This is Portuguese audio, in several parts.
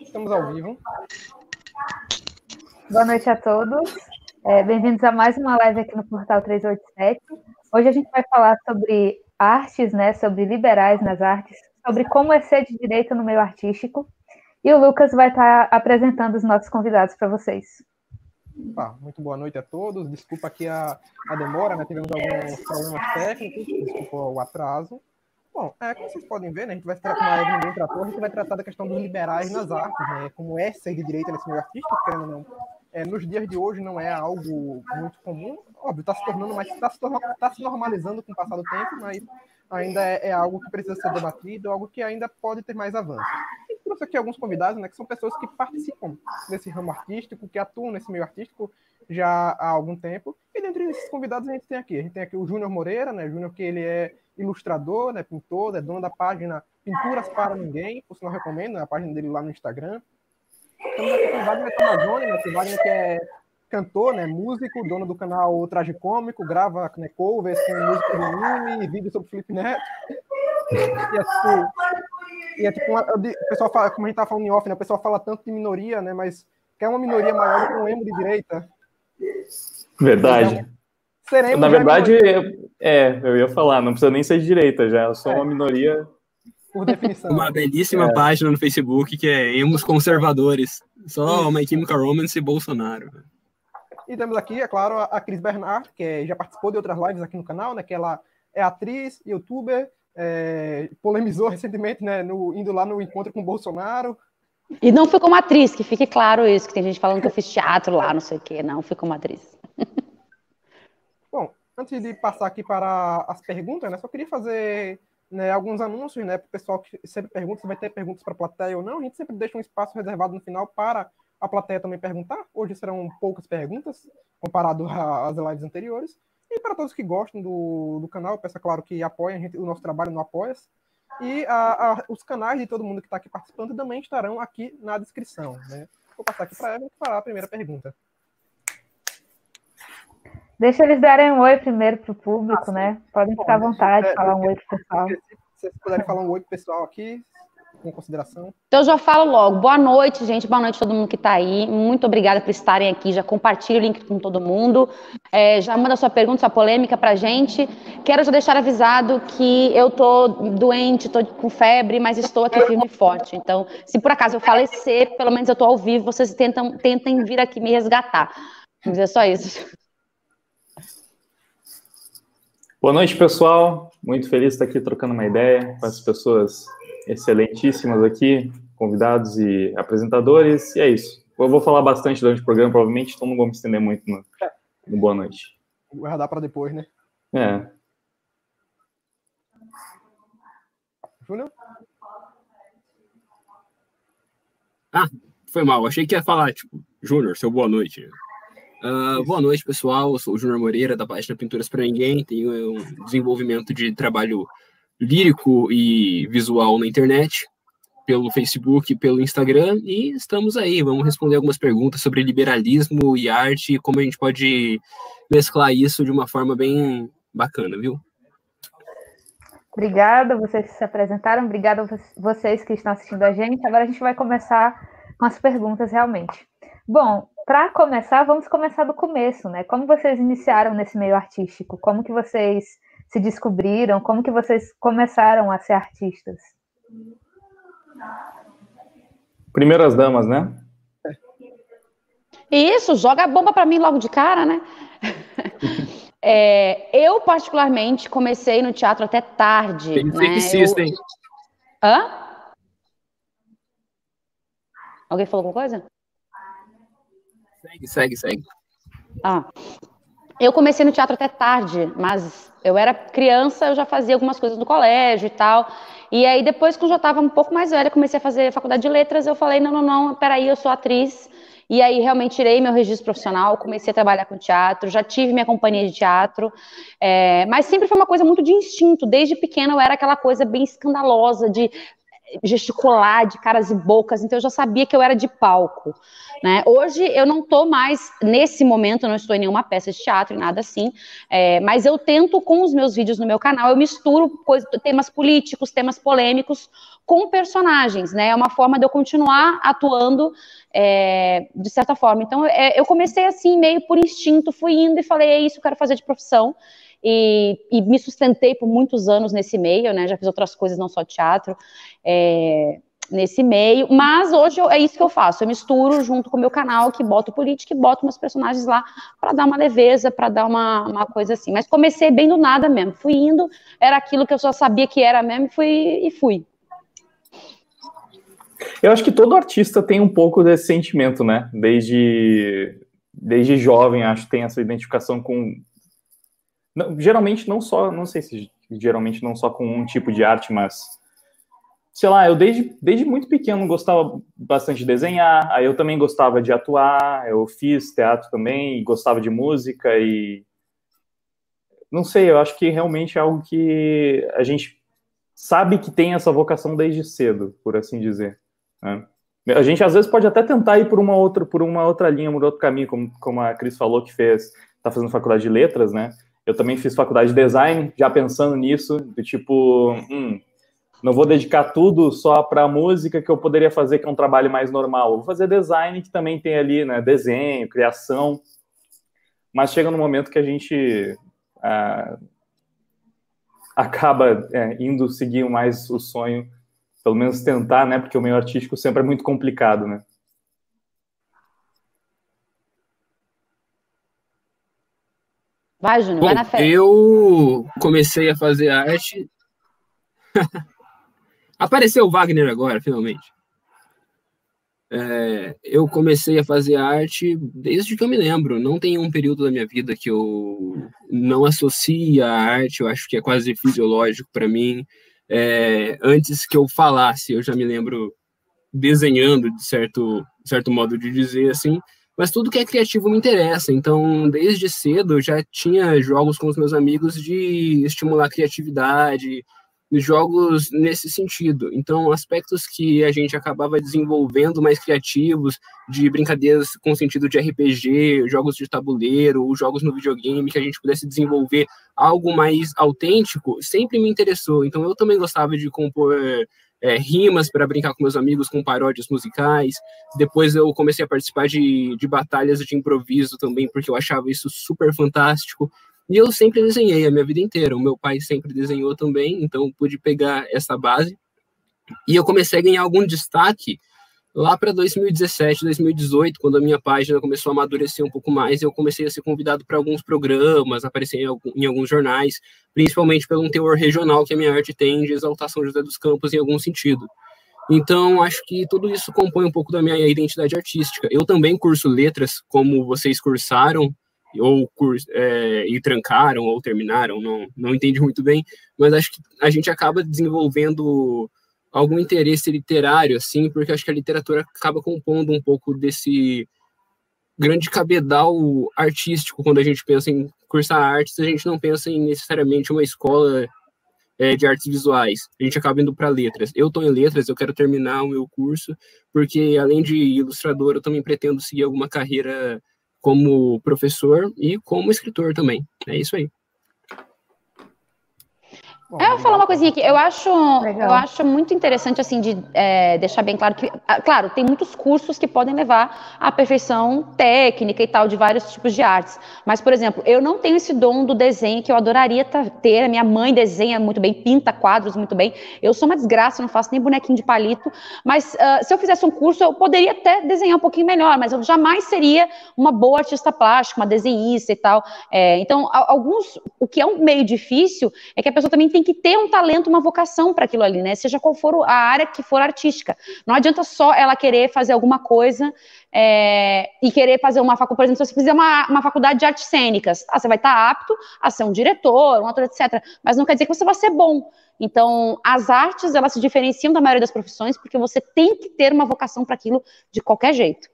Estamos ao vivo. Boa noite a todos. É, Bem-vindos a mais uma live aqui no Portal 387. Hoje a gente vai falar sobre artes, né, sobre liberais nas artes, sobre como é ser de direita no meio artístico. E o Lucas vai estar apresentando os nossos convidados para vocês. Ah, muito boa noite a todos. Desculpa aqui a, a demora, né? Tivemos alguns problemas técnicos, desculpa o atraso. Bom, é, como vocês podem ver, né, a gente vai tratar, como a Evelyn bem a gente vai tratar da questão dos liberais nas artes, né, como é ser de direita nesse meio artístico, querendo ou não. É, nos dias de hoje não é algo muito comum, óbvio, está se tornando mais, está se, tá se normalizando com o passar do tempo, mas ainda é, é, algo que precisa ser debatido, algo que ainda pode ter mais avanço. E trouxe aqui alguns convidados, né, que são pessoas que participam desse ramo artístico, que atuam nesse meio artístico já há algum tempo, e dentre esses convidados a gente tem aqui, a gente tem aqui o Júnior Moreira, né, Júnior que ele é ilustrador, né, pintor, é dono da página Pinturas para Ninguém, por sinal recomendo, né, a página dele lá no Instagram. Estamos aqui com o Wagner né, que Wagner que é cantor, né, músico, dono do canal Traje Cômico, grava né, covers com música de anime, vídeos sobre Felipe Neto. E tipo, e é tipo uma, o pessoal fala, como a gente tá falando em off, né, o pessoal fala tanto de minoria, né, mas quer uma minoria maior do que um emo de direita. Verdade. Seremos Na verdade, é, eu ia falar, não precisa nem ser de direita já, eu sou é. uma minoria. Por definição. Uma belíssima é. página no Facebook que é Emos Conservadores. Só uma Chemical Romance e Bolsonaro. E temos aqui, é claro, a Cris Bernard, que é, já participou de outras lives aqui no canal, né? Que ela é atriz, youtuber, é, polemizou recentemente, né? No, indo lá no encontro com o Bolsonaro. E não fui como atriz, que fique claro isso, que tem gente falando que eu fiz teatro lá, não sei o quê. Não, fui como atriz. Antes de passar aqui para as perguntas, né, só queria fazer né, alguns anúncios, né, para o pessoal que sempre pergunta se vai ter perguntas para a plateia ou não. A gente sempre deixa um espaço reservado no final para a plateia também perguntar. Hoje serão poucas perguntas, comparado às lives anteriores. E para todos que gostam do, do canal, peço, é claro, que apoiem gente, o nosso trabalho no Apoia-se. E a, a, os canais de todo mundo que está aqui participando também estarão aqui na descrição. Né? Vou passar aqui para a Evelyn para a primeira pergunta. Deixa eles darem um oi primeiro para o público, ah, né? Podem ficar à vontade, é, falar um oi para o pessoal. Se vocês puderem falar um oi para o pessoal aqui, com consideração. Então, eu já falo logo. Boa noite, gente. Boa noite a todo mundo que está aí. Muito obrigada por estarem aqui. Já compartilhe o link com todo mundo. É, já manda sua pergunta, sua polêmica para a gente. Quero já deixar avisado que eu tô doente, tô com febre, mas estou aqui firme e forte. Então, se por acaso eu falecer, pelo menos eu tô ao vivo, vocês tentam, tentem vir aqui me resgatar. Vamos dizer só isso. Boa noite, pessoal. Muito feliz de estar aqui trocando uma ideia com as pessoas excelentíssimas aqui, convidados e apresentadores. E é isso. Eu vou falar bastante durante o programa, provavelmente, então não vou me estender muito no, no boa noite. Vai guardar para depois, né? É. Júnior? Ah, foi mal. Achei que ia falar, tipo, Júnior, seu boa noite. Uh, boa noite, pessoal. Eu sou o Júnior Moreira, da página Pinturas para Ninguém. Tenho um desenvolvimento de trabalho lírico e visual na internet, pelo Facebook pelo Instagram. E estamos aí. Vamos responder algumas perguntas sobre liberalismo e arte e como a gente pode mesclar isso de uma forma bem bacana, viu? Obrigada, vocês que se apresentaram. Obrigada vocês que estão assistindo a gente. Agora a gente vai começar com as perguntas realmente. Bom, para começar, vamos começar do começo, né? Como vocês iniciaram nesse meio artístico? Como que vocês se descobriram? Como que vocês começaram a ser artistas? Primeiras damas, né? Isso, joga a bomba para mim logo de cara, né? é, eu, particularmente, comecei no teatro até tarde. Tem né? hein? Hã? Alguém falou alguma coisa? Segue, segue, segue. Ah, eu comecei no teatro até tarde, mas eu era criança, eu já fazia algumas coisas no colégio e tal. E aí, depois que eu já estava um pouco mais velha, comecei a fazer faculdade de letras, eu falei, não, não, não, peraí, eu sou atriz. E aí, realmente, tirei meu registro profissional, comecei a trabalhar com teatro, já tive minha companhia de teatro, é, mas sempre foi uma coisa muito de instinto. Desde pequena eu era aquela coisa bem escandalosa de gesticular de caras e bocas, então eu já sabia que eu era de palco. Né? Hoje eu não estou mais, nesse momento, não estou em nenhuma peça de teatro, nada assim, é, mas eu tento, com os meus vídeos no meu canal, eu misturo coisa, temas políticos, temas polêmicos com personagens, né? É uma forma de eu continuar atuando é, de certa forma. Então, é, eu comecei assim, meio por instinto, fui indo e falei, é isso, eu quero fazer de profissão. E, e, me sustentei por muitos anos nesse meio, né? Já fiz outras coisas, não só teatro, é, nesse meio. Mas hoje eu, é isso que eu faço. Eu misturo junto com o meu canal, que boto política e boto meus personagens lá para dar uma leveza, para dar uma, uma coisa assim. Mas comecei bem do nada mesmo. Fui indo, era aquilo que eu só sabia que era mesmo, e fui e fui. Eu acho que todo artista tem um pouco desse sentimento, né? Desde, desde jovem, acho que tem essa identificação com. Geralmente não só, não sei se geralmente não só com um tipo de arte, mas sei lá, eu desde, desde muito pequeno gostava bastante de desenhar, aí eu também gostava de atuar, eu fiz teatro também, gostava de música e não sei, eu acho que realmente é algo que a gente sabe que tem essa vocação desde cedo, por assim dizer. Né? A gente às vezes pode até tentar ir por uma outra, por uma outra linha, por outro caminho, como, como a Cris falou que fez, está fazendo faculdade de letras, né? Eu também fiz faculdade de design, já pensando nisso, do tipo, hum, não vou dedicar tudo só para música que eu poderia fazer, que é um trabalho mais normal. Vou fazer design, que também tem ali, né, desenho, criação. Mas chega no momento que a gente ah, acaba é, indo seguir mais o sonho pelo menos tentar, né? Porque o meio artístico sempre é muito complicado, né? Vai, Júnior, vai na fé. Eu comecei a fazer arte. Apareceu o Wagner agora, finalmente. É, eu comecei a fazer arte desde que eu me lembro. Não tem um período da minha vida que eu não associe a arte. Eu acho que é quase fisiológico para mim é, antes que eu falasse, eu já me lembro desenhando, de certo, certo modo de dizer assim, mas tudo que é criativo me interessa. Então, desde cedo, eu já tinha jogos com os meus amigos de estimular a criatividade, jogos nesse sentido. Então, aspectos que a gente acabava desenvolvendo mais criativos, de brincadeiras com sentido de RPG, jogos de tabuleiro, jogos no videogame, que a gente pudesse desenvolver algo mais autêntico, sempre me interessou. Então, eu também gostava de compor é, rimas para brincar com meus amigos com paródias musicais. Depois eu comecei a participar de, de batalhas de improviso também, porque eu achava isso super fantástico. E eu sempre desenhei a minha vida inteira. O meu pai sempre desenhou também, então pude pegar essa base. E eu comecei a ganhar algum destaque lá para 2017, 2018, quando a minha página começou a amadurecer um pouco mais, eu comecei a ser convidado para alguns programas, aparecer em, em, alguns jornais, principalmente pelo um teor regional que a minha arte tem de exaltação José dos Campos em algum sentido. Então, acho que tudo isso compõe um pouco da minha identidade artística. Eu também curso letras, como vocês cursaram, ou é, e trancaram ou terminaram, não, não entendi muito bem, mas acho que a gente acaba desenvolvendo algum interesse literário, assim, porque acho que a literatura acaba compondo um pouco desse grande cabedal artístico quando a gente pensa em cursar artes, a gente não pensa em necessariamente uma escola é, de artes visuais. A gente acaba indo para letras. Eu estou em letras, eu quero terminar o meu curso, porque além de ilustrador, eu também pretendo seguir alguma carreira como professor e como escritor também. É isso aí. Bom, é, eu vou falar uma coisinha aqui. Eu acho, eu acho muito interessante, assim, de é, deixar bem claro que, ah, claro, tem muitos cursos que podem levar à perfeição técnica e tal, de vários tipos de artes. Mas, por exemplo, eu não tenho esse dom do desenho que eu adoraria ter. A minha mãe desenha muito bem, pinta quadros muito bem. Eu sou uma desgraça, não faço nem bonequinho de palito. Mas uh, se eu fizesse um curso, eu poderia até desenhar um pouquinho melhor, mas eu jamais seria uma boa artista plástica, uma desenhista e tal. É, então, alguns, o que é um meio difícil é que a pessoa também tem que ter um talento, uma vocação para aquilo ali, né? Seja qual for a área que for artística. Não adianta só ela querer fazer alguma coisa é, e querer fazer uma faculdade, por exemplo, se você fizer uma, uma faculdade de artes cênicas, ah, você vai estar tá apto a ser um diretor, um ator, etc. Mas não quer dizer que você vai ser bom. Então, as artes, elas se diferenciam da maioria das profissões porque você tem que ter uma vocação para aquilo de qualquer jeito.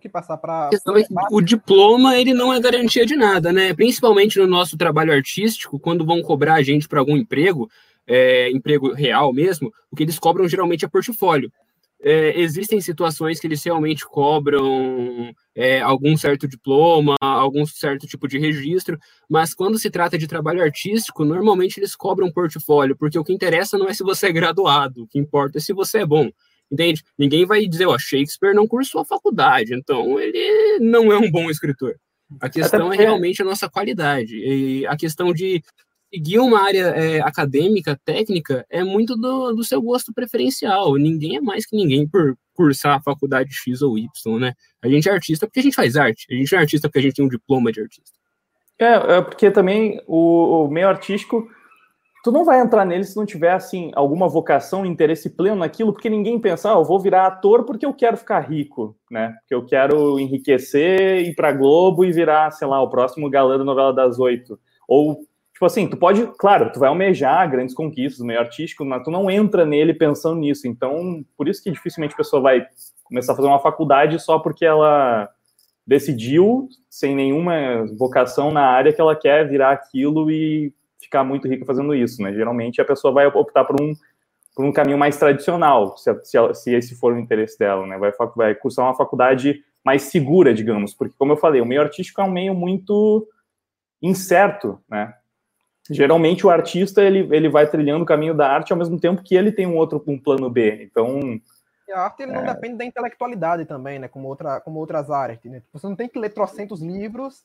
Que passar para. O diploma ele não é garantia de nada, né? Principalmente no nosso trabalho artístico, quando vão cobrar a gente para algum emprego, é, emprego real mesmo, o que eles cobram geralmente é portfólio. É, existem situações que eles realmente cobram é, algum certo diploma, algum certo tipo de registro, mas quando se trata de trabalho artístico, normalmente eles cobram portfólio, porque o que interessa não é se você é graduado, o que importa é se você é bom. Entende? Ninguém vai dizer, ó, Shakespeare não cursou a faculdade, então ele não é um bom escritor. A questão é realmente a nossa qualidade. E a questão de seguir uma área é, acadêmica, técnica, é muito do, do seu gosto preferencial. Ninguém é mais que ninguém por cursar a faculdade X ou Y, né? A gente é artista porque a gente faz arte. A gente é artista porque a gente tem um diploma de artista. É, é porque também o, o meio artístico tu não vai entrar nele se não tiver assim alguma vocação, interesse pleno naquilo, porque ninguém pensa, ah, eu vou virar ator porque eu quero ficar rico, né? Porque eu quero enriquecer, ir para Globo e virar, sei lá, o próximo galã da novela das oito. Ou tipo assim, tu pode, claro, tu vai almejar grandes conquistas meio artístico, mas tu não entra nele pensando nisso. Então, por isso que dificilmente a pessoa vai começar a fazer uma faculdade só porque ela decidiu, sem nenhuma vocação na área, que ela quer virar aquilo e ficar muito rica fazendo isso, né? Geralmente a pessoa vai optar por um, por um caminho mais tradicional, se, se, se esse for o interesse dela, né? Vai, vai cursar uma faculdade mais segura, digamos, porque, como eu falei, o meio artístico é um meio muito incerto, né? Geralmente o artista ele, ele vai trilhando o caminho da arte ao mesmo tempo que ele tem um outro um plano B. Então e a arte ele não é... depende da intelectualidade também, né? Como, outra, como outras áreas. Né? Você não tem que ler trocentos livros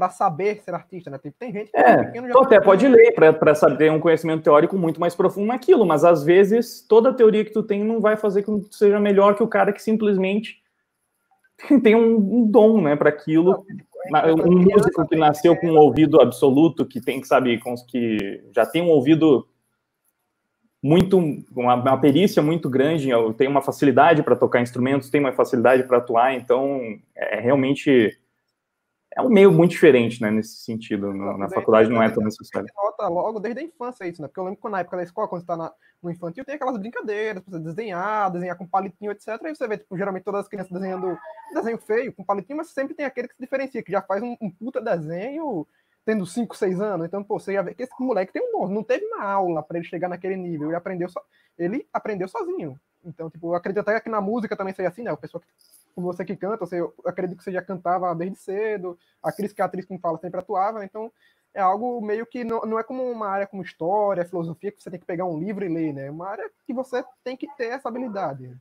para saber ser artista, né? Tem, tem gente que é, pequeno, já até pode ler para saber um conhecimento teórico muito mais profundo naquilo, mas às vezes toda a teoria que tu tem não vai fazer com que tu seja melhor que o cara que simplesmente tem um, um dom, né, para aquilo. Um músico que nasceu com um ouvido absoluto, que tem que sabe que já tem um ouvido muito uma, uma perícia muito grande, tem uma facilidade para tocar instrumentos, tem uma facilidade para atuar, então é realmente é um meio muito diferente, né, nesse sentido. No, na faculdade não é tão necessário. Nota logo desde a infância isso, né? Porque eu lembro que na época da escola, quando você tá no infantil, tem aquelas brincadeiras, você desenhar, desenhar com palitinho, etc. Aí você vê, tipo, geralmente todas as crianças desenhando desenho feio, com palitinho, mas sempre tem aquele que se diferencia, que já faz um, um puta desenho tendo 5, 6 anos. Então, pô, você já vê que esse moleque tem um dom. Não teve uma aula para ele chegar naquele nível. Ele aprendeu, so... ele aprendeu sozinho. Então, tipo, eu acredito até que na música também seja assim, né? O pessoal que como você que canta, você, eu acredito que você já cantava desde cedo, a Cris, que é a atriz que me fala, sempre atuava, então é algo meio que não, não é como uma área como história, filosofia, que você tem que pegar um livro e ler, né? É uma área que você tem que ter essa habilidade.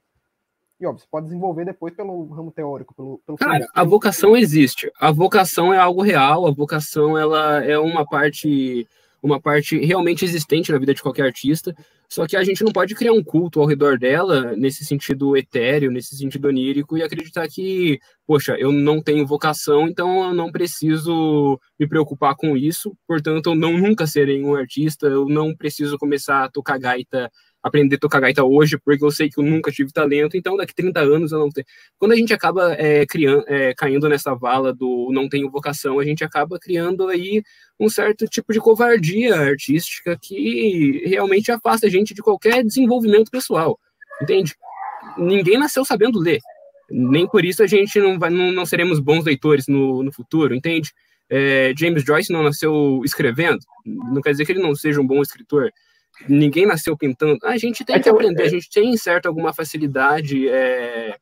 E, óbvio, você pode desenvolver depois pelo ramo teórico, pelo... pelo Cara, a vocação existe. A vocação é algo real, a vocação, ela é uma parte uma parte realmente existente na vida de qualquer artista, só que a gente não pode criar um culto ao redor dela nesse sentido etéreo, nesse sentido onírico e acreditar que, poxa, eu não tenho vocação, então eu não preciso me preocupar com isso, portanto eu não nunca serei um artista, eu não preciso começar a tocar gaita aprender a tocar gaita hoje, porque eu sei que eu nunca tive talento, então daqui 30 anos eu não tenho. Quando a gente acaba é, criando, é, caindo nessa vala do não tenho vocação, a gente acaba criando aí um certo tipo de covardia artística que realmente afasta a gente de qualquer desenvolvimento pessoal, entende? Ninguém nasceu sabendo ler, nem por isso a gente não, vai, não, não seremos bons leitores no, no futuro, entende? É, James Joyce não nasceu escrevendo, não quer dizer que ele não seja um bom escritor, ninguém nasceu pintando. A gente tem é que aprender, a gente tem certa alguma facilidade é,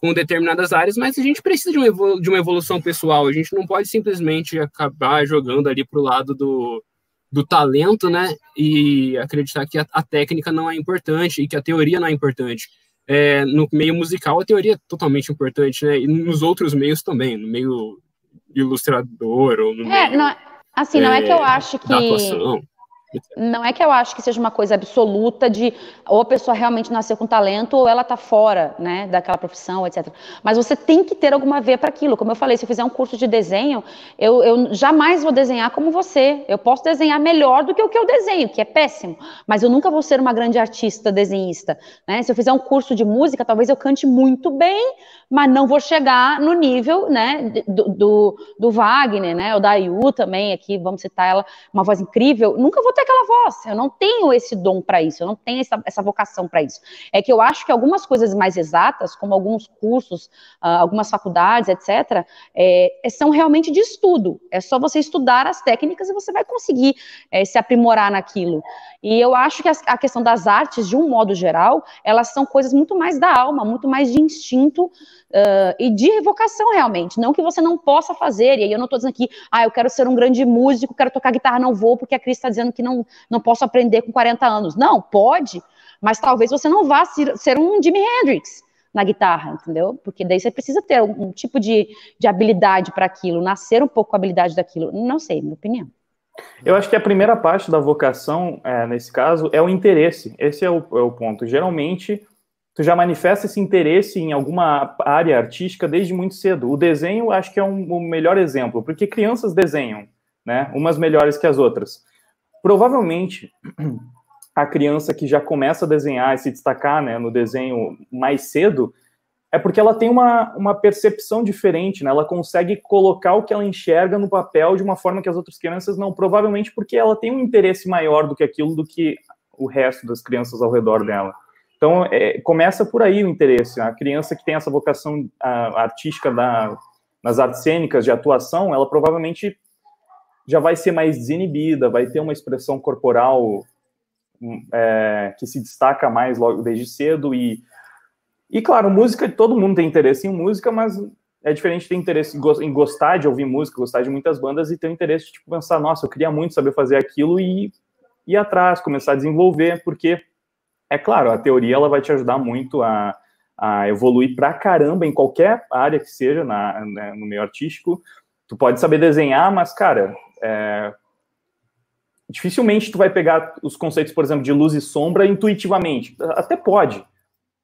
com determinadas áreas, mas a gente precisa de uma, de uma evolução pessoal. A gente não pode simplesmente acabar jogando ali para o lado do, do talento, né? E acreditar que a, a, técnica não é importante e que a teoria não é importante. É, no meio musical, a teoria é totalmente importante, né? E nos outros meios também, no meio ilustrador ou no é, meio, não, assim, não é, é que eu acho que não é que eu acho que seja uma coisa absoluta de ou a pessoa realmente nasceu com talento ou ela está fora né, daquela profissão, etc. Mas você tem que ter alguma veia para aquilo. Como eu falei, se eu fizer um curso de desenho, eu, eu, jamais vou desenhar como você. Eu posso desenhar melhor do que o que eu desenho, que é péssimo. Mas eu nunca vou ser uma grande artista desenhista. Né? Se eu fizer um curso de música, talvez eu cante muito bem, mas não vou chegar no nível né, do, do, do Wagner, né, ou da Ayu também, aqui, vamos citar ela, uma voz incrível. Nunca vou ter ter aquela voz. Eu não tenho esse dom para isso, eu não tenho essa, essa vocação para isso. É que eu acho que algumas coisas mais exatas, como alguns cursos, uh, algumas faculdades, etc., é, são realmente de estudo. É só você estudar as técnicas e você vai conseguir é, se aprimorar naquilo. E eu acho que a, questão das artes, de um modo geral, elas são coisas muito mais da alma, muito mais de instinto uh, e de revocação, realmente. Não que você não possa fazer, e aí eu não estou dizendo aqui, ah, eu quero ser um grande músico, quero tocar guitarra, não vou, porque a Cris está dizendo que não, não posso aprender com 40 anos. Não, pode, mas talvez você não vá ser, um Jimi Hendrix na guitarra, entendeu? Porque daí você precisa ter um, um tipo de, de habilidade para aquilo, nascer um pouco com a habilidade daquilo. Não sei, minha opinião. Eu acho que a primeira parte da vocação, é, nesse caso, é o interesse. Esse é o, é o, ponto. Geralmente, tu já manifesta esse interesse em alguma área artística desde muito cedo. O desenho, acho que é um, o melhor exemplo, porque crianças desenham, né? Umas melhores que as outras. Provavelmente, a criança que já começa a desenhar e se destacar né, no desenho mais cedo, é porque ela tem uma, uma percepção diferente, né? Ela consegue colocar o que ela enxerga no papel de uma forma que as outras crianças não, provavelmente porque ela tem um interesse maior do que aquilo do que o resto das crianças ao redor dela. Então, é, começa por aí o interesse. A criança que tem essa vocação a, artística da, nas artes cênicas de atuação, ela provavelmente já vai ser mais desinibida, vai ter uma expressão corporal hum, é, que se destaca mais logo desde cedo e e claro, música, todo mundo tem interesse em música, mas é diferente ter interesse em gostar de ouvir música, gostar de muitas bandas e ter interesse de tipo, pensar, nossa, eu queria muito saber fazer aquilo e ir atrás, começar a desenvolver, porque é claro, a teoria ela vai te ajudar muito a, a evoluir pra caramba em qualquer área que seja na, né, no meio artístico. Tu pode saber desenhar, mas, cara, é, dificilmente tu vai pegar os conceitos, por exemplo, de luz e sombra intuitivamente. Até pode,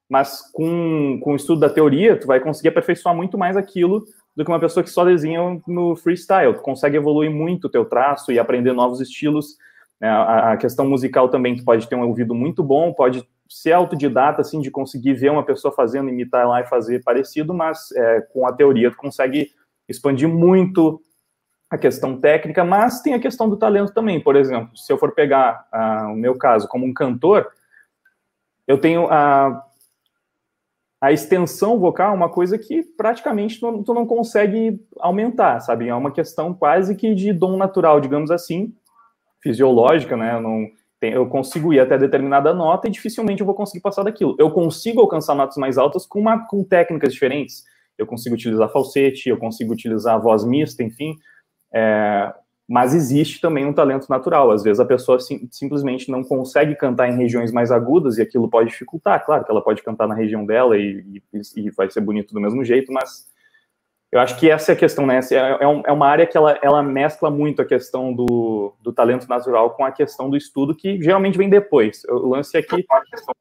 mas com, com o estudo da teoria, tu vai conseguir aperfeiçoar muito mais aquilo do que uma pessoa que só desenha no freestyle. Tu consegue evoluir muito o teu traço e aprender novos estilos. Né? A, a, questão musical também, tu pode ter um ouvido muito bom, pode ser autodidata, assim, de conseguir ver uma pessoa fazendo, imitar lá e fazer parecido, mas é, com a teoria tu consegue expandir muito a questão técnica, mas tem a questão do talento também. Por exemplo, se eu for pegar uh, o meu caso como um cantor, eu tenho a a extensão vocal uma coisa que praticamente tu, tu, não consegue aumentar, sabe? É uma questão quase que de dom natural, digamos assim, fisiológica, né? Eu, não, eu consigo ir até determinada nota e dificilmente eu vou conseguir passar daquilo. Eu consigo alcançar notas mais altas com, uma, com técnicas diferentes. Eu consigo utilizar falsete, eu consigo utilizar voz mista, enfim. É, mas existe também um talento natural. Às vezes a pessoa sim, simplesmente não consegue cantar em regiões mais agudas e aquilo pode dificultar. Claro que ela pode cantar na região dela e, e, e vai ser bonito do mesmo jeito, mas eu acho que essa é a questão, né? É, é, é uma área que ela, ela mescla muito a questão do, do talento natural com a questão do estudo, que geralmente vem depois. O lance é que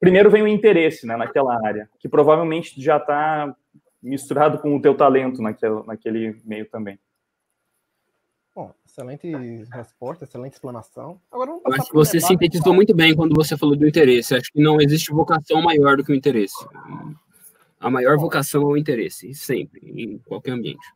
primeiro vem o interesse né, naquela área, que provavelmente já está misturado com o teu talento naquele, naquele meio também. Bom, excelente resposta, excelente explanação. Agora vamos passar Acho que você sintetizou muito bem quando você falou do interesse. Acho que não existe vocação maior do que o interesse. A maior vocação é o interesse, sempre, em qualquer ambiente.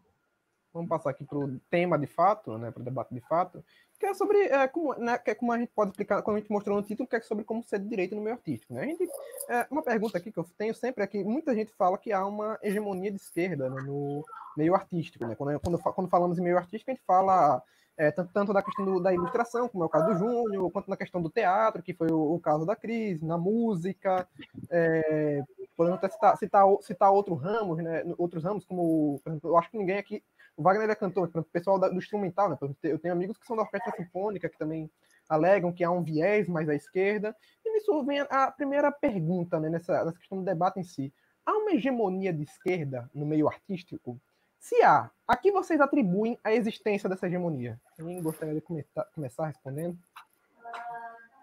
Vamos passar aqui para o tema de fato, né, para o debate de fato, que é sobre é, como, né, que é como a gente pode explicar, como a gente mostrou no título, que é sobre como ser de direito no meio artístico. Né? A gente, é, uma pergunta aqui que eu tenho sempre é que muita gente fala que há uma hegemonia de esquerda né, no meio artístico. Né? Quando, quando, quando falamos em meio artístico, a gente fala é, tanto, tanto, da questão do, da ilustração, como é o caso do Júnior, quanto na questão do teatro, que foi o, o caso da crise, na música, é, podemos até citar, citar, citar outros ramos, né, outros ramos, como, exemplo, eu acho que ninguém aqui o Wagner é cantor, o pessoal do instrumental, né? Eu tenho amigos que são da orquestra sinfônica que também alegam que há um viés mais à esquerda. E nisso vem a primeira pergunta, né, nessa, nessa questão do debate em si. Há uma hegemonia de esquerda no meio artístico? Se há, a que vocês atribuem a existência dessa hegemonia? Alguém gostaria de começar, respondendo?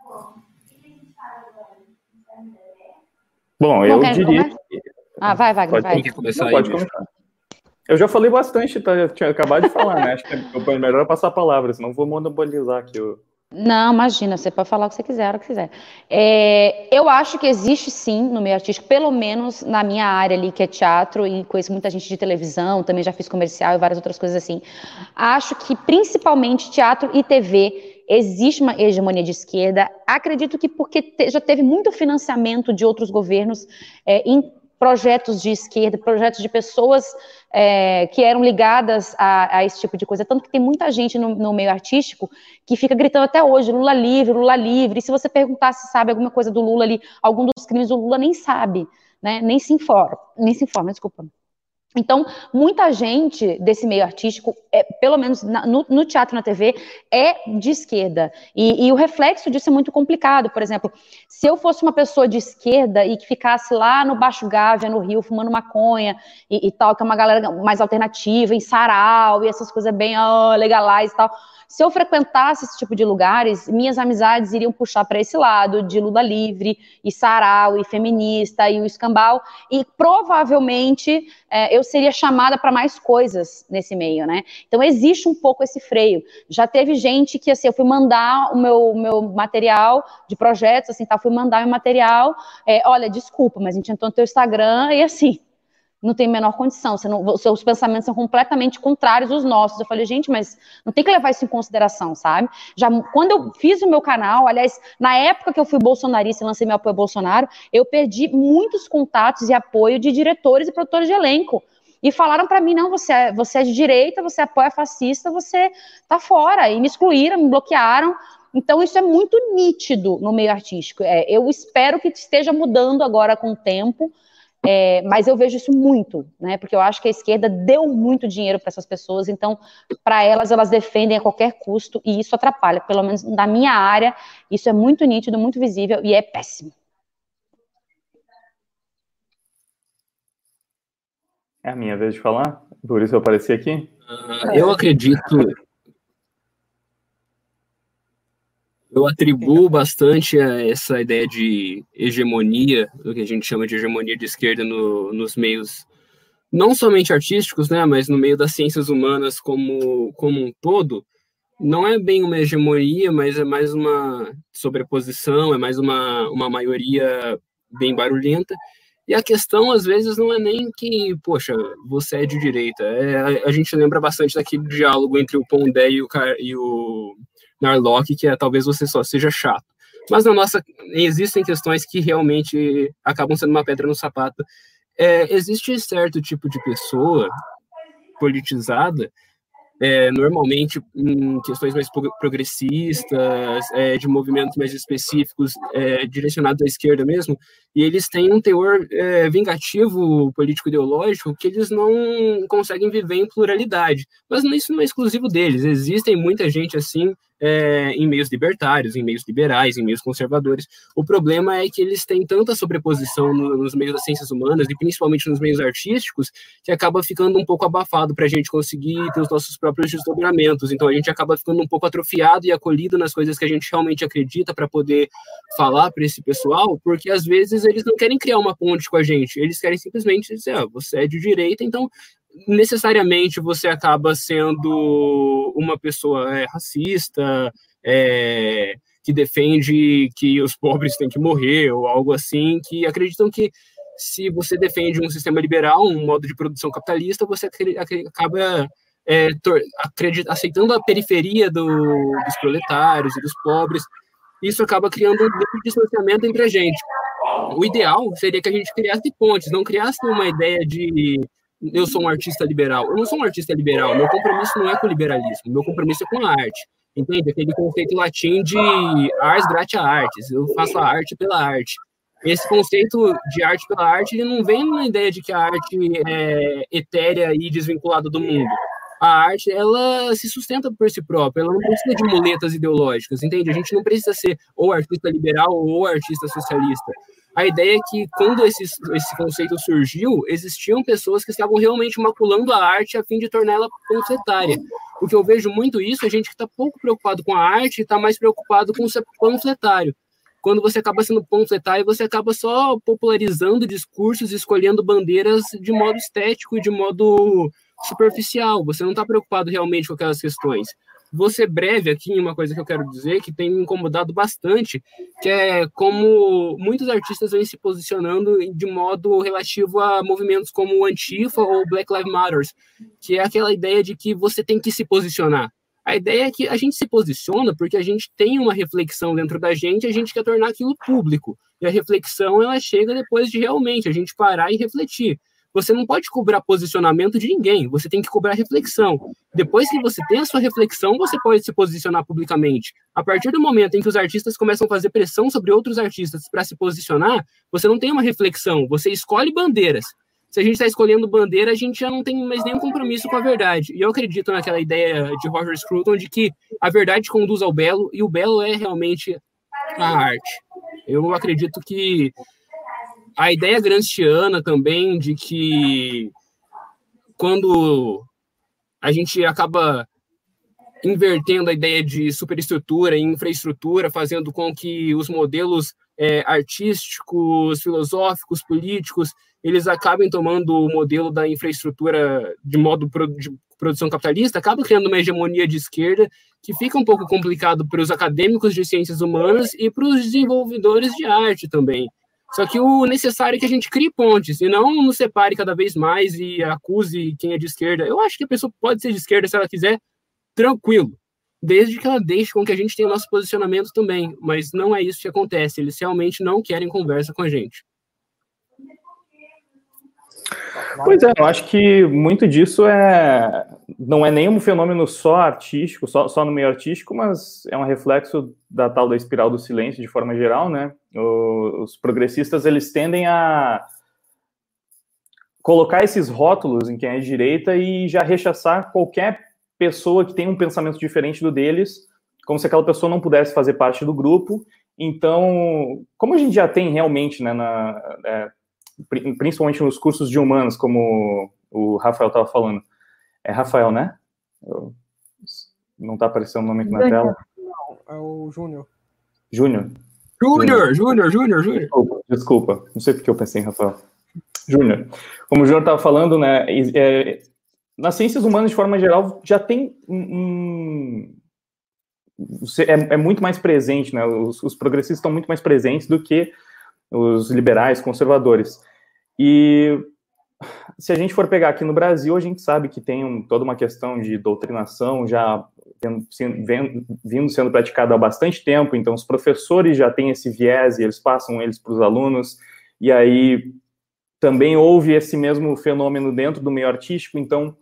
Bom, eu diria. Ah, vai, Wagner, pode, vai. Começar Não, pode começar. Eu já falei bastante, tá? Eu tinha acabado de falar, né? Acho que é melhor passar a palavra, senão vou monopolizar aqui o. Não, imagina, você pode falar o que você quiser, a hora que quiser. É, eu acho que existe sim no meio artístico, pelo menos na minha área ali, que é teatro, e conheço muita gente de televisão, também já fiz comercial e várias outras coisas assim. Acho que principalmente teatro e TV existe uma hegemonia de esquerda. Acredito que porque te, já teve muito financiamento de outros governos é, em projetos de esquerda, projetos de pessoas é, que eram ligadas a, a, esse tipo de coisa. Tanto que tem muita gente no, no, meio artístico que fica gritando até hoje, Lula livre, Lula livre. E se você perguntar se sabe alguma coisa do Lula ali, algum dos crimes, o Lula nem sabe, né? Nem se informa, nem se informa, desculpa. Então, muita gente desse meio artístico, é, pelo menos na, no, no, teatro na TV, é de esquerda. E, e, o reflexo disso é muito complicado. Por exemplo, se eu fosse uma pessoa de esquerda e que ficasse lá no Baixo Gávea, no Rio, fumando maconha e, e tal, que é uma galera mais alternativa, em sarau e essas coisas bem oh, e tal se eu frequentasse esse tipo de lugares, minhas amizades iriam puxar para esse lado de Lula livre, e sarau, e feminista, e o escambau, e provavelmente é, eu seria chamada para mais coisas nesse meio, né? Então existe um pouco esse freio. Já teve gente que, assim, eu fui mandar o meu, meu material de projetos, assim, tá, fui mandar meu material, é, olha, desculpa, mas a gente entrou no teu Instagram e assim, não tem a menor condição, não, seus pensamentos são completamente contrários aos nossos. Eu falei, gente, mas não tem que levar isso em consideração, sabe? Já quando eu fiz o meu canal, aliás, na época que eu fui bolsonarista e lancei meu apoio a Bolsonaro, eu perdi muitos contatos e apoio de diretores e produtores de elenco. E falaram para mim, não, você é, você é de direita, você apoia fascista, você tá fora. E me excluíram, me bloquearam. Então, isso é muito nítido no meio artístico. É, eu espero que esteja mudando agora com o tempo, é, mas eu vejo isso muito, né? Porque eu acho que a esquerda deu muito dinheiro para essas pessoas, então, para elas, elas defendem a qualquer custo, e isso atrapalha. Pelo menos na minha área, isso é muito nítido, muito visível e é péssimo. É a minha vez de falar? Por isso eu apareci aqui? Uh, eu acredito Eu atribuo bastante a essa ideia de hegemonia, o que a gente chama de hegemonia de esquerda no, nos meios, não somente artísticos, né, mas no meio das ciências humanas como, como um todo. Não é bem uma hegemonia, mas é mais uma sobreposição, é mais uma, uma maioria bem barulhenta. E a questão, às vezes, não é nem que, poxa, você é de direita. É, a, a gente lembra bastante daquele diálogo entre o Pondé e o, e o Narlock, que é talvez você só seja chato. Mas na nossa, existem questões que realmente acabam sendo uma pedra no sapato. É, existe certo tipo de pessoa politizada é, normalmente em questões mais progressistas, é, de movimentos mais específicos, é, direcionados à esquerda mesmo, e eles têm um teor é, vingativo político-ideológico que eles não conseguem viver em pluralidade. Mas isso não é exclusivo deles, existem muita gente assim é, em meios libertários, em meios liberais, em meios conservadores. O problema é que eles têm tanta sobreposição no, nos meios das ciências humanas e principalmente nos meios artísticos que acaba ficando um pouco abafado para a gente conseguir ter os nossos próprios desdobramentos. Então a gente acaba ficando um pouco atrofiado e acolhido nas coisas que a gente realmente acredita para poder falar para esse pessoal, porque às vezes eles não querem criar uma ponte com a gente, eles querem simplesmente dizer, ah, você é de direita, então necessariamente você acaba sendo uma pessoa é, racista, é, que defende que os pobres têm que morrer, ou algo assim, que acreditam que se você defende um sistema liberal, um modo de produção capitalista, você acaba é, aceitando a periferia do, dos proletários e dos pobres. Isso acaba criando um distanciamento entre a gente. O ideal seria que a gente criasse pontes, não criasse uma ideia de eu sou um artista liberal. Eu não sou um artista liberal, meu compromisso não é com o liberalismo, meu compromisso é com a arte. Entende? Aquele conceito latim de ars gratia artes, eu faço a arte pela arte. Esse conceito de arte pela arte, ele não vem na ideia de que a arte é etérea e desvinculada do mundo. A arte, ela se sustenta por si própria, ela não precisa de muletas ideológicas, entende? A gente não precisa ser ou artista liberal ou artista socialista a ideia é que quando esse, esse conceito surgiu, existiam pessoas que estavam realmente maculando a arte a fim de torná-la panfletária. Porque eu vejo muito isso, a gente que está pouco preocupado com a arte está mais preocupado com ser panfletário. Quando você acaba sendo panfletário, você acaba só popularizando discursos, escolhendo bandeiras de modo estético e de modo superficial. Você não está preocupado realmente com aquelas questões vou ser breve aqui em uma coisa que eu quero dizer que tem me incomodado bastante, que é como muitos artistas vêm se posicionando de modo relativo a movimentos como o Antifa ou Black Lives Matter, que é aquela ideia de que você tem que se posicionar. A ideia é que a gente se posiciona porque a gente tem uma reflexão dentro da gente, a gente quer tornar aquilo público. E a reflexão ela chega depois de realmente a gente parar e refletir. Você não pode cobrar posicionamento de ninguém, você tem que cobrar reflexão. Depois que você tem a sua reflexão, você pode se posicionar publicamente. A partir do momento em que os artistas começam a fazer pressão sobre outros artistas para se posicionar, você não tem uma reflexão, você escolhe bandeiras se a gente está escolhendo bandeira, a gente já não tem mais nenhum compromisso com a verdade. E eu acredito naquela ideia de Roger Scruton de que a verdade conduz ao belo e o belo é realmente a arte. Eu acredito que a ideia gramsciana também de que quando a gente acaba invertendo a ideia de superestrutura e infraestrutura, fazendo com que os modelos é, artísticos, filosóficos, políticos, eles acabem tomando o modelo da infraestrutura de modo de produção capitalista, acaba criando uma hegemonia de esquerda que fica um pouco complicado para os acadêmicos de ciências humanas e para os desenvolvedores de arte também. Só que o necessário é que a gente crie pontes e não nos separe cada vez mais e acuse quem é de esquerda. Eu acho que a pessoa pode ser de esquerda se ela quiser, tranquilo desde que ela deixe com que a gente tenha o nosso posicionamento também. Mas não é isso que acontece. Eles realmente não querem conversa com a gente. Pois é, eu acho que muito disso é não é nenhum fenômeno só artístico, só, só no meio artístico, mas é um reflexo da tal da espiral do silêncio de forma geral, né? Os progressistas eles tendem a colocar esses rótulos em quem é direita e já rechaçar qualquer pessoa que tem um pensamento diferente do deles, como se aquela pessoa não pudesse fazer parte do grupo. Então, como a gente já tem realmente, né, na, é, principalmente nos cursos de humanos, como o Rafael estava falando, é Rafael, né? Eu, não está aparecendo o nome aqui na tela. Não, é o Júnior. Júnior. Júnior, Júnior, Júnior, Júnior. Desculpa, desculpa, não sei porque eu pensei em Rafael. Júnior. Como o Júnior estava falando, né, é, nas ciências humanas, de forma geral, já tem um, é, é, muito mais presente, né? Os, os, progressistas estão muito mais presentes do que os liberais, conservadores. E se a gente for pegar aqui no Brasil, a gente sabe que tem um, toda uma questão de doutrinação já vindo, vindo sendo praticada há bastante tempo, então os professores já têm esse viés e eles passam eles para os alunos, e aí também houve esse mesmo fenômeno dentro do meio artístico, então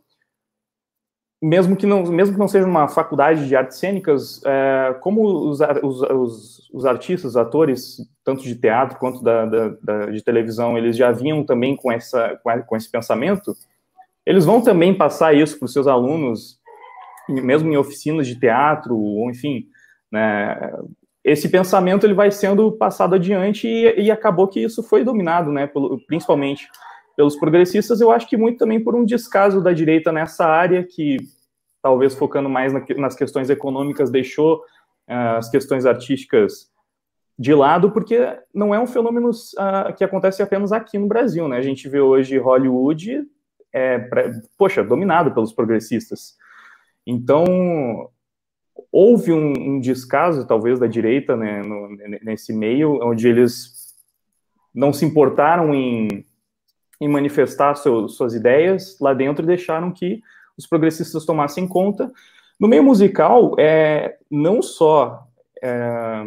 mesmo que não, mesmo que não seja uma faculdade de artes cênicas, é, como os, os, os, os, artistas, atores, tanto de teatro quanto da, da, da, de televisão, eles já vinham também com, essa, com esse pensamento, eles vão também passar isso para os seus alunos, mesmo em oficinas de teatro, ou enfim, né, esse pensamento ele vai sendo passado adiante e, e acabou que isso foi dominado, né, pelo, principalmente pelos progressistas, eu acho que muito também por um descaso da direita nessa área, que talvez focando mais na, nas questões econômicas, deixou uh, as questões artísticas de lado, porque não é um fenômeno uh, que acontece apenas aqui no Brasil, né? A gente vê hoje Hollywood, é, pra, poxa, dominado pelos progressistas. Então, houve um, um descaso, talvez, da direita né, no, nesse meio, onde eles não se importaram em em manifestar seu, suas ideias lá dentro deixaram que os progressistas tomassem conta. No meio musical, é, não só é,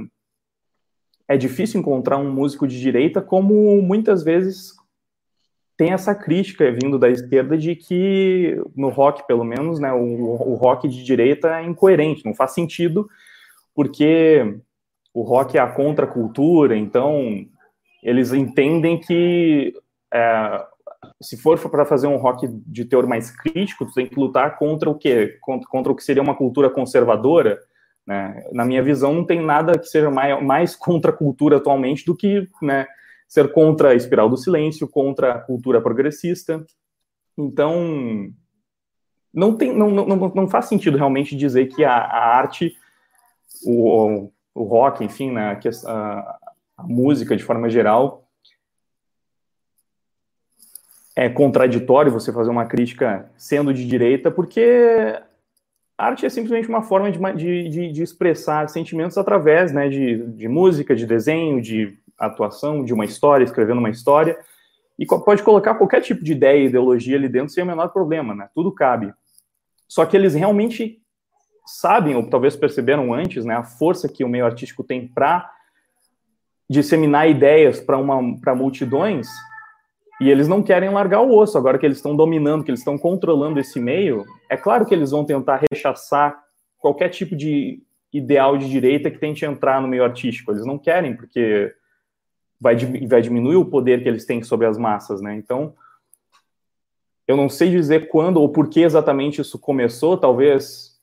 é difícil encontrar um músico de direita, como muitas vezes tem essa crítica vindo da esquerda de que no rock, pelo menos, né, o, o rock de direita é incoerente, não faz sentido, porque o rock é a contracultura, então eles entendem que é, se for para fazer um rock de teor mais crítico, tu tem que lutar contra o quê? Contra, contra o que seria uma cultura conservadora. Né? Na minha visão, não tem nada que seja mais, mais contra a cultura atualmente do que né, ser contra a espiral do silêncio, contra a cultura progressista. Então, não, tem, não, não, não faz sentido realmente dizer que a, a arte, o, o rock, enfim, né, a, a música de forma geral, é contraditório você fazer uma crítica sendo de direita, porque arte é simplesmente uma forma de, de, de expressar sentimentos através né, de, de, música, de desenho, de atuação, de uma história, escrevendo uma história, e pode colocar qualquer tipo de ideia, ideologia ali dentro sem o menor problema, né? Tudo cabe. Só que eles realmente sabem, ou talvez perceberam antes, né, a força que o meio artístico tem para disseminar ideias para multidões, e eles não querem largar o osso, agora que eles estão dominando, que eles estão controlando esse meio, é claro que eles vão tentar rechaçar qualquer tipo de ideal de direita que tente entrar no meio artístico. Eles não querem, porque vai, vai diminuir o poder que eles têm sobre as massas, né? Então, eu não sei dizer quando ou por que exatamente isso começou, talvez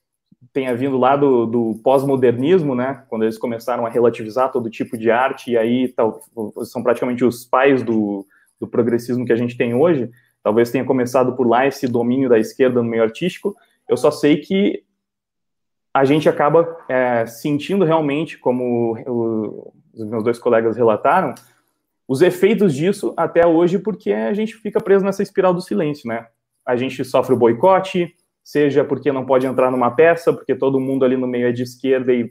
tenha vindo lá do, do pós-modernismo, né? Quando eles começaram a relativizar todo tipo de arte, e aí tal, são praticamente os pais do, do progressismo que a gente tem hoje. Talvez tenha começado por lá esse domínio da esquerda no meio artístico. Eu só sei que a gente acaba é, sentindo realmente, como o, os meus dois colegas relataram, os efeitos disso até hoje, porque a gente fica preso nessa espiral do silêncio, né? A gente sofre o boicote, seja porque não pode entrar numa peça, porque todo mundo ali no meio é de esquerda e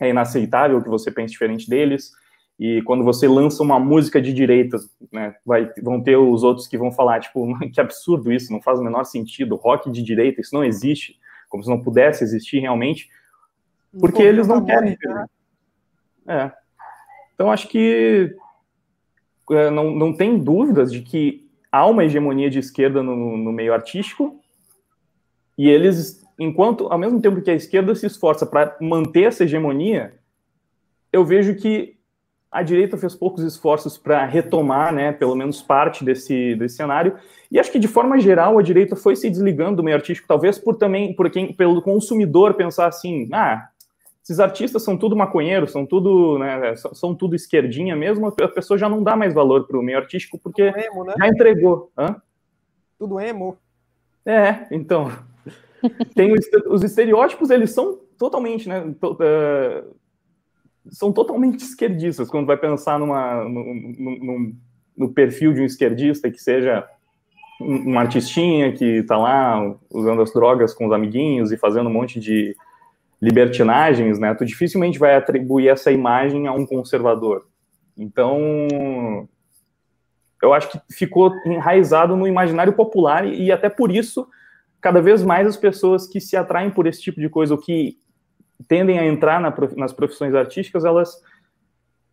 é inaceitável que você pense diferente deles. E quando você lança uma música de direita, né, vai, vão ter os outros que vão falar, tipo, que absurdo isso, não faz o menor sentido, rock de direita, isso não existe como se não pudesse existir realmente, porque eles não querem. Né? É. Então, acho que é, não, não tem dúvidas de que há uma hegemonia de esquerda no, no meio artístico, e eles, enquanto, ao mesmo tempo que a esquerda se esforça para manter essa hegemonia, eu vejo que a direita fez poucos esforços para retomar, né, pelo menos parte desse, desse cenário. E acho que de forma geral a direita foi se desligando do meio artístico, talvez por também por quem, pelo consumidor pensar assim, ah, esses artistas são tudo maconheiros, são tudo, né, são tudo esquerdinha mesmo. A pessoa já não dá mais valor para o meio artístico porque emo, né? já entregou. Hã? Tudo emo. É, então tem os estereótipos, eles são totalmente, né? Uh, são totalmente esquerdistas quando vai pensar numa, no, perfil de um esquerdista que seja um, artistinha que está lá usando as drogas com os amiguinhos e fazendo um monte de libertinagens, né? Tu dificilmente vai atribuir essa imagem a um conservador. Então, eu acho que ficou enraizado no imaginário popular e, e até por isso cada vez mais as pessoas que se atraem por esse tipo de coisa, ou que tendem a entrar na, nas profissões artísticas, elas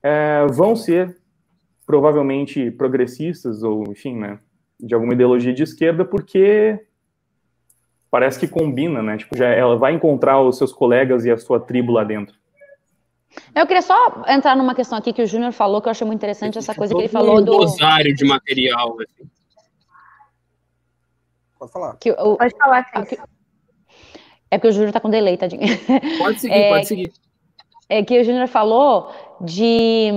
é, vão ser provavelmente progressistas ou, enfim, né, de alguma ideologia de esquerda, porque parece que combina, né? Tipo, já ela vai encontrar os seus colegas e a sua tribo lá dentro. Eu queria só entrar numa questão aqui que o Júnior falou, que eu achei muito interessante essa coisa que ele falou um do rosário de material. Assim. Pode falar. Que, o, Pode falar, que, é porque o Júnior tá com delay, tadinho. Pode seguir, é, pode seguir. É que o Júnior falou de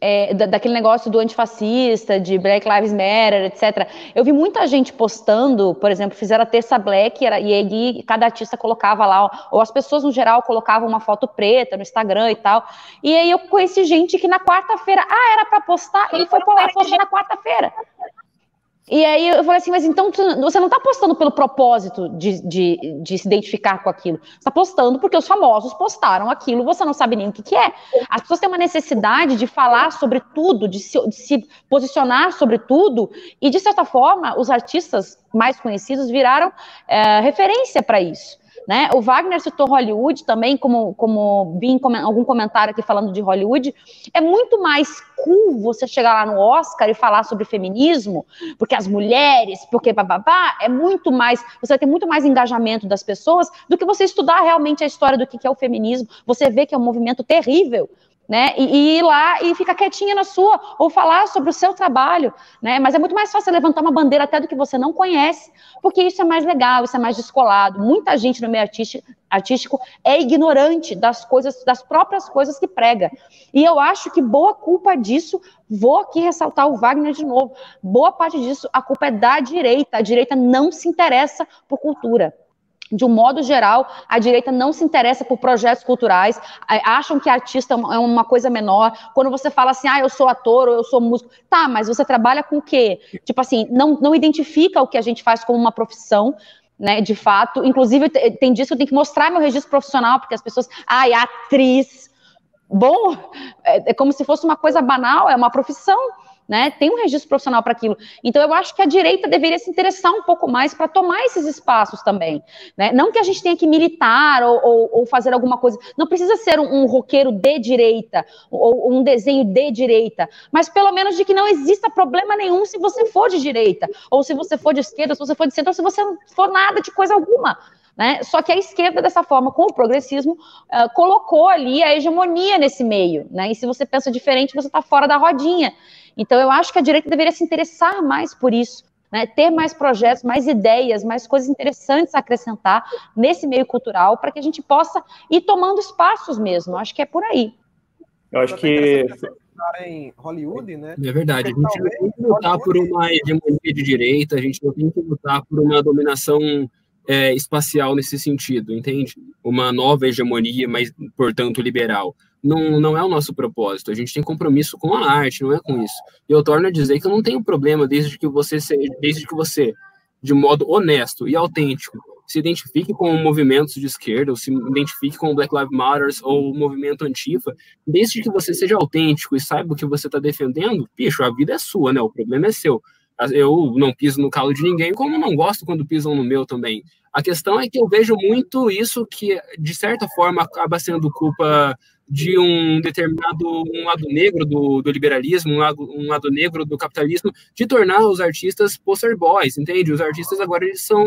é, daquele negócio do antifascista, de Black Lives Matter, etc. Eu vi muita gente postando, por exemplo, fizeram a terça black era, e aí cada artista colocava lá, ou as pessoas no geral colocavam uma foto preta no Instagram e tal. E aí eu conheci gente que na quarta-feira, ah, era para postar, ele foi a foto na quarta-feira. E aí eu falei assim, mas então você não está postando pelo propósito de, de, de, se identificar com aquilo. Você está postando porque os famosos postaram aquilo, você não sabe nem o que, que é. As pessoas têm uma necessidade de falar sobre tudo, de se, de se posicionar sobre tudo, e de certa forma, os artistas mais conhecidos viraram é, referência para isso. Né? O Wagner citou Hollywood também, como, como algum comentário aqui falando de Hollywood. É muito mais cool você chegar lá no Oscar e falar sobre feminismo, porque as mulheres, porque bababá, é muito mais. Você vai ter muito mais engajamento das pessoas do que você estudar realmente a história do que é o feminismo. Você vê que é um movimento terrível, né? E, e, ir lá e ficar quietinha na sua, ou falar sobre o seu trabalho, né? Mas é muito mais fácil levantar uma bandeira até do que você não conhece, porque isso é mais legal, isso é mais descolado. Muita gente no meio artístico, é ignorante das coisas, das próprias coisas que prega. E eu acho que boa culpa disso, vou aqui ressaltar o Wagner de novo, boa parte disso, a culpa é da direita. A direita não se interessa por cultura de um modo geral, a direita não se interessa por projetos culturais, acham que artista é uma coisa menor. Quando você fala assim, ah, eu sou ator ou eu sou músico, tá, mas você trabalha com o quê? Tipo assim, não, não identifica o que a gente faz como uma profissão, né, de fato. Inclusive, tem dias que eu tenho que mostrar meu registro profissional, porque as pessoas, ai, atriz. Bom, é, é como se fosse uma coisa banal, é uma profissão. Né? Tem um registro profissional para aquilo. Então, eu acho que a direita deveria se interessar um pouco mais para tomar esses espaços também. Né? Não que a gente tenha que militar ou, ou, ou fazer alguma coisa. Não precisa ser um, um roqueiro de direita ou, um desenho de direita, mas pelo menos de que não exista problema nenhum se você for de direita, ou se você for de esquerda, se você for de centro, ou se você for nada de coisa alguma. Né? Só que a esquerda, dessa forma, com o progressismo, uh, colocou ali a hegemonia nesse meio. Né? E se você pensa diferente, você está fora da rodinha. Então, eu acho que a direita deveria se interessar mais por isso, né? ter mais projetos, mais ideias, mais coisas interessantes a acrescentar nesse meio cultural, para que a gente possa ir tomando espaços mesmo. Acho que é por aí. Eu acho que em Hollywood, né? É verdade. A gente não tem que lutar por uma hegemonia de direita, a gente não tem que lutar por uma dominação é, espacial nesse sentido, entende? Uma nova hegemonia, mas, portanto, liberal não, não é o nosso propósito. A gente tem compromisso com a arte, não é com isso. E eu torno a dizer que eu não tenho problema desde que você seja, desde que você, de modo honesto e autêntico, se identifique com movimentos de esquerda, ou se identifique com o Black Lives Matter ou o movimento antifa, desde que você seja autêntico e saiba o que você está defendendo, bicho, a vida é sua, né? O problema é seu. Eu não piso no calo de ninguém, como não gosto quando pisam no meu também. A questão é que eu vejo muito isso que, de certa forma, acaba sendo culpa de um determinado um lado negro do, do liberalismo, um lado, um lado negro do capitalismo, de tornar os artistas poster boys, entende? Os artistas agora eles são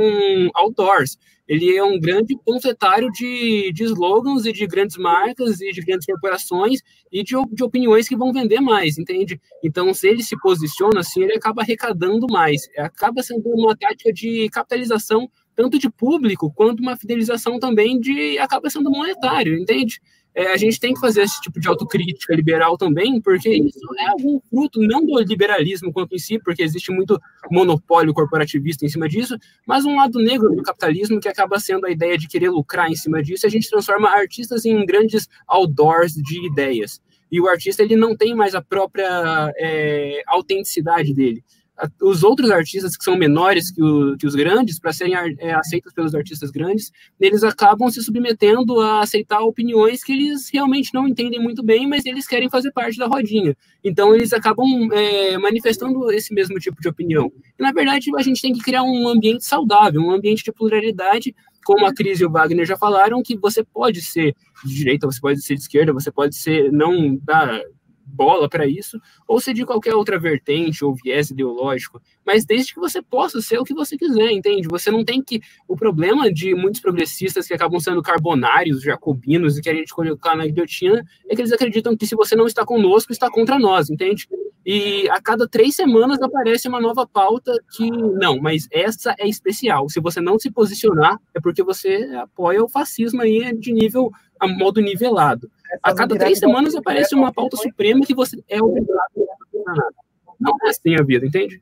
outdoors. Ele é um grande panfletário de, de slogans e de grandes marcas e de grandes corporações e de, de opiniões que vão vender mais, entende? Então, se ele se posiciona assim, ele acaba arrecadando mais. Acaba sendo uma tática de capitalização tanto de público quanto uma fidelização também de acaba sendo monetário, entende? É, a gente tem que fazer esse tipo de autocrítica liberal também, porque isso é algum fruto não do liberalismo quanto em si, porque existe muito monopólio corporativista em cima disso, mas um lado negro do capitalismo que acaba sendo a ideia de querer lucrar em cima disso, e a gente transforma artistas em grandes outdoors de ideias. E o artista ele não tem mais a própria é, autenticidade dele os outros artistas que são menores que, o, que os grandes, para serem é, aceitos pelos artistas grandes, eles acabam se submetendo a aceitar opiniões que eles realmente não entendem muito bem, mas eles querem fazer parte da rodinha. Então, eles acabam é, manifestando esse mesmo tipo de opinião. E, na verdade, a gente tem que criar um ambiente saudável, um ambiente de pluralidade, como a Cris e o Wagner já falaram, que você pode ser de direita, você pode ser de esquerda, você pode ser não da bola para isso, ou ser de qualquer outra vertente ou viés ideológico, mas desde que você possa ser o que você quiser, entende? Você não tem que. O problema de muitos progressistas que acabam sendo carbonários, jacobinos e que a gente colocar na guilhotina é que eles acreditam que se você não está conosco, está contra nós, entende? E a cada três semanas aparece uma nova pauta que, não, mas essa é especial. Se você não se posicionar, é porque você apoia o fascismo aí de nível, a modo nivelado. A cada três semanas aparece uma pauta suprema que você é obrigado a. Não é assim a vida, entende?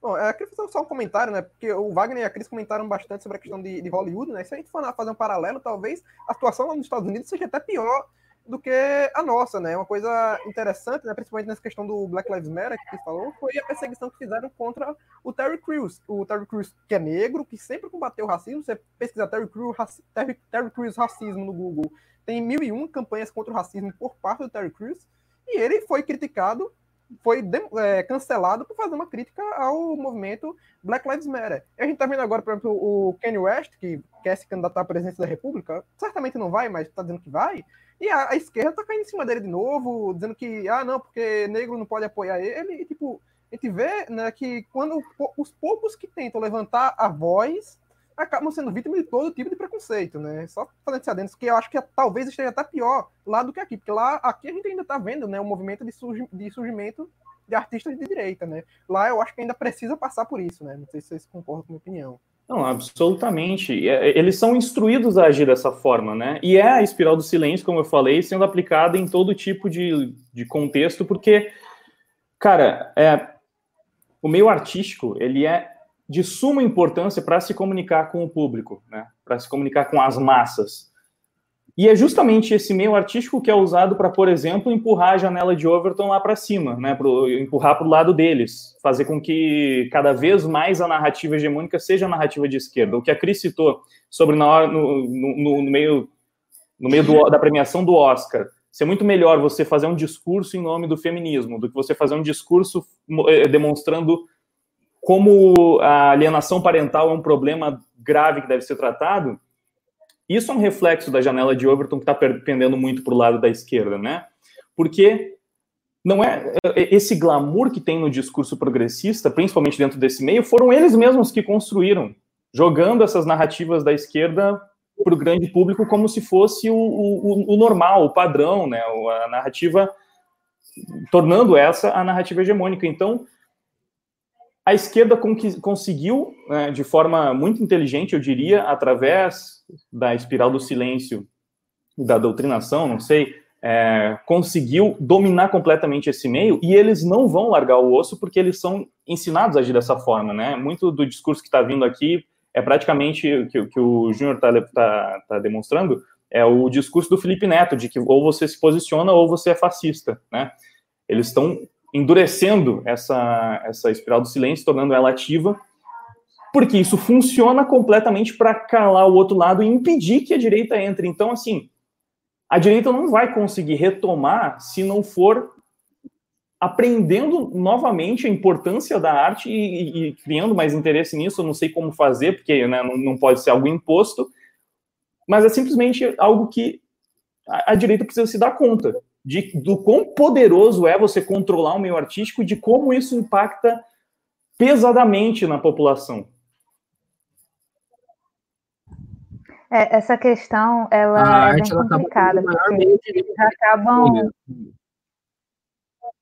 Bom, eu queria fazer só um comentário, né? Porque o Wagner e a Cris comentaram bastante sobre a questão de, de Hollywood, né? Se a gente for fazer um paralelo, talvez a situação lá nos Estados Unidos seja até pior do que a nossa, né? Uma coisa interessante, né? principalmente nessa questão do Black Lives Matter que você falou, foi a perseguição que fizeram contra o Terry Crews. O Terry Crews, que é negro, que sempre combateu o racismo. Você pesquisar Terry Crews, Terry, Terry Crews racismo no Google, tem mil e campanhas contra o racismo por parte do Terry Crews. E ele foi criticado, foi é, cancelado por fazer uma crítica ao movimento Black Lives Matter. E a gente tá vendo agora, por exemplo, o Kanye West, que quer se candidatar à presidência da República, certamente não vai, mas está dizendo que vai. E a, a esquerda tá caindo em cima dele de novo, dizendo que, ah, não, porque negro não pode apoiar ele. E, tipo, a gente vê né, que quando os poucos que tentam levantar a voz acabam sendo vítimas de todo tipo de preconceito, né? Só fazendo esse adendo, que eu acho que talvez esteja até pior lá do que aqui, porque lá aqui a gente ainda está vendo né, um movimento de, surgi, de surgimento de artistas de direita, né? Lá eu acho que ainda precisa passar por isso, né? Não sei se vocês concordam com a minha opinião. Não, absolutamente. É, eles são instruídos a agir dessa forma, né? E é a espiral do silêncio, como eu falei, sendo aplicada em todo tipo de, de contexto, porque, cara, é, o meio artístico, ele é de suma importância para se comunicar com o público, né? Para se comunicar com as massas. E é justamente esse meio artístico que é usado para, por exemplo, empurrar a janela de Overton lá para cima, né? Pro, empurrar para o lado deles, fazer com que cada vez mais a narrativa hegemônica seja a narrativa de esquerda. O que a Cris citou sobre na no, no, no meio, no meio do, da premiação do Oscar, ser muito melhor você fazer um discurso em nome do feminismo do que você fazer um discurso eh, demonstrando como a alienação parental é um problema grave que deve ser tratado. Isso é um reflexo da janela de Overton que está pendendo muito para o lado da esquerda, né? Porque não é esse glamour que tem no discurso progressista, principalmente dentro desse meio, foram eles mesmos que construíram, jogando essas narrativas da esquerda para o grande público como se fosse o, o, o, normal, o padrão, né? A narrativa tornando essa a narrativa hegemônica. Então, a esquerda conseguiu, né, de forma muito inteligente, eu diria, através da espiral do silêncio e da doutrinação, não sei, é, conseguiu dominar completamente esse meio e eles não vão largar o osso porque eles são ensinados a agir dessa forma, né? Muito do discurso que está vindo aqui é praticamente que, que o Júnior está tá, tá demonstrando é o discurso do Felipe Neto de que ou você se posiciona ou você é fascista, né? Eles estão endurecendo essa essa espiral do silêncio, tornando ela ativa, porque isso funciona completamente para calar o outro lado e impedir que a direita entre. Então, assim, a direita não vai conseguir retomar se não for aprendendo novamente a importância da arte e, e, e criando mais interesse nisso. Eu não sei como fazer, porque né, não, não, pode ser algo imposto, mas é simplesmente algo que a, a, direita precisa se dar conta de, do quão poderoso é você controlar o meio artístico e de como isso impacta pesadamente na população. É, essa questão ela é bem complicada, porque eles acabam,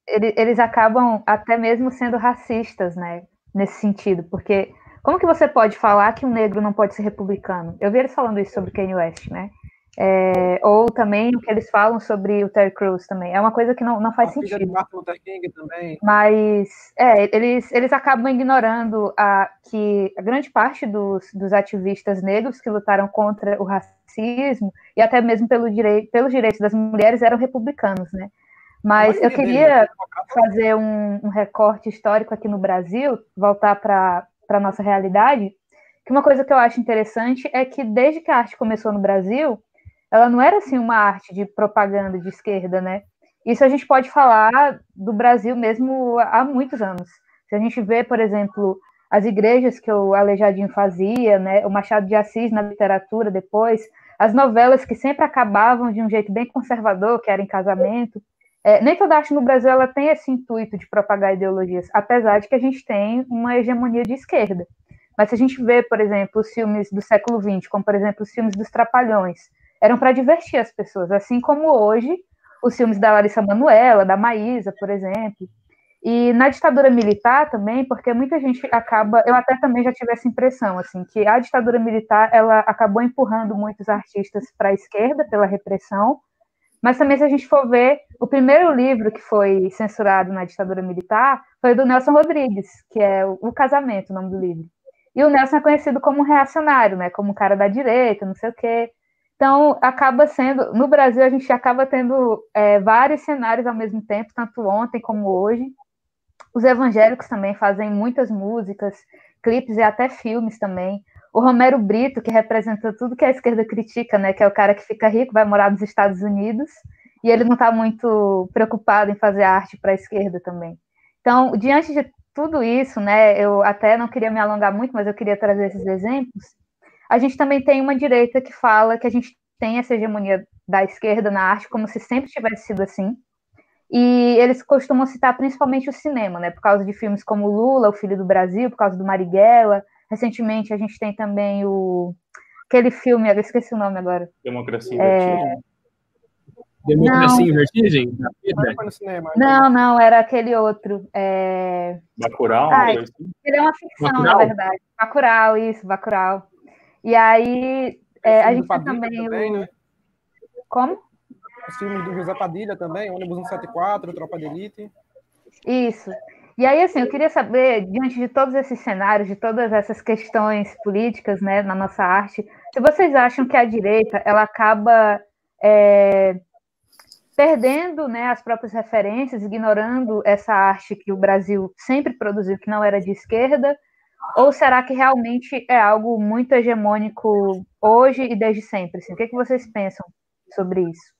eles, eles acabam até mesmo sendo racistas, né? Nesse sentido, porque como que você pode falar que um negro não pode ser republicano? Eu vi eles falando isso sobre Kanye West, né? É, ou também o que eles falam sobre o Terry Crews também. É uma coisa que não, não faz a sentido. Martin Luther King também. Mas é, eles, eles acabam ignorando a, que a grande parte dos, dos ativistas negros que lutaram contra o racismo e até mesmo pelo direi pelos direitos das mulheres eram republicanos, né? Mas eu queria fazer um, um recorte histórico aqui no Brasil, voltar para a nossa realidade, que uma coisa que eu acho interessante é que desde que a arte começou no Brasil, ela não era assim uma arte de propaganda de esquerda, né? Isso a gente pode falar do Brasil mesmo há muitos anos. Se a gente vê, por exemplo, as igrejas que o Aleijadinho fazia, né, o Machado de Assis na literatura depois, as novelas que sempre acabavam de um jeito bem conservador, que era em casamento. É, nem toda arte no Brasil ela tem esse intuito de propagar ideologias, apesar de que a gente tem uma hegemonia de esquerda. Mas se a gente vê, por exemplo, os filmes do século XX, como por exemplo os filmes dos Trapalhões, eram para divertir as pessoas, assim como hoje os filmes da Larissa Manoela, da Maísa, por exemplo. E na ditadura militar também, porque muita gente acaba, eu até também já tive essa impressão, assim, que a ditadura militar ela acabou empurrando muitos artistas para a esquerda pela repressão, mas também se a gente for ver, o primeiro livro que foi censurado na ditadura militar foi do Nelson Rodrigues, que é o Casamento, o nome do livro. E o Nelson é conhecido como um reacionário, né, como um cara da direita, não sei o quê. Então, acaba sendo, no Brasil, a gente acaba tendo é, vários cenários ao mesmo tempo, tanto ontem como hoje. Os evangélicos também fazem muitas músicas, clipes e até filmes também. O Romero Brito, que representa tudo que a esquerda critica, né? Que é o cara que fica rico, vai morar nos Estados Unidos, e ele não está muito preocupado em fazer arte para a esquerda também. Então, diante de tudo isso, né? Eu até não queria me alongar muito, mas eu queria trazer esses exemplos a gente também tem uma direita que fala que a gente tem essa hegemonia da esquerda na arte como se sempre tivesse sido assim. E eles costumam citar principalmente o cinema, né? Por causa de filmes como Lula, O Filho do Brasil, por causa do Marighella. Recentemente a gente tem também o aquele filme, eu esqueci o nome agora. Democracia é... Democracia em Vertigem? Não, não, era aquele outro. É... Bacurau? Ah, ele é uma ficção, Bacurau? na verdade. Bacurau, isso, Bacurau. E aí, é, a gente tem também, também o... né? Como? Os filmes do José Padilha também, ônibus 174, Tropa de Elite. Isso. E aí, assim, eu queria saber, diante de todos esses cenários, de todas essas questões políticas, né, na nossa arte, se vocês acham que a direita, ela acaba é, perdendo, né, as próprias referências, ignorando essa arte que o Brasil sempre produziu, que não era de esquerda, ou será que realmente é algo muito hegemônico hoje e desde sempre? Assim? O que, é que vocês pensam sobre isso?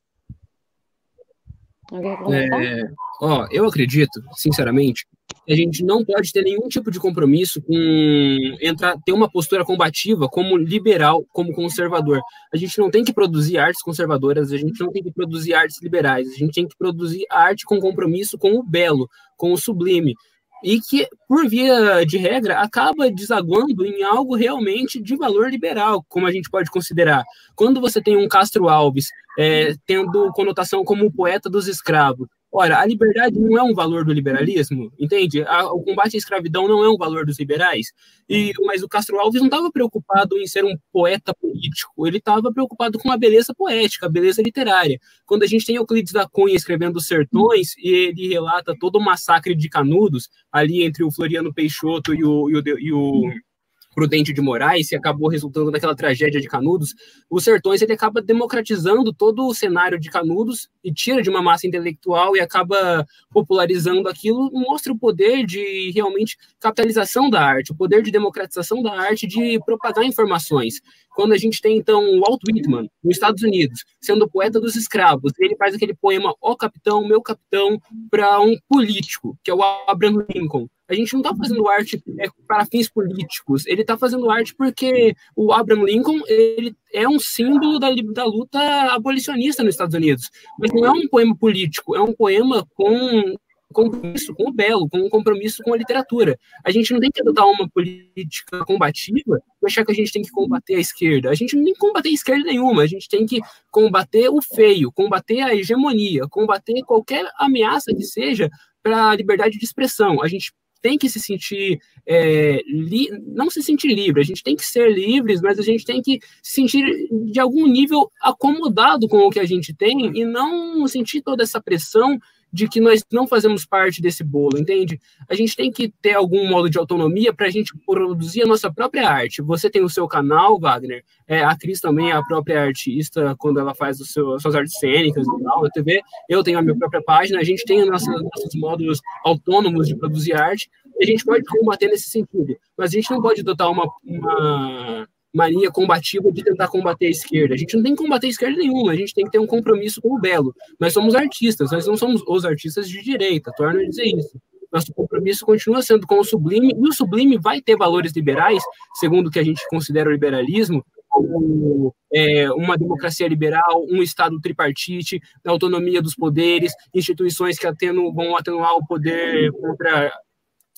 É, ó, eu acredito, sinceramente, que a gente não pode ter nenhum tipo de compromisso com entrar, ter uma postura combativa como liberal, como conservador. A gente não tem que produzir artes conservadoras, a gente não tem que produzir artes liberais, a gente tem que produzir arte com compromisso com o belo, com o sublime e que, por via de regra, acaba desaguando em algo realmente de valor liberal, como a gente pode considerar. Quando você tem um Castro Alves é, tendo conotação como poeta dos escravos, Ora, a liberdade não é um valor do liberalismo, entende? A, o combate à escravidão não é um valor dos liberais. E, mas o Castro Alves não estava preocupado em ser um poeta político, ele estava preocupado com a beleza poética, a beleza literária. Quando a gente tem Euclides da Cunha escrevendo Sertões, e ele relata todo o massacre de Canudos, ali entre o Floriano Peixoto e o, e o, e o Prudente de Moraes, que acabou resultando naquela tragédia de Canudos, o Sertões ele acaba democratizando todo o cenário de Canudos e tira de uma massa intelectual e acaba popularizando aquilo, mostra o poder de realmente capitalização da arte, o poder de democratização da arte, de propagar informações. Quando a gente tem, então, o Walt Whitman, nos Estados Unidos, sendo o poeta dos escravos, ele faz aquele poema Ó Capitão, Meu Capitão, para um político, que é o Abraham Lincoln. A gente não está fazendo arte é, para fins políticos, ele está fazendo arte porque o Abraham Lincoln ele é um símbolo da, da luta abolicionista nos Estados Unidos. Mas não é um poema político, é um poema com compromisso com o belo, com um compromisso com a literatura. A gente não tem que adotar uma política combativa e achar que a gente tem que combater a esquerda. A gente não tem que combater a esquerda nenhuma, a gente tem que combater o feio, combater a hegemonia, combater qualquer ameaça que seja para a liberdade de expressão. A gente tem que se sentir, é, li, não se sentir livre, a gente tem que ser livres, mas a gente tem que se sentir de algum nível acomodado com o que a gente tem e não sentir toda essa pressão de que nós não fazemos parte desse bolo, entende? A gente tem que ter algum modo de autonomia para a gente produzir a nossa própria arte. Você tem o seu canal, Wagner, é, a Cris também é a própria artista quando ela faz o seu, as suas artes cênicas e tal, na TV. Eu tenho a minha própria página, a gente tem nossos módulos autônomos de produzir arte, e a gente pode combater nesse sentido. Mas a gente não pode adotar uma, uma mania combativa de tentar combater a esquerda. A gente não tem que combater a esquerda nenhuma, a gente tem que ter um compromisso com o belo. Nós somos artistas, nós não somos os artistas de direita, torno a dizer isso. Nosso compromisso continua sendo com o sublime, e o sublime vai ter valores liberais, segundo o que a gente considera o liberalismo, como é, uma democracia liberal, um Estado tripartite, autonomia dos poderes, instituições que atenu, vão atenuar o poder contra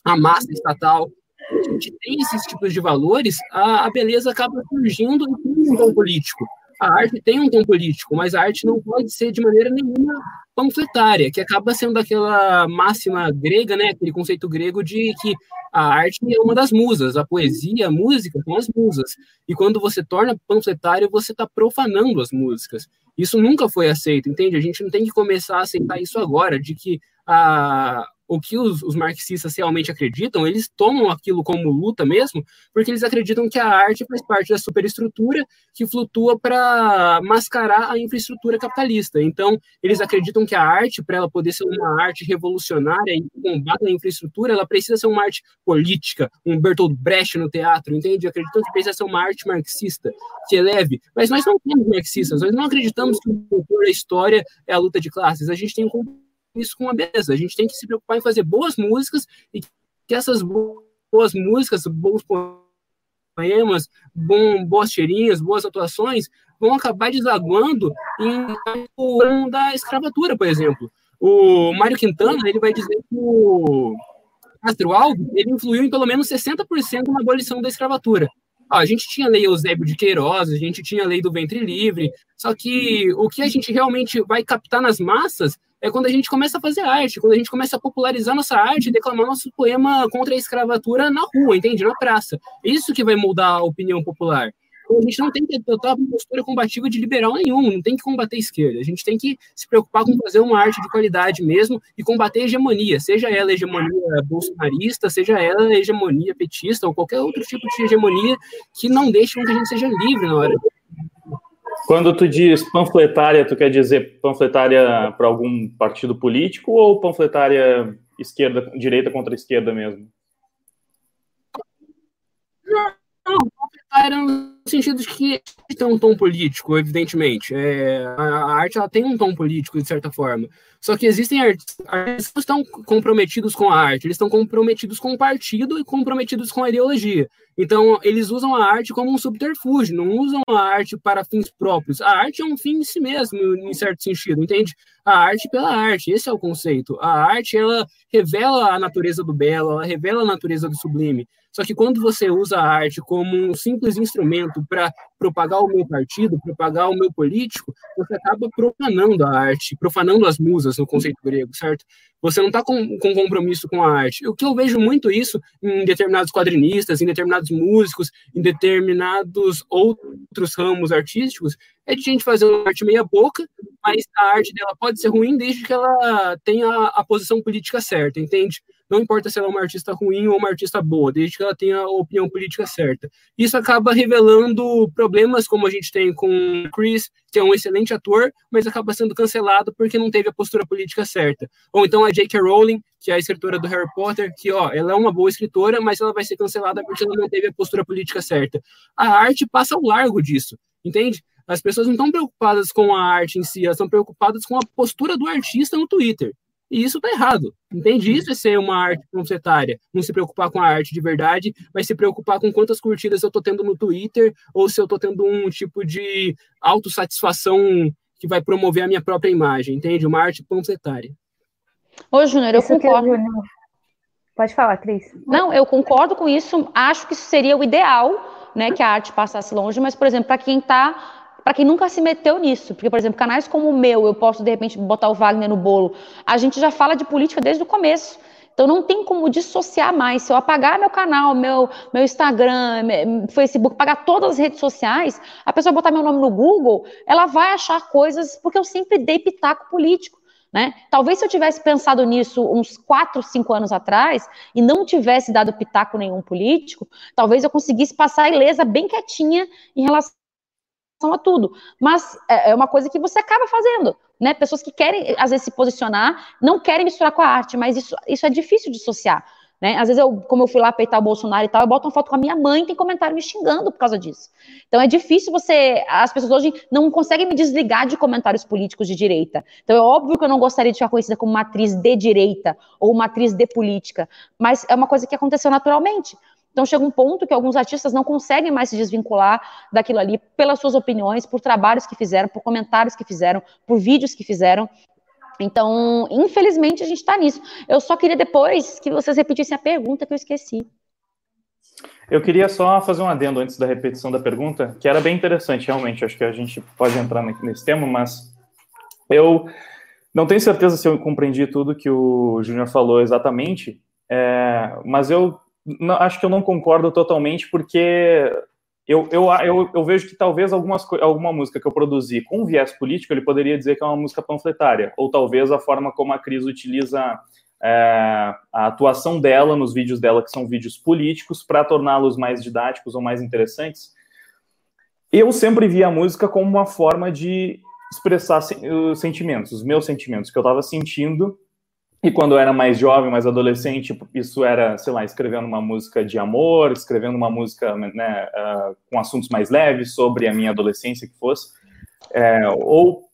a massa estatal a gente tem esses tipos de valores, a, a beleza acaba surgindo e tem um tom político. A arte tem um tom político, mas a arte não pode ser de maneira nenhuma panfletária, que acaba sendo aquela máxima grega, né, aquele conceito grego de que a arte é uma das musas, a poesia, a música são as musas. E quando você torna panfletário, você está profanando as músicas. Isso nunca foi aceito, entende? A gente não tem que começar a aceitar isso agora, de que a, o que os, os, marxistas realmente acreditam, eles tomam aquilo como luta mesmo, porque eles acreditam que a arte faz parte da superestrutura que flutua para mascarar a infraestrutura capitalista. Então, eles acreditam que a arte, para ela poder ser uma arte revolucionária e combate a infraestrutura, ela precisa ser uma arte política, um Bertolt Brecht no teatro, entende? Acreditam que precisa ser uma arte marxista, que eleve. Mas nós não temos marxistas, nós não acreditamos que o cultura, a história é a luta de classes. A gente tem um isso com a beleza. A gente tem que se preocupar em fazer boas músicas e que essas boas músicas, bons poemas, bom, boas cheirinhas, boas atuações vão acabar desaguando em da escravatura, por exemplo. O Mário Quintana ele vai dizer que o Castro Alves ele influiu em pelo menos 60% na abolição da escravatura. A gente tinha a lei Eusébio de Queiroz, a gente tinha a lei do ventre livre, só que o que a gente realmente vai captar nas massas é quando a gente começa a fazer arte, quando a gente começa a popularizar nossa arte, declamar nosso poema contra a escravatura na rua, entende? Na praça. Isso que vai mudar a opinião popular. A gente não tem que adotar uma postura combativa de liberal nenhum, não tem que combater a esquerda. A gente tem que se preocupar com fazer uma arte de qualidade mesmo e combater a hegemonia, seja ela hegemonia bolsonarista, seja ela hegemonia petista ou qualquer outro tipo de hegemonia que não deixe com que a gente seja livre na hora quando tu diz panfletária, tu quer dizer panfletária para algum partido político ou panfletária esquerda, direita contra esquerda mesmo? Não, no sentido de que tem um tom político, evidentemente. É, a arte ela tem um tom político, de certa forma. Só que existem artistas que não estão comprometidos com a arte, eles estão comprometidos com o partido e comprometidos com a ideologia. Então, eles usam a arte como um subterfúgio, não usam a arte para fins próprios. A arte é um fim em si mesmo, em certo sentido, entende? A arte pela arte, esse é o conceito. A arte, ela revela a natureza do belo, ela revela a natureza do sublime. Só que quando você usa a arte como um simples instrumento para propagar o meu partido, propagar o meu político, você acaba profanando a arte, profanando as musas no conceito grego, certo? Você não está com, com compromisso com a arte. O que eu vejo muito isso em determinados quadrinistas, em determinados músicos, em determinados outros ramos artísticos, é de gente fazer uma arte meia boca, mas a arte dela pode ser ruim desde que ela tenha a posição política certa, entende? Não importa se ela é uma artista ruim ou uma artista boa, desde que ela tenha a opinião política certa. Isso acaba revelando problemas como a gente tem com Chris, que é um excelente ator, mas acaba sendo cancelado porque não teve a postura política certa. Ou então a J.K. Rowling, que é a escritora do Harry Potter, que ó, ela é uma boa escritora, mas ela vai ser cancelada porque ela não teve a postura política certa. A arte passa ao largo disso, entende? As pessoas não estão preocupadas com a arte em si, elas estão preocupadas com a postura do artista no Twitter. E isso tá errado. Entende? Isso é ser uma arte panfletária. Não se preocupar com a arte de verdade, mas se preocupar com quantas curtidas eu tô tendo no Twitter, ou se eu tô tendo um tipo de autossatisfação que vai promover a minha própria imagem, entende? Uma arte panfletária. Ô, Júnior, eu isso concordo. Pode falar, Cris. Não, eu concordo com isso. Acho que isso seria o ideal, né? Que a arte passasse longe, mas, por exemplo, para quem está para quem nunca se meteu nisso, porque, por exemplo, canais como o meu, eu posso, de repente, botar o Wagner no bolo, a gente já fala de política desde o começo. Então não tem como dissociar mais. Se eu apagar meu canal, meu, meu Instagram, meu Facebook, pagar todas as redes sociais, a pessoa botar meu nome no Google, ela vai achar coisas, porque eu sempre dei pitaco político. Né? Talvez se eu tivesse pensado nisso uns 4, 5 anos atrás e não tivesse dado pitaco nenhum político, talvez eu conseguisse passar ilesa bem quietinha em relação a tudo. Mas é, é uma coisa que você acaba fazendo, né? Pessoas que querem, às vezes, se posicionar, não querem misturar com a arte, mas isso, isso é difícil de associar. Né? Às vezes, eu, como eu fui lá peitar o Bolsonaro e tal, eu boto uma foto com a minha mãe, tem comentário me xingando por causa disso. Então é difícil você. As pessoas hoje não conseguem me desligar de comentários políticos de direita. Então é óbvio que eu não gostaria de ser conhecida como uma atriz de direita ou uma atriz de política, mas é uma coisa que aconteceu naturalmente. Então chega um ponto que alguns artistas não conseguem mais se desvincular daquilo ali pelas suas opiniões, por trabalhos que fizeram, por comentários que fizeram, por vídeos que fizeram. Então, infelizmente, a gente está nisso. Eu só queria depois que vocês repetissem a pergunta que eu esqueci. Eu queria só fazer um adendo antes da repetição da pergunta, que era bem interessante, realmente. Acho que a gente pode entrar nesse tema, mas eu não tenho certeza se eu compreendi tudo que o Júnior falou exatamente, é, mas eu não, acho que eu não concordo totalmente, porque eu, eu, eu, eu, vejo que talvez algumas, alguma música que eu produzi com viés político, ele poderia dizer que é uma música panfletária, ou talvez a forma como a Cris utiliza é, a atuação dela nos vídeos dela, que são vídeos políticos, para torná-los mais didáticos ou mais interessantes. Eu sempre vi a música como uma forma de expressar sentimentos, os meus sentimentos, que eu estava sentindo e quando eu era mais jovem, mais adolescente, isso era, sei lá, escrevendo uma música de amor, escrevendo uma música né, uh, com assuntos mais leves sobre a minha adolescência, que fosse. É, ou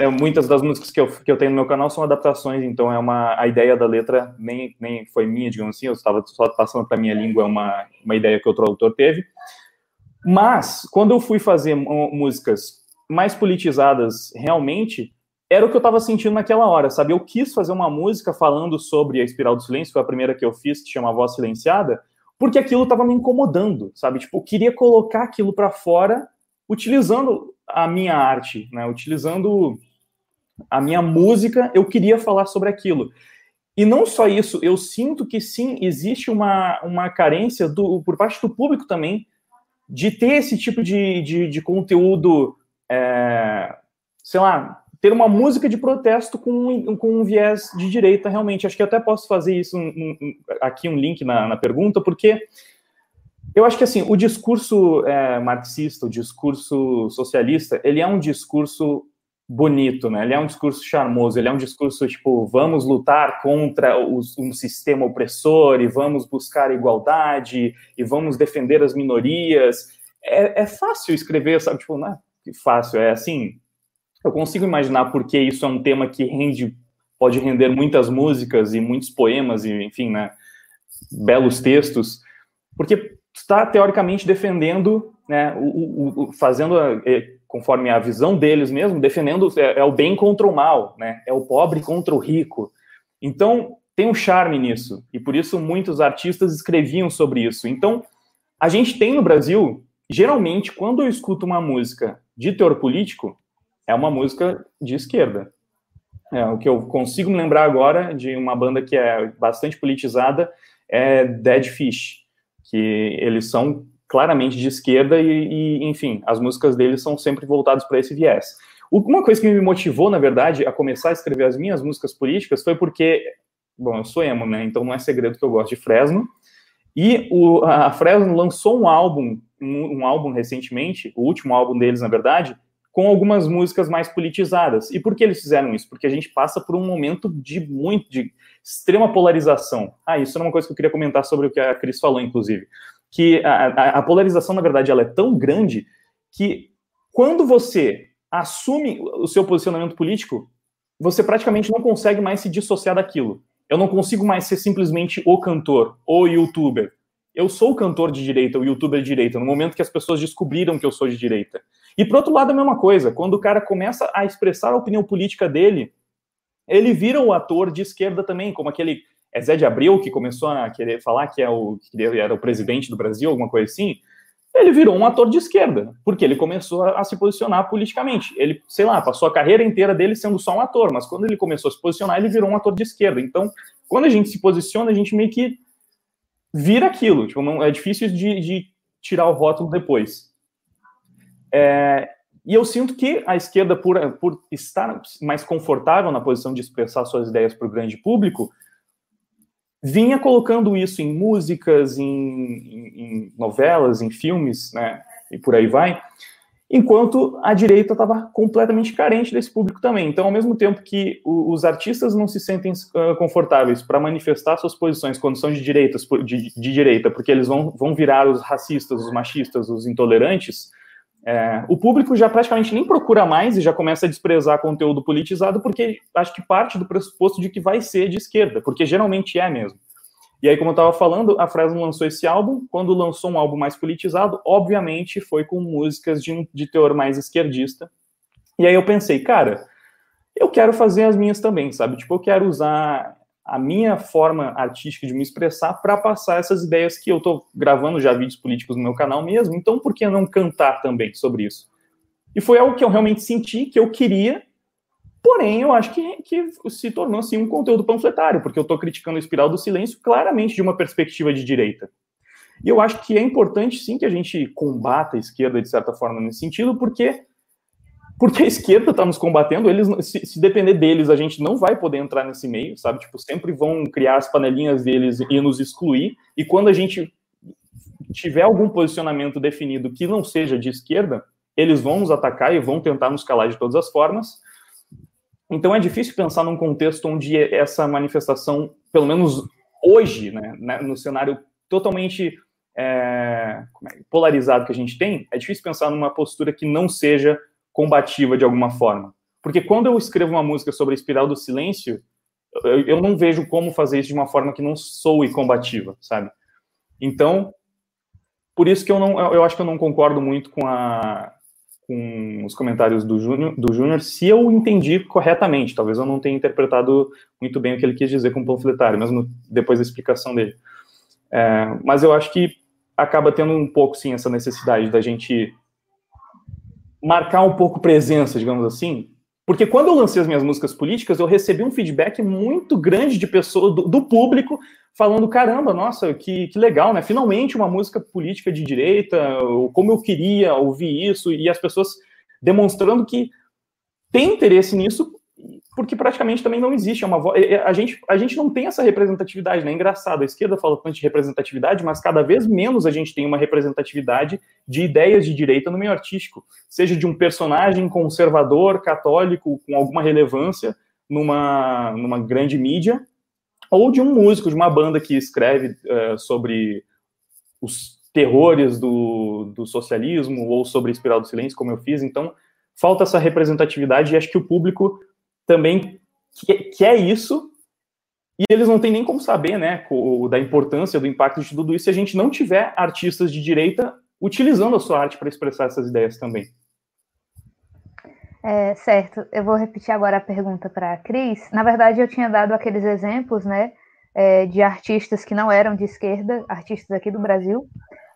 é, muitas das músicas que eu, que eu tenho no meu canal são adaptações, então é uma a ideia da letra nem, nem foi minha, digamos assim, eu estava só passando para minha língua uma, uma ideia que outro autor teve. Mas, quando eu fui fazer músicas mais politizadas realmente, era o que eu estava sentindo naquela hora, sabe? Eu quis fazer uma música falando sobre a espiral do silêncio, foi a primeira que eu fiz, que chama Voz Silenciada, porque aquilo estava me incomodando, sabe? Tipo, eu queria colocar aquilo para fora utilizando a minha arte, né? Utilizando a minha música, eu queria falar sobre aquilo. E não só isso, eu sinto que sim, existe uma, uma carência do, por parte do público também de ter esse tipo de, de, de conteúdo, é, sei lá, ter uma música de protesto com, com um viés de direita, realmente. Acho que até posso fazer isso um, um, aqui, um link na, na, pergunta, porque eu acho que assim, o discurso é, marxista, o discurso socialista, ele é um discurso bonito, né? Ele é um discurso charmoso, ele é um discurso tipo, vamos lutar contra os, um sistema opressor e vamos buscar igualdade e vamos defender as minorias. É, é fácil escrever, sabe? Tipo, não é fácil, é assim. Eu consigo imaginar porque isso é um tema que rende, pode render muitas músicas e muitos poemas e, enfim, né? Belos textos, porque está teoricamente defendendo, né? O, o, fazendo é, conforme a visão deles mesmo, defendendo é, é, o bem contra o mal, né? É o pobre contra o rico. Então, tem um charme nisso, e por isso muitos artistas escreviam sobre isso. Então, a gente tem no Brasil, geralmente, quando eu escuto uma música de teor político, é uma música de esquerda. É, o que eu consigo me lembrar agora de uma banda que é bastante politizada é Dead Fish, que eles são claramente de esquerda e, e enfim, as músicas dele são sempre voltadas para esse viés. Uma coisa que me motivou, na verdade, a começar a escrever as minhas músicas políticas foi porque, bom, eu sou emo, né? Então não é segredo que eu gosto de Fresno. E o, a Fresno lançou um álbum, um, um álbum recentemente, o último álbum deles, na verdade, com algumas músicas mais politizadas. E por que eles fizeram isso? Porque a gente passa por um momento de muito, de extrema polarização. Ah, isso é uma coisa que eu queria comentar sobre o que a Cris falou, inclusive que a, a, a polarização, na verdade, ela é tão grande que quando você assume o seu posicionamento político, você praticamente não consegue mais se dissociar daquilo. Eu não consigo mais ser simplesmente o cantor, o youtuber. Eu sou o cantor de direita, o youtuber de direita, no momento que as pessoas descobriram que eu sou de direita. E por outro lado, a mesma coisa, quando o cara começa a expressar a opinião política dele, ele vira o ator de esquerda também, como aquele é Zé de Abril que começou a querer falar que, é o, que era o presidente do Brasil, alguma coisa assim, ele virou um ator de esquerda, porque ele começou a, se posicionar politicamente. Ele, sei lá, passou a carreira inteira dele sendo só um ator, mas quando ele começou a se posicionar, ele virou um ator de esquerda. Então, quando a gente se posiciona, a gente meio que vira aquilo. Tipo, não, é difícil de, de tirar o rótulo depois. É, e eu sinto que a esquerda, por, por estar mais confortável na posição de expressar suas ideias para o grande público, vinha colocando isso em músicas, em, em, em, novelas, em filmes, né, e por aí vai, enquanto a direita estava completamente carente desse público também. Então, ao mesmo tempo que os artistas não se sentem uh, confortáveis para manifestar suas posições quando são de, direitas, de, de direita, porque eles vão, vão virar os racistas, os machistas, os intolerantes, é, o público já praticamente nem procura mais e já começa a desprezar conteúdo politizado, porque acho que parte do pressuposto de que vai ser de esquerda, porque geralmente é mesmo. E aí, como eu estava falando, a Fresno lançou esse álbum. Quando lançou um álbum mais politizado, obviamente foi com músicas de, um, de teor mais esquerdista. E aí eu pensei, cara, eu quero fazer as minhas também, sabe? Tipo, eu quero usar a minha forma artística de me expressar para passar essas ideias que eu estou gravando já vídeos políticos no meu canal mesmo, então por que não cantar também sobre isso? E foi algo que eu realmente senti que eu queria, porém eu acho que, que se tornou assim um conteúdo panfletário, porque eu estou criticando a espiral do silêncio claramente de uma perspectiva de direita. E eu acho que é importante sim que a gente combata a esquerda de certa forma nesse sentido, porque porque a esquerda está nos combatendo, eles, se, se, depender deles, a gente não vai poder entrar nesse meio, sabe? Tipo, sempre vão criar as panelinhas deles e nos excluir, e quando a gente tiver algum posicionamento definido que não seja de esquerda, eles vão nos atacar e vão tentar nos calar de todas as formas. Então é difícil pensar num contexto onde essa manifestação, pelo menos hoje, né, né no cenário totalmente é, é, polarizado que a gente tem, é difícil pensar numa postura que não seja combativa de alguma forma. Porque quando eu escrevo uma música sobre a espiral do silêncio, eu, eu não vejo como fazer isso de uma forma que não soe combativa, sabe? Então, por isso que eu não, eu acho que eu não concordo muito com a com os comentários do Júnior, do se eu entendi corretamente. Talvez eu não tenha interpretado muito bem o que ele quis dizer com panfletário, mesmo depois da explicação dele. É, mas eu acho que acaba tendo um pouco, sim, essa necessidade da gente marcar um pouco presença, digamos assim, porque quando eu lancei as minhas músicas políticas, eu recebi um feedback muito grande de pessoas, do, do público, falando: caramba, nossa, que, que legal, né? Finalmente uma música política de direita, como eu queria ouvir isso, e as pessoas demonstrando que tem interesse nisso, porque praticamente também não existe uma voz. A gente, a gente não tem essa representatividade, né? É engraçado, a esquerda fala tanto de representatividade, mas cada vez menos a gente tem uma representatividade de ideias de direita no meio artístico, seja de um personagem conservador, católico, com alguma relevância numa, numa grande mídia, ou de um músico, de uma banda que escreve uh, sobre os terrores do, do socialismo, ou sobre a espiral do silêncio, como eu fiz. Então, falta essa representatividade e acho que o público também quer isso e eles não têm nem como saber, né, da importância, do impacto de tudo isso se a gente não tiver artistas de direita utilizando a sua arte para expressar essas ideias também. É, certo, eu vou repetir agora a pergunta para a Cris. Na verdade, eu tinha dado aqueles exemplos, né, é, de artistas que não eram de esquerda, artistas aqui do Brasil,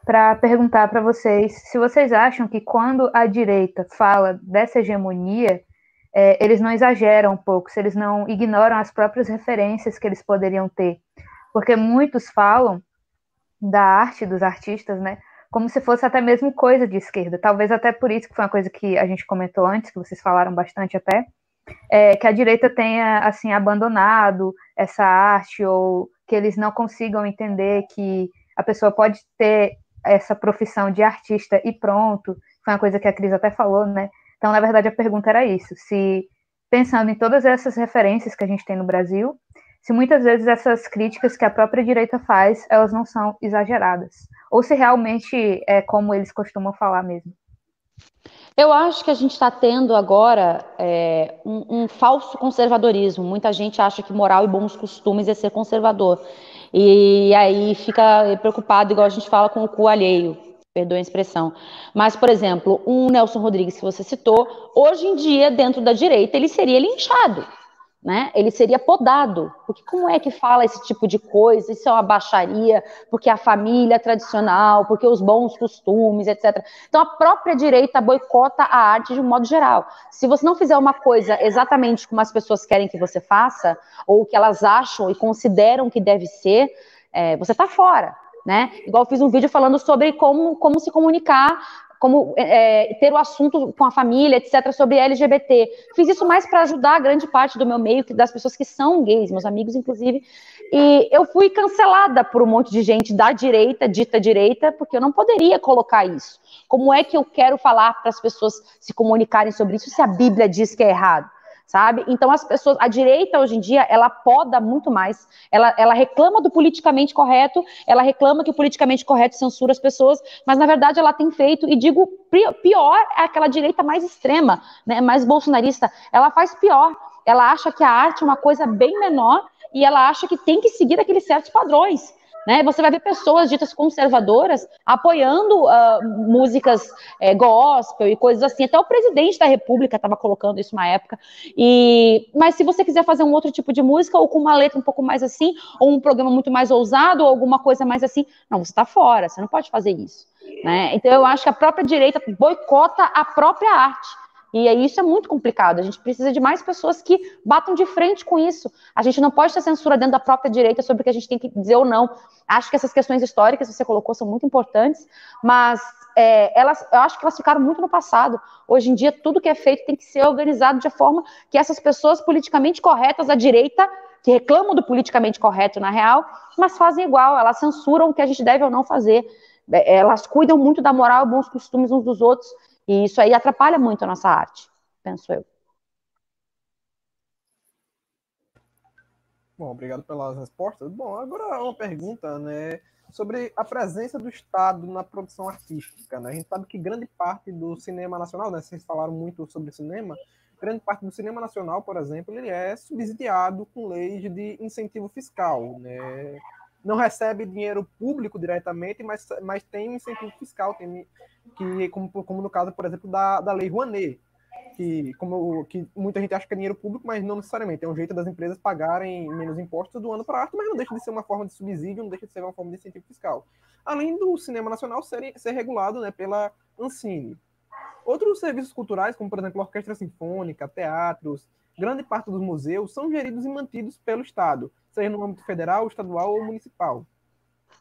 para perguntar para vocês se vocês acham que quando a direita fala dessa hegemonia, é, eles não exageram um pouco, se eles não ignoram as próprias referências que eles poderiam ter. Porque muitos falam da arte dos artistas, né? Como se fosse até mesmo coisa de esquerda. Talvez até por isso que foi uma coisa que a gente comentou antes, que vocês falaram bastante até, é, que a direita tenha assim abandonado essa arte ou que eles não consigam entender que a pessoa pode ter essa profissão de artista e pronto. Foi uma coisa que a Cris até falou, né? Então, na verdade, a pergunta era isso: se, pensando em todas essas referências que a gente tem no Brasil, se muitas vezes essas críticas que a própria direita faz, elas não são exageradas, ou se realmente é como eles costumam falar mesmo. Eu acho que a gente está tendo agora é, um, um, falso conservadorismo. Muita gente acha que moral e bons costumes é ser conservador. E aí fica preocupado, igual a gente fala, com o cu alheio perdoe a expressão. Mas, por exemplo, um Nelson Rodrigues que você citou, hoje em dia, dentro da direita, ele seria linchado, né? Ele seria podado. Porque como é que fala esse tipo de coisa? Isso é uma baixaria, porque a família tradicional, porque os bons costumes, etc. Então, a própria direita boicota a arte de um modo geral. Se você não fizer uma coisa exatamente como as pessoas querem que você faça, ou que elas acham e consideram que deve ser, é, você está fora né? Igual eu fiz um vídeo falando sobre como, como se comunicar, como é, ter o assunto com a família, etc., sobre LGBT. Fiz isso mais para ajudar a grande parte do meu meio, das pessoas que são gays, meus amigos, inclusive. E eu fui cancelada por um monte de gente da direita, dita direita, porque eu não poderia colocar isso. Como é que eu quero falar para as pessoas se comunicarem sobre isso se a Bíblia diz que é errado? Sabe? Então as pessoas, a direita hoje em dia, ela poda muito mais, ela, ela reclama do politicamente correto, ela reclama que o politicamente correto censura as pessoas, mas na verdade ela tem feito, e digo pior, é aquela direita mais extrema, né, mais bolsonarista, ela faz pior, ela acha que a arte é uma coisa bem menor e ela acha que tem que seguir aqueles certos padrões. Né? Você vai ver pessoas ditas conservadoras apoiando uh, músicas é, gospel e coisas assim. Até o presidente da República estava colocando isso uma época. E, mas se você quiser fazer um outro tipo de música, ou com uma letra um pouco mais assim, ou um programa muito mais ousado, ou alguma coisa mais assim, não, você está fora, você não pode fazer isso. Né? Então eu acho que a própria direita boicota a própria arte. E isso é muito complicado. A gente precisa de mais pessoas que batam de frente com isso. A gente não pode ter censura dentro da própria direita sobre o que a gente tem que dizer ou não. Acho que essas questões históricas que você colocou são muito importantes, mas é, elas, eu acho que elas ficaram muito no passado. Hoje em dia, tudo que é feito tem que ser organizado de forma que essas pessoas politicamente corretas da direita, que reclamam do politicamente correto na real, mas fazem igual, elas censuram o que a gente deve ou não fazer. É, elas cuidam muito da moral e bons costumes uns dos outros e isso aí atrapalha muito a nossa arte, penso eu. Bom, obrigado pelas respostas. Bom, agora uma pergunta, né, sobre a presença do Estado na produção artística, né? A gente sabe que grande parte do cinema nacional, né, vocês falaram muito sobre cinema, grande parte do cinema nacional, por exemplo, ele é subsidiado com leis de incentivo fiscal, né? Não recebe dinheiro público diretamente, mas, mas tem um incentivo fiscal, tem, que, como, como no caso, por exemplo, da, da Lei Rouanet, que, como, que muita gente acha que é dinheiro público, mas não necessariamente. É um jeito das empresas pagarem menos impostos do ano para a arte, mas não deixa de ser uma forma de subsídio, não deixa de ser uma forma de incentivo fiscal. Além do cinema nacional ser, ser regulado né, pela Ancine. Outros serviços culturais, como por exemplo a orquestra sinfônica, teatros, grande parte dos museus são geridos e mantidos pelo Estado, seja no âmbito federal, estadual ou municipal.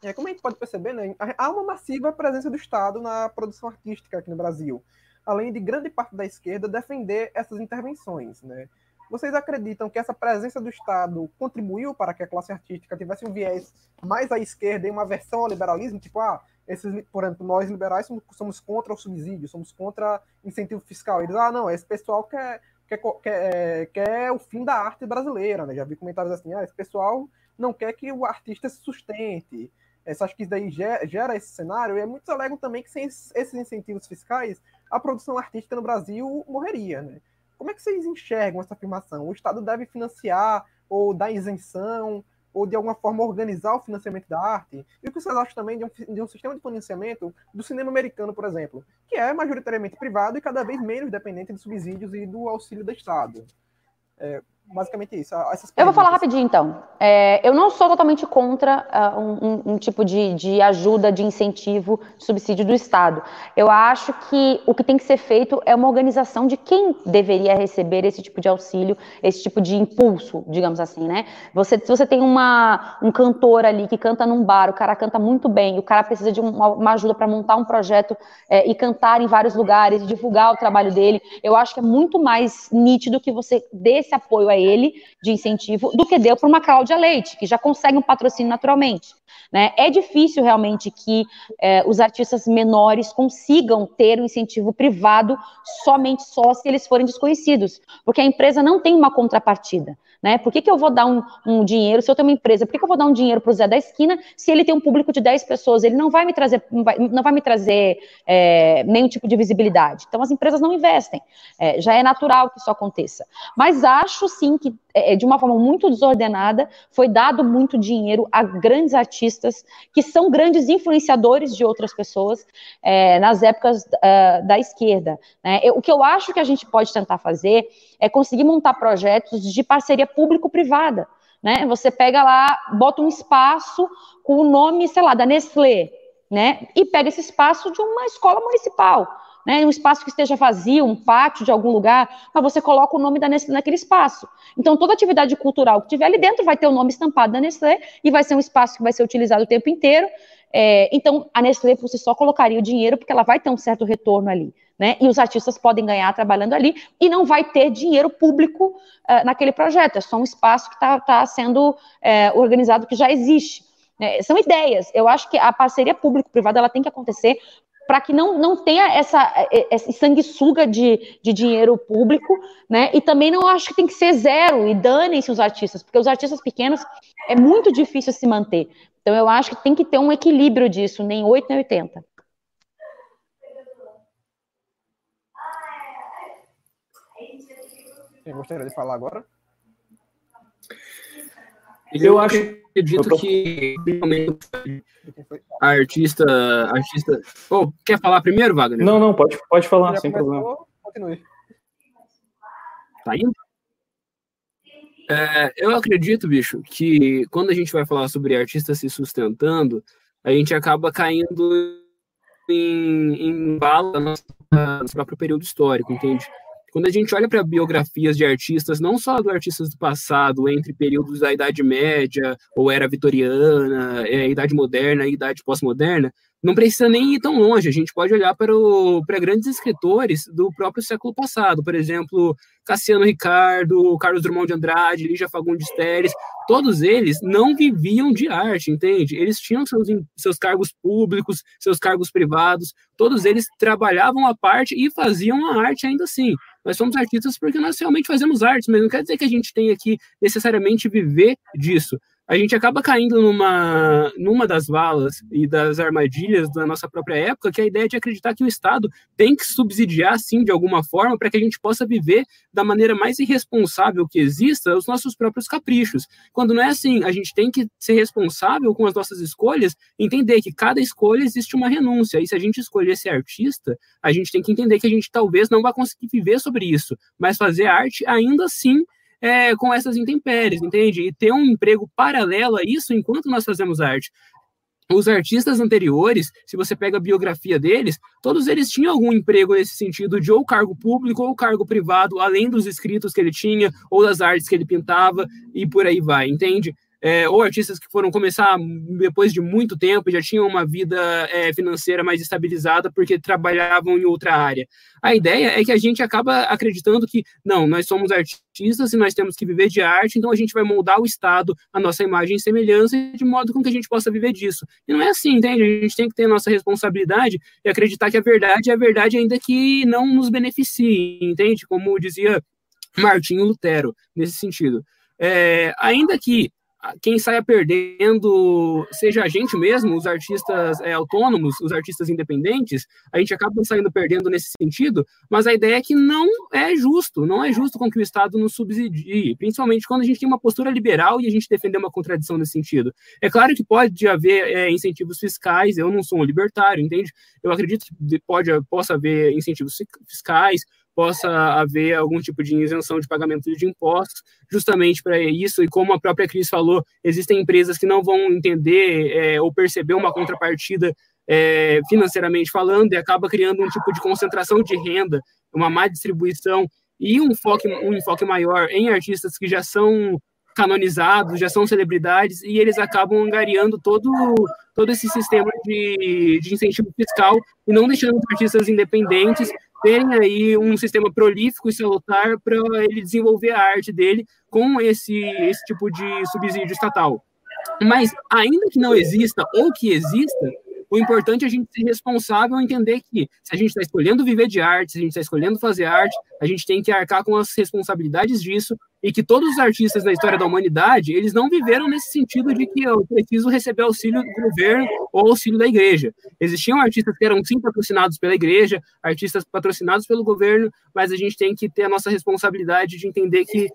É, como a gente pode perceber, né, há uma massiva presença do Estado na produção artística aqui no Brasil, além de grande parte da esquerda defender essas intervenções. Né? vocês acreditam que essa presença do Estado contribuiu para que a classe artística tivesse um viés mais à esquerda e uma versão ao liberalismo? Tipo, ah, esses, por exemplo, nós liberais somos, somos contra o subsídio, somos contra incentivo fiscal. Eles, ah, não, esse pessoal quer, quer, quer, quer o fim da arte brasileira, né? Já vi comentários assim, ah, esse pessoal não quer que o artista se sustente. Essa, acho que isso daí gera esse cenário, e é muito alegam também que sem esses incentivos fiscais, a produção artística no Brasil morreria, né? Como é que vocês enxergam essa afirmação? O Estado deve financiar ou dar isenção ou de alguma forma organizar o financiamento da arte? E o que vocês acham também de um, de um, sistema de financiamento do cinema americano, por exemplo, que é majoritariamente privado e cada vez menos dependente de subsídios e do auxílio do Estado? É, basicamente isso. eu vou falar rapidinho, então. É, eu não sou totalmente contra uh, um, um, tipo de, de, ajuda, de incentivo, de subsídio do Estado. Eu acho que o que tem que ser feito é uma organização de quem deveria receber esse tipo de auxílio, esse tipo de impulso, digamos assim, né? Você, se você tem uma, um cantor ali que canta num bar, o cara canta muito bem, o cara precisa de uma, uma ajuda para montar um projeto é, e cantar em vários lugares, divulgar o trabalho dele, eu acho que é muito mais nítido que você dê esse apoio a ele de incentivo do que deu para uma Cláudia Leite, que já consegue um patrocínio naturalmente. Né? É difícil realmente que é, os artistas menores consigam ter um incentivo privado somente só se eles forem desconhecidos, porque a empresa não tem uma contrapartida. Né? Por que, que eu vou dar um, um dinheiro, se eu tenho uma empresa, por que, que eu vou dar um dinheiro para o Zé da esquina se ele tem um público de 10 pessoas? Ele não vai me trazer, não vai, não vai me trazer é, nenhum tipo de visibilidade. Então as empresas não investem. É, já é natural que isso aconteça. Mas acho sim que é, de uma forma muito desordenada, foi dado muito dinheiro a grandes artistas que são grandes influenciadores de outras pessoas é, nas épocas uh, da esquerda. Né? Eu, o que eu acho que a gente pode tentar fazer é conseguir montar projetos de parceria público-privada. Né? Você pega lá, bota um espaço com o nome, sei lá, da Nestlé, né? E pega esse espaço de uma escola municipal né, um espaço que esteja vazio, um pátio de algum lugar, mas você coloca o nome da Nestlé naquele espaço. Então, toda atividade cultural que tiver ali dentro vai ter o nome estampado da Nestlé e vai ser um espaço que vai ser utilizado o tempo inteiro. É, então, a Nestlé por si só colocaria o dinheiro, porque ela vai ter um certo retorno ali. Né? E os artistas podem ganhar trabalhando ali e não vai ter dinheiro público uh, naquele projeto. É só um espaço que está tá sendo uh, organizado, que já existe. É, são ideias. Eu acho que a parceria público-privada ela tem que acontecer para que não, não tenha essa, esse sanguessuga de, de dinheiro público, né? E também não acho que tem que ser zero e danem-se os artistas, porque os artistas pequenos é muito difícil se manter. Então eu acho que tem que ter um equilíbrio disso, nem 8 nem 80. Quem gostaria de falar agora? Eu acho acredito que a artista, artista. Oh, quer falar primeiro, Wagner? Não, não, pode, pode falar, Já sem começou, problema. Continue. Tá indo? É, eu acredito, bicho, que quando a gente vai falar sobre artista se sustentando, a gente acaba caindo em, em bala no nosso próprio período histórico, entende? Quando a gente olha para biografias de artistas, não só do artistas do passado, entre períodos da Idade Média, ou era vitoriana, é, Idade Moderna e Idade Pós-Moderna, não precisa nem ir tão longe, a gente pode olhar para, o, para grandes escritores do próprio século passado, por exemplo, Cassiano Ricardo, Carlos Drummond de Andrade, Lígia Fagundes Teres, todos eles não viviam de arte, entende? Eles tinham seus, seus cargos públicos, seus cargos privados, todos eles trabalhavam à parte e faziam a arte ainda assim. Nós somos artistas porque nós realmente fazemos arte, mas não quer dizer que a gente tenha que necessariamente viver disso a gente acaba caindo numa, numa das valas e das armadilhas da nossa própria época, que é a ideia de acreditar que o Estado tem que subsidiar, sim, de alguma forma, para que a gente possa viver da maneira mais irresponsável que exista os nossos próprios caprichos. Quando não é assim, a gente tem que ser responsável com as nossas escolhas, entender que cada escolha existe uma renúncia, e se a gente escolher ser artista, a gente tem que entender que a gente talvez não vai conseguir viver sobre isso, mas fazer arte ainda assim é, com essas intempéries, entende? E ter um emprego paralelo a isso enquanto nós fazemos arte. Os artistas anteriores, se você pega a biografia deles, todos eles tinham algum emprego nesse sentido de ou cargo público ou cargo privado, além dos escritos que ele tinha ou das artes que ele pintava e por aí vai, entende? É, ou artistas que foram começar depois de muito tempo, já tinham uma vida é, financeira mais estabilizada porque trabalhavam em outra área. A ideia é que a gente acaba acreditando que, não, nós somos artistas e nós temos que viver de arte, então a gente vai moldar o Estado, a nossa imagem e semelhança, de modo com que a gente possa viver disso. E não é assim, entende? A gente tem que ter a nossa responsabilidade e acreditar que a verdade é a verdade ainda que não nos beneficie, entende? Como dizia Martinho Lutero, nesse sentido. É, ainda que quem saia perdendo seja a gente mesmo, os artistas é, autônomos, os artistas independentes, a gente acaba saindo perdendo nesse sentido, mas a ideia é que não é justo, não é justo com que o Estado nos subsidie, principalmente quando a gente tem uma postura liberal e a gente defender uma contradição nesse sentido. É claro que pode haver é, incentivos fiscais, eu não sou um libertário, entende? Eu acredito que pode, possa haver incentivos fiscais, possa haver algum tipo de isenção de pagamento de impostos, justamente para isso, e como a própria Cris falou, existem empresas que não vão entender é, ou perceber uma contrapartida é, financeiramente falando, e acaba criando um tipo de concentração de renda, uma má distribuição e um enfoque, um enfoque maior em artistas que já são canonizados, já são celebridades, e eles acabam angariando todo, todo esse sistema de, de incentivo fiscal e não deixando os artistas independentes terem aí um sistema prolífico e salutar para ele desenvolver a arte dele com esse, esse tipo de subsídio estatal. Mas, ainda que não exista ou que exista, o importante é a gente ser responsável e entender que se a gente está escolhendo viver de arte, se a gente está escolhendo fazer arte, a gente tem que arcar com as responsabilidades disso e que todos os artistas da história da humanidade, eles não viveram nesse sentido de que eu preciso receber auxílio do governo ou auxílio da igreja. Existiam artistas que eram sim patrocinados pela igreja, artistas patrocinados pelo governo, mas a gente tem que ter a nossa responsabilidade de entender que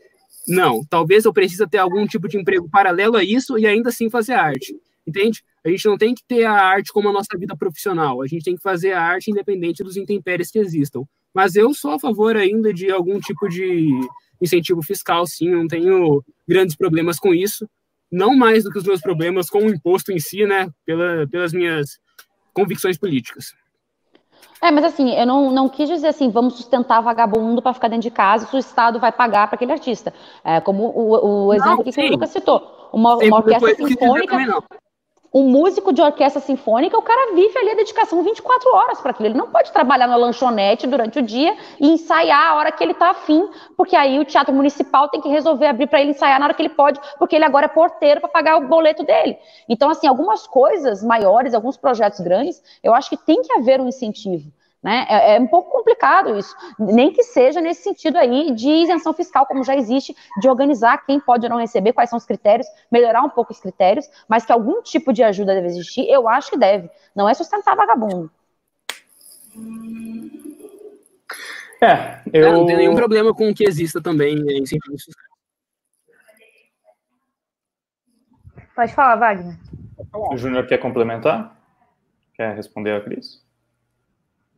não, talvez eu precise ter algum tipo de emprego paralelo a isso e ainda assim fazer arte. Entende? A gente não tem que ter a arte como a nossa vida profissional. A gente tem que fazer a arte independente dos intempéries que existam. Mas eu sou a favor ainda de algum tipo de incentivo fiscal, sim. Não tenho grandes problemas com isso. Não mais do que os meus problemas com o imposto em si, né? Pela, pelas minhas convicções políticas. É, mas assim, eu não, não quis dizer assim, vamos sustentar vagabundo para ficar dentro de casa, se o Estado vai pagar para aquele artista. É, como o, o exemplo não, que o Lucas citou. Uma, uma orquestra sinfônica um músico de orquestra sinfônica, o cara vive ali a dedicação 24 horas para aquilo. Ele não pode trabalhar na lanchonete durante o dia e ensaiar a hora que ele está afim, porque aí o teatro municipal tem que resolver abrir para ele ensaiar na hora que ele pode, porque ele agora é porteiro para pagar o boleto dele. Então, assim, algumas coisas maiores, alguns projetos grandes, eu acho que tem que haver um incentivo. Né? É, é, um pouco complicado isso, nem que seja nesse sentido aí de isenção fiscal, como já existe, de organizar quem pode ou não receber, quais são os critérios, melhorar um pouco os critérios, mas que algum tipo de ajuda deve existir, eu acho que deve. Não é sustentar vagabundo. É, eu é, não tenho nenhum problema com que exista também é, fiscais. Pode falar, Wagner. O Júnior quer complementar? Quer responder a Cris?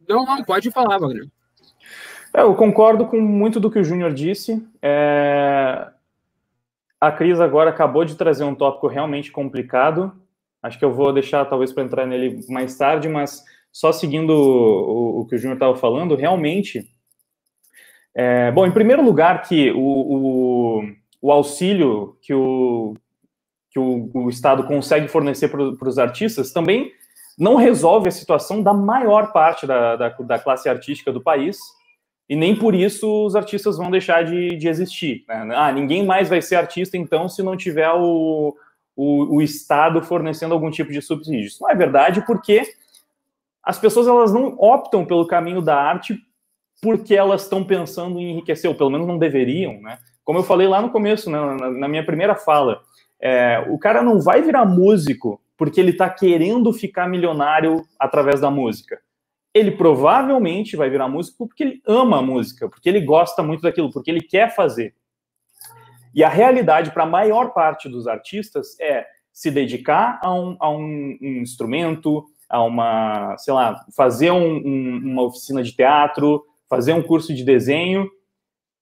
Não, não, pode falar, Wagner. É, eu concordo com muito do que o Júnior disse. É... A Cris agora acabou de trazer um tópico realmente complicado. Acho que eu vou deixar talvez para entrar nele mais tarde, mas só seguindo o, o que o Júnior estava falando, realmente. É... Bom, em primeiro lugar, que o, o, o auxílio que o, que o, o Estado consegue fornecer para os artistas também não resolve a situação da maior parte da, da, da, classe artística do país, e nem por isso os artistas vão deixar de, de existir. Né? Ah, ninguém mais vai ser artista, então, se não tiver o, o, o, Estado fornecendo algum tipo de subsídio. Isso não é verdade, porque as pessoas elas não optam pelo caminho da arte porque elas estão pensando em enriquecer, ou pelo menos não deveriam, né? Como eu falei lá no começo, né, na, na minha primeira fala, é, o cara não vai virar músico porque ele está querendo ficar milionário através da música. Ele provavelmente vai virar músico porque ele ama a música, porque ele gosta muito daquilo, porque ele quer fazer. E a realidade para a maior parte dos artistas é se dedicar a um, a um, um instrumento, a uma, sei lá, fazer um, uma oficina de teatro, fazer um curso de desenho,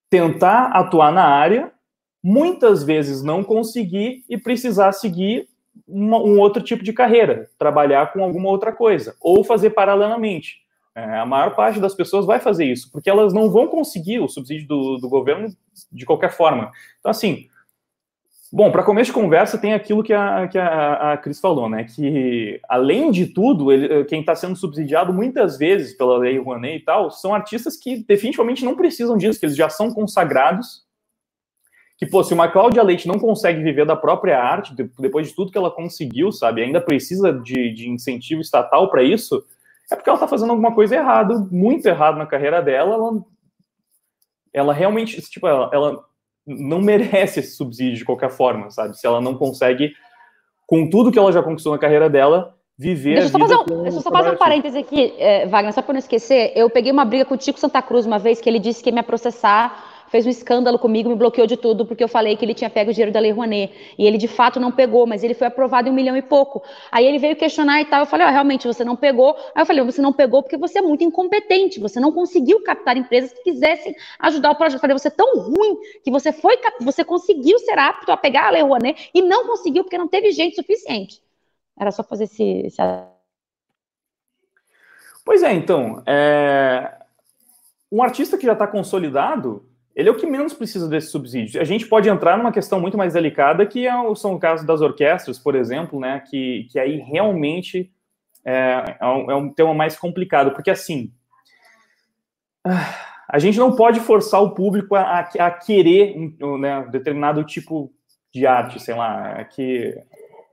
tentar atuar na área, muitas vezes não conseguir e precisar seguir uma, um outro tipo de carreira, trabalhar com alguma outra coisa, ou fazer paralelamente. É, a maior parte das pessoas vai fazer isso, porque elas não vão conseguir o subsídio do, do governo de qualquer forma. Então, assim, Bom, para começo de conversa, tem aquilo que a, que a, a Cris falou, né? Que, além de tudo, ele, quem está sendo subsidiado muitas vezes pela Lei Rouanet e tal, são artistas que definitivamente não precisam disso, que eles já são consagrados. Que, pô, se uma Cláudia Leite não consegue viver da própria arte, depois de tudo que ela conseguiu, sabe, ainda precisa de, de incentivo estatal para isso, é porque ela está fazendo alguma coisa errada, muito errado na carreira dela. Ela, ela realmente, tipo, ela, ela não merece esse subsídio de qualquer forma, sabe? Se ela não consegue, com tudo que ela já conquistou na carreira dela, viver deixa a vida. Só fazer um, deixa eu só fazer um parêntese aqui, é, Wagner, só para não esquecer. Eu peguei uma briga com o Tico Santa Cruz uma vez que ele disse que ia me processar fez um escândalo comigo, me bloqueou de tudo, porque eu falei que ele tinha pego o dinheiro da Lei Rouanet. E ele de fato não pegou, mas ele foi aprovado em um milhão e pouco. Aí ele veio questionar e tal. Eu falei, ó, oh, realmente você não pegou. Aí eu falei, você não pegou porque você é muito incompetente, você não conseguiu captar empresas que quisessem ajudar o projeto. Eu falei, você é tão ruim que você foi, você conseguiu ser apto a pegar a Lei Rouanet e não conseguiu porque não teve gente suficiente. Era só fazer esse. esse... Pois é, então. É... Um artista que já está consolidado, ele é o que menos precisa desse subsídio. A gente pode entrar numa questão muito mais delicada, que é, são o caso das orquestras, por exemplo, né, que, que aí realmente é, é, um, é tema mais complicado, porque assim, a gente não pode forçar o público a, a querer um né, determinado tipo de arte, sei lá, é que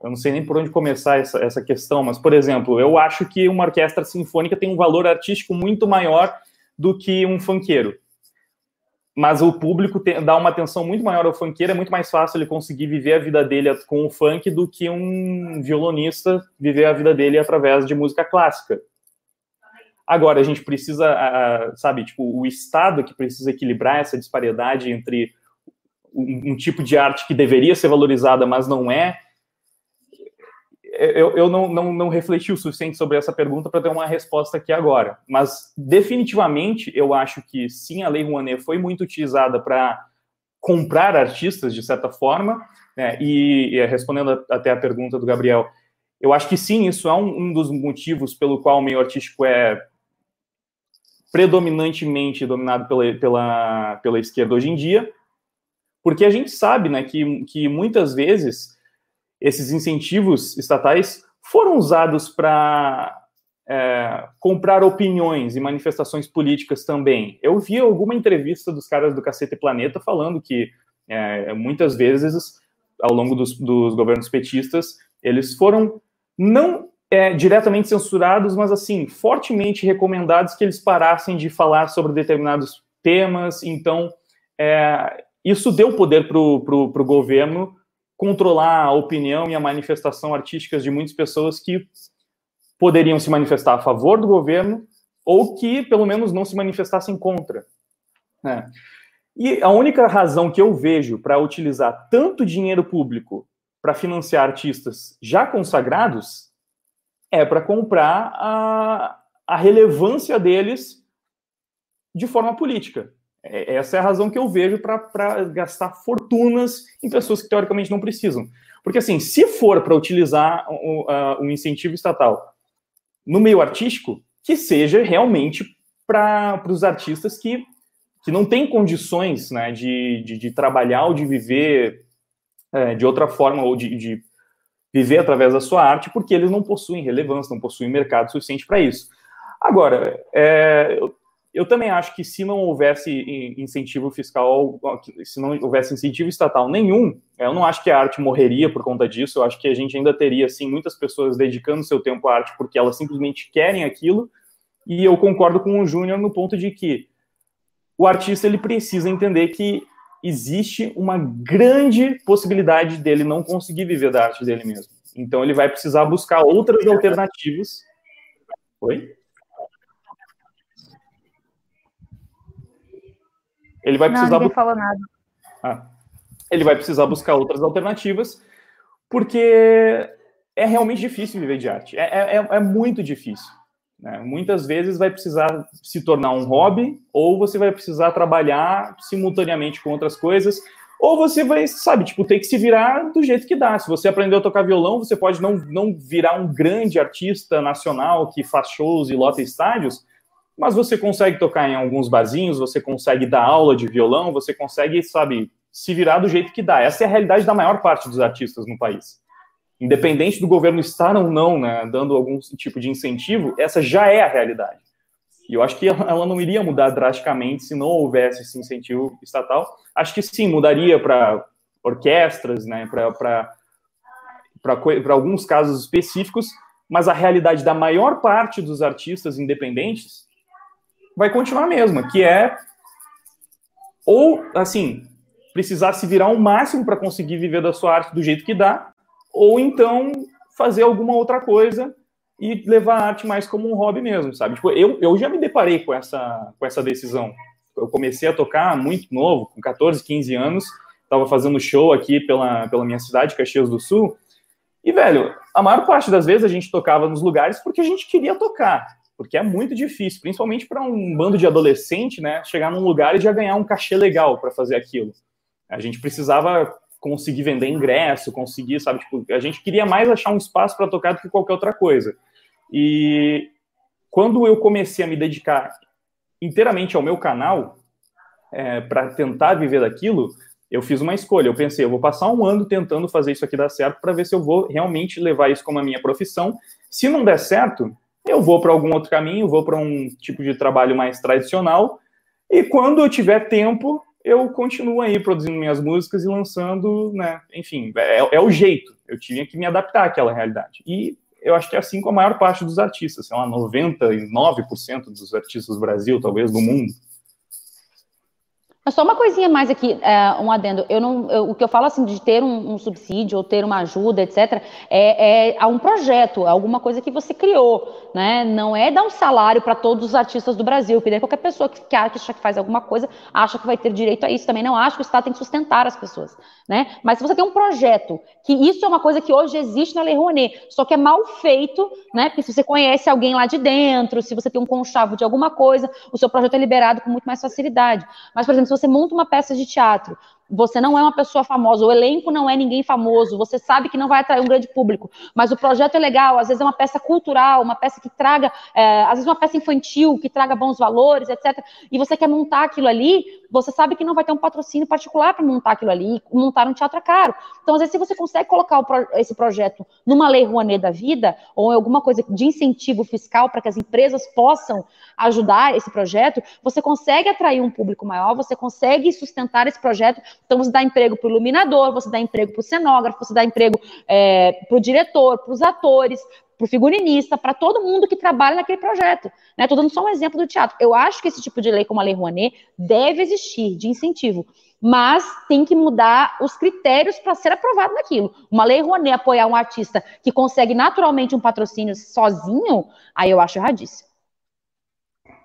eu não sei nem por onde começar essa, essa questão, mas, por exemplo, eu acho que uma orquestra sinfônica tem um valor artístico muito maior do que um funkeiro mas o público tem, dá uma atenção muito maior ao funkeiro, é muito mais fácil ele conseguir viver a vida dele com o funk do que um violonista viver a vida dele através de música clássica. Agora, a gente precisa, sabe, tipo, o Estado que precisa equilibrar essa disparidade entre um, um tipo de arte que deveria ser valorizada, mas não é, eu, eu não, não, não, refleti o suficiente sobre essa pergunta para ter uma resposta aqui agora. Mas, definitivamente, eu acho que sim, a Lei Rouanet foi muito utilizada para comprar artistas, de certa forma, né? e, e, respondendo até a pergunta do Gabriel, eu acho que sim, isso é um, um dos motivos pelo qual o meio artístico é predominantemente dominado pela, pela, pela esquerda hoje em dia, porque a gente sabe né, que, que muitas vezes esses incentivos estatais foram usados para é, comprar opiniões e manifestações políticas também. Eu vi alguma entrevista dos caras do Cacete Planeta falando que é, muitas vezes, ao longo dos, dos, governos petistas, eles foram não é, diretamente censurados, mas assim, fortemente recomendados que eles parassem de falar sobre determinados temas. Então, é, isso deu poder para o governo controlar a opinião e a manifestação artísticas de muitas pessoas que poderiam se manifestar a favor do governo ou que, pelo menos, não se manifestassem contra. Né? E a única razão que eu vejo para utilizar tanto dinheiro público para financiar artistas já consagrados é para comprar a, a relevância deles de forma política. É, essa é a razão que eu vejo para gastar fortunas em pessoas que teoricamente não precisam. Porque, assim, se for para utilizar um, uh, um, incentivo estatal no meio artístico, que seja realmente para os artistas que, que não têm condições né, de, de, de trabalhar ou de viver é, de outra forma, ou de, de viver através da sua arte, porque eles não possuem relevância, não possuem mercado suficiente para isso. Agora, é, também acho que se não houvesse incentivo fiscal, se não houvesse incentivo estatal nenhum, eu não acho que a arte morreria por conta disso. Eu acho que a gente ainda teria, assim, muitas pessoas dedicando seu tempo à arte porque elas simplesmente querem aquilo. E eu concordo com o Júnior no ponto de que o artista ele precisa entender que existe uma grande possibilidade dele não conseguir viver da arte dele mesmo. Então ele vai precisar buscar outras alternativas. Oi? Ele vai precisar. Não, ninguém falou nada. Ah. Ele vai precisar buscar outras alternativas, porque é realmente difícil viver de arte. É, é, é, é muito difícil. Né? Muitas vezes vai precisar se tornar um hobby, ou você vai precisar trabalhar simultaneamente com outras coisas, ou você vai, sabe, tipo, ter que se virar do jeito que dá. Se você aprendeu a tocar violão, você pode não, não virar um grande artista nacional que faz shows e lota estádios, mas você consegue tocar em alguns barzinhos, você consegue dar aula de violão, você consegue, sabe, se virar do jeito que dá. Essa é a realidade da maior parte dos artistas no país. Independente do governo estar ou não né, dando algum tipo de incentivo, essa já é a realidade. E eu acho que ela não iria mudar drasticamente se não houvesse esse incentivo estatal. Acho que sim, mudaria para orquestras, né, para alguns casos específicos, mas a realidade da maior parte dos artistas independentes vai continuar a mesma, que é ou assim precisar se virar ao máximo para conseguir viver da sua arte do jeito que dá, ou então fazer alguma outra coisa e levar a arte mais como um hobby mesmo, sabe? Tipo, eu, eu já me deparei com essa, com essa decisão. Eu comecei a tocar muito novo, com 14, 15 anos, estava fazendo show aqui pela, pela minha cidade, Caxias do Sul, e, velho, a maior parte das vezes a gente tocava nos lugares porque a gente queria tocar, porque é muito difícil, principalmente para um bando de adolescente, né, chegar num lugar e já ganhar um cachê legal para fazer aquilo. A gente precisava conseguir vender ingresso, conseguir, sabe, tipo, a gente queria mais achar um espaço para tocar do que qualquer outra coisa. E quando eu comecei a me dedicar inteiramente ao meu canal, é, para tentar viver daquilo, eu fiz uma escolha. Eu pensei, eu vou passar um ano tentando fazer isso aqui dar certo para ver se eu vou realmente levar isso como a minha profissão. Se não der certo, eu vou para algum outro caminho, vou para um tipo de trabalho mais tradicional. E quando eu tiver tempo, eu continuo aí produzindo minhas músicas e lançando, né? Enfim, é, é o jeito. Eu tinha que me adaptar àquela realidade. E eu acho que é assim com a maior parte dos artistas, sei lá, 99% dos artistas do Brasil, talvez do mundo. Só uma coisinha mais aqui, é, um adendo. Eu não, eu, o que eu falo assim de ter um, um, subsídio ou ter uma ajuda, etc., é, é um projeto, alguma coisa que você criou, né? Não é dar um salário para todos os artistas do Brasil, que daí qualquer pessoa que, que acha que faz alguma coisa acha que vai ter direito a isso. Também não acho que o Estado tem que sustentar as pessoas, né? Mas se você tem um projeto, que isso é uma coisa que hoje existe na Lei Rouanet, só que é mal feito, né? Porque se você conhece alguém lá de dentro, se você tem um conchavo de alguma coisa, o seu projeto é liberado com muito mais facilidade. Mas, por exemplo, se você monta uma peça de teatro, você não é uma pessoa famosa, o elenco não é ninguém famoso, você sabe que não vai atrair um grande público, mas o projeto é legal, às vezes é uma peça cultural, uma peça que traga, é, às vezes uma peça infantil, que traga bons valores, etc. E você quer montar aquilo ali, você sabe que não vai ter um patrocínio particular para montar aquilo ali, montar um teatro é caro. Então, às vezes, se você consegue colocar pro, esse projeto numa lei Rouanet da vida, ou em alguma coisa de incentivo fiscal para que as empresas possam ajudar esse projeto, você consegue atrair um público maior, você consegue sustentar esse projeto. Então, você dá emprego para o iluminador, você dá emprego para o cenógrafo, você dá emprego é, para o diretor, para os atores, para o figurinista, para todo mundo que trabalha naquele projeto. Estou né? dando só um exemplo do teatro. Eu acho que esse tipo de lei, como a Lei Rouanet, deve existir de incentivo, mas tem que mudar os critérios para ser aprovado naquilo. Uma Lei Rouanet apoiar um artista que consegue naturalmente um patrocínio sozinho, aí eu acho erradíssimo.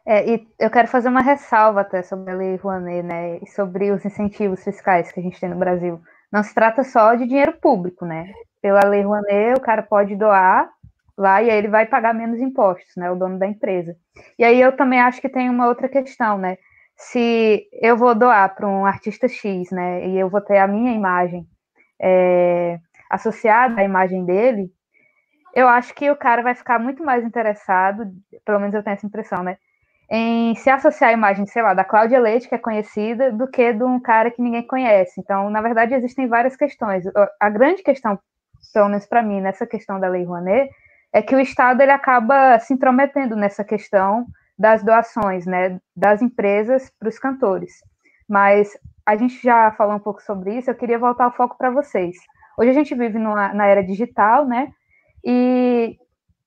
É, e eu quero fazer uma ressalva até sobre a Lei Rouanet, né, e sobre os incentivos fiscais que a gente tem no Brasil. Não se trata só de dinheiro público, né? Pela Lei Rouanet, o cara pode doar lá e aí ele vai pagar menos impostos, né? O dono da empresa. E aí eu também acho que tem uma outra questão, né? Se eu vou doar para um artista X, né? E eu vou ter a minha imagem é, associada à imagem dele, eu acho que o cara vai ficar muito mais interessado, pelo menos eu tenho essa impressão, né? Em se associar à imagem, sei lá, da Cláudia Leite, que é conhecida, do que de um cara que ninguém conhece. Então, na verdade, existem várias questões. A grande questão, pelo menos para mim, nessa questão da Lei Rouanet, é que o Estado ele acaba se intrometendo nessa questão das doações, né, das empresas para os cantores. Mas a gente já falou um pouco sobre isso, eu queria voltar o foco para vocês. Hoje a gente vive numa, na era digital, né, e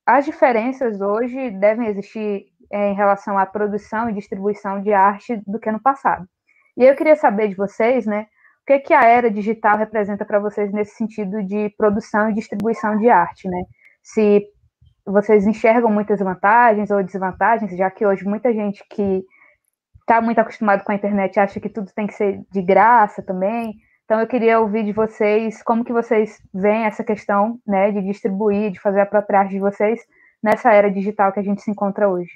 as diferenças hoje devem existir é, em relação à produção e distribuição de arte do que no passado. E eu queria saber de vocês, né, o que, que a era digital representa para vocês nesse sentido de produção e distribuição de arte, né? Se vocês enxergam muitas vantagens ou desvantagens, já que hoje muita gente que está muito acostumado com a internet acha que tudo tem que ser de graça também. Então eu queria ouvir de vocês como que vocês veem essa questão, né, de distribuir, de fazer a própria arte de vocês nessa era digital que a gente se encontra hoje.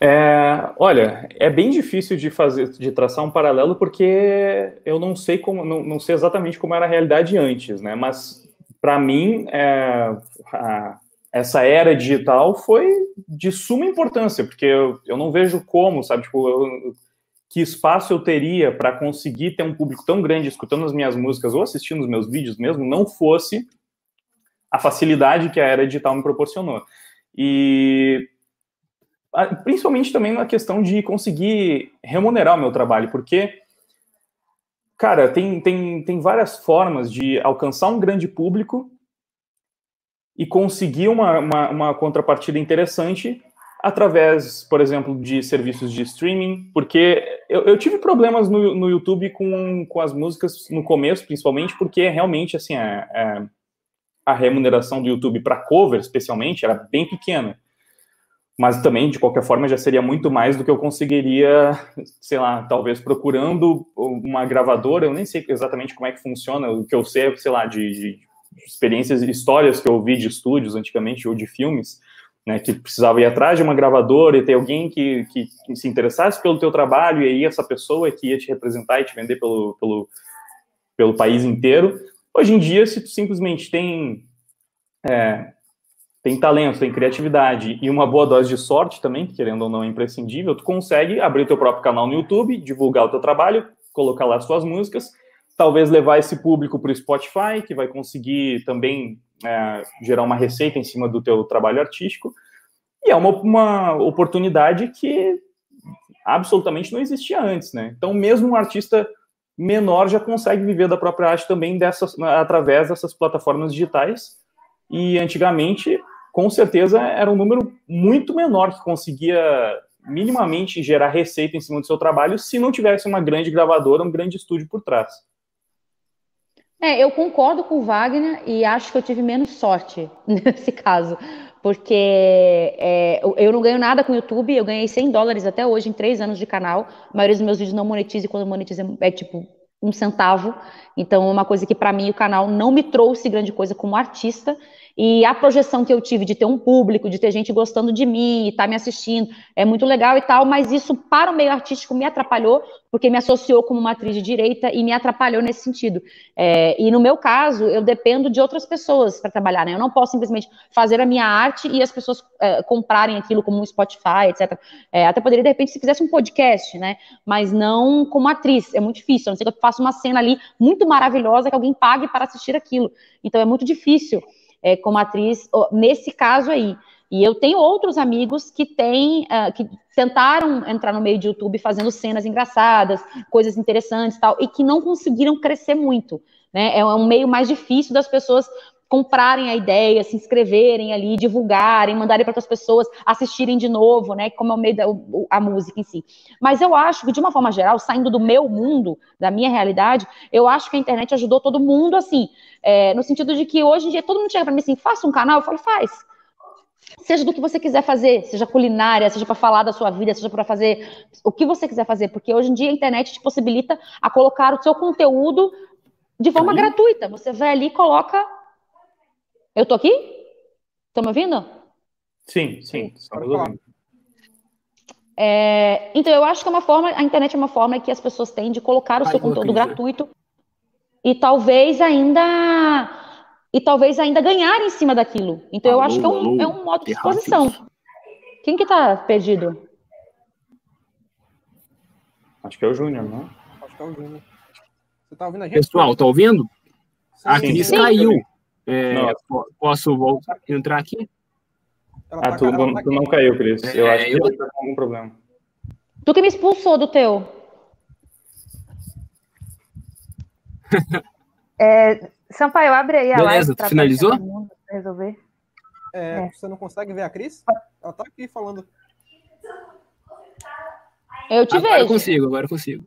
É, olha, é bem difícil de fazer, de traçar um paralelo, porque eu não sei como, não, não sei exatamente como era a realidade antes, né? Mas para mim, é, a, essa era digital foi de suma importância, porque eu, eu não vejo como, sabe, tipo, eu, que espaço eu teria para conseguir ter um público tão grande escutando as minhas músicas ou assistindo os meus vídeos mesmo, não fosse a facilidade que a era digital me proporcionou. E principalmente também na questão de conseguir remunerar o meu trabalho, porque, cara, tem, tem, tem várias formas de alcançar um grande público e conseguir uma, uma, uma contrapartida interessante através, por exemplo, de serviços de streaming, porque eu, eu tive problemas no, no YouTube com, com as músicas no começo, principalmente, porque realmente, assim, a, a, a remuneração do YouTube para cover, especialmente, era bem pequena mas também, de qualquer forma, já seria muito mais do que eu conseguiria, sei lá, talvez procurando uma gravadora, eu nem sei exatamente como é que funciona, o que eu sei, sei lá, de, de experiências, histórias que eu ouvi de estúdios antigamente, ou de filmes, né, que precisava ir atrás de uma gravadora e ter alguém que, que, que, se interessasse pelo teu trabalho, e aí essa pessoa que ia te representar e te vender pelo, pelo, pelo país inteiro. Hoje em dia, se tu simplesmente tem é, tem talento, tem criatividade e uma boa dose de sorte também, que querendo ou não é imprescindível, tu consegue abrir teu próprio canal no YouTube, divulgar o teu trabalho, colocar lá as suas músicas, talvez levar esse público para o Spotify, que vai conseguir também é, gerar uma receita em cima do teu trabalho artístico, e é uma, uma oportunidade que absolutamente não existia antes, né? Então, mesmo um artista menor já consegue viver da própria arte também dessas, através dessas plataformas digitais, e antigamente com certeza era um número muito menor que conseguia minimamente gerar receita em cima do seu trabalho se não tivesse uma grande gravadora, um grande estúdio por trás. É, eu concordo com o Wagner e acho que eu tive menos sorte nesse caso, porque é, eu não ganho nada com o YouTube, eu ganhei 100 dólares até hoje em três anos de canal, a maioria dos meus vídeos não monetiza e quando monetiza é tipo um centavo, então é uma coisa que para mim o canal não me trouxe grande coisa como artista, e a projeção que eu tive de ter um público, de ter gente gostando de mim e estar tá me assistindo, é muito legal e tal, mas isso para o meio artístico me atrapalhou, porque me associou como uma atriz de direita e me atrapalhou nesse sentido. É, e no meu caso, eu dependo de outras pessoas para trabalhar, né? Eu não posso simplesmente fazer a minha arte e as pessoas é, comprarem aquilo como um Spotify, etc. É, até poderia, de repente, se fizesse um podcast, né? Mas não como atriz, é muito difícil. A não ser que eu faça uma cena ali muito maravilhosa que alguém pague para assistir aquilo. Então é muito difícil é, como atriz, nesse caso aí. E eu tenho outros amigos que têm, uh, que tentaram entrar no meio de YouTube fazendo cenas engraçadas, coisas interessantes tal, e que não conseguiram crescer muito. Né? É um meio mais difícil das pessoas comprarem a ideia, se inscreverem ali, divulgarem, mandarem para outras pessoas, assistirem de novo, né? Como é o meio da a música em si. Mas eu acho que, de uma forma geral, saindo do meu mundo, da minha realidade, eu acho que a internet ajudou todo mundo, assim, é, no sentido de que hoje em dia todo mundo chega para mim assim, faça um canal, eu falo, faz. Seja do que você quiser fazer, seja culinária, seja para falar da sua vida, seja para fazer o que você quiser fazer, porque hoje em dia a internet te possibilita a colocar o seu conteúdo de forma gratuita. Você vai ali e coloca eu tô aqui? Estão me ouvindo? Sim, sim, estamos ouvindo. É, então, eu acho que é uma forma, a internet é uma forma que as pessoas têm de colocar o Ai, seu conteúdo gratuito e talvez ainda e talvez ainda ganhar em cima daquilo. Então, alô, eu acho que é um, é um modo de exposição. Quem que tá perdido? Acho que é o Júnior, não? Acho que é o Júnior. Você tá ouvindo a gente? Pessoal, tá ouvindo? Sim, a Cris caiu. É, posso voltar, entrar aqui? ah, tá tu, não, tu não caiu, Cris. Eu é, acho que eu... tá com algum problema. Tu que me expulsou do teu. é, Sampaio, abre aí a Beleza, live. tu finalizou? Resolver. É, é, Você não consegue ver a Cris? Ela tá aqui falando. Eu te agora vejo. Agora eu consigo, agora eu consigo.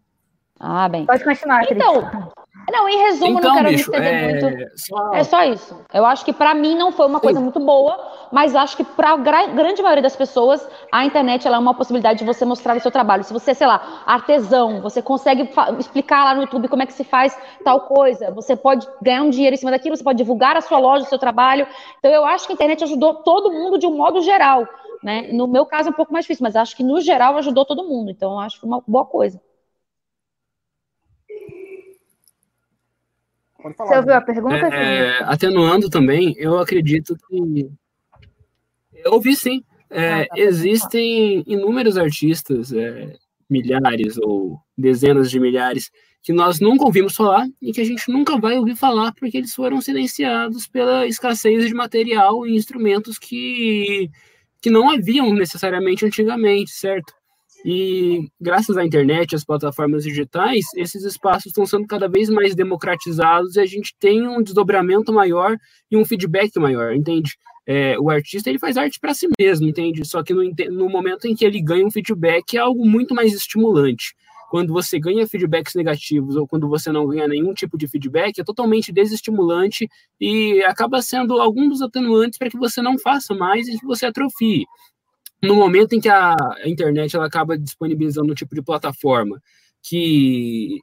Ah, bem. Pode continuar, Cris. Então, não, em resumo, então, não quero bicho, me estender é... muito. Só... É só isso. Eu acho que para mim não foi uma Sim. coisa muito boa, mas acho que para a grande maioria das pessoas, a internet é uma possibilidade de você mostrar o seu trabalho. Se você, sei lá, artesão, você consegue explicar lá no YouTube como é que se faz tal coisa, você pode ganhar um dinheiro em cima daquilo, você pode divulgar a sua loja, o seu trabalho. Então eu acho que a internet ajudou todo mundo de um modo geral. Né? No meu caso é um pouco mais difícil, mas acho que no geral ajudou todo mundo. Então acho que uma boa coisa. Pode falar. Você ouviu a pergunta? É, atenuando também, eu acredito que. Eu ouvi sim. É, ah, tá existem inúmeros artistas, é, milhares ou dezenas de milhares, que nós nunca ouvimos falar e que a gente nunca vai ouvir falar porque eles foram silenciados pela escassez de material e instrumentos que, que não haviam necessariamente antigamente, certo? E graças à internet, às plataformas digitais, esses espaços estão sendo cada vez mais democratizados e a gente tem um desdobramento maior e um feedback maior, entende? É, o artista ele faz arte para si mesmo, entende? Só que no, no momento em que ele ganha um feedback é algo muito mais estimulante quando você ganha feedbacks negativos ou quando você não ganha nenhum tipo de feedback, é totalmente desestimulante e acaba sendo algum dos atenuantes para que você não faça mais e que você atrofie no momento em que a internet ela acaba disponibilizando um tipo de plataforma que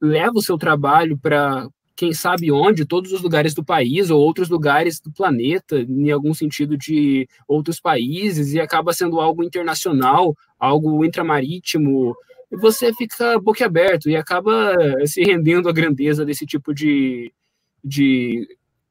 leva o seu trabalho para quem sabe onde, todos os lugares do país ou outros lugares do planeta, em algum sentido de outros países, e acaba sendo algo internacional, algo intramarítimo, você fica boquiaberto e acaba se rendendo à grandeza desse tipo de, de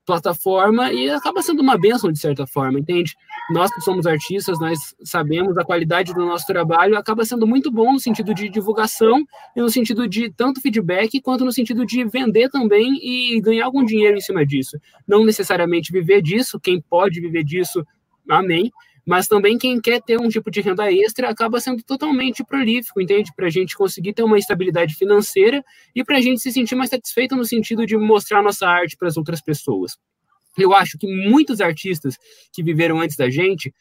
plataforma e acaba sendo uma benção de certa forma, entende? Nós que somos artistas, nós sabemos a qualidade do nosso trabalho, acaba sendo muito bom no sentido de divulgação e no sentido de tanto feedback quanto no sentido de vender também e ganhar algum dinheiro em cima disso. Não necessariamente viver disso, quem pode viver disso, amém, mas também quem quer ter um tipo de renda extra acaba sendo totalmente prolífico, entende? Para a gente conseguir ter uma estabilidade financeira e para a gente se sentir mais satisfeito no sentido de mostrar nossa arte para as outras pessoas. Eu acho que muitos artistas que viveram antes da gente,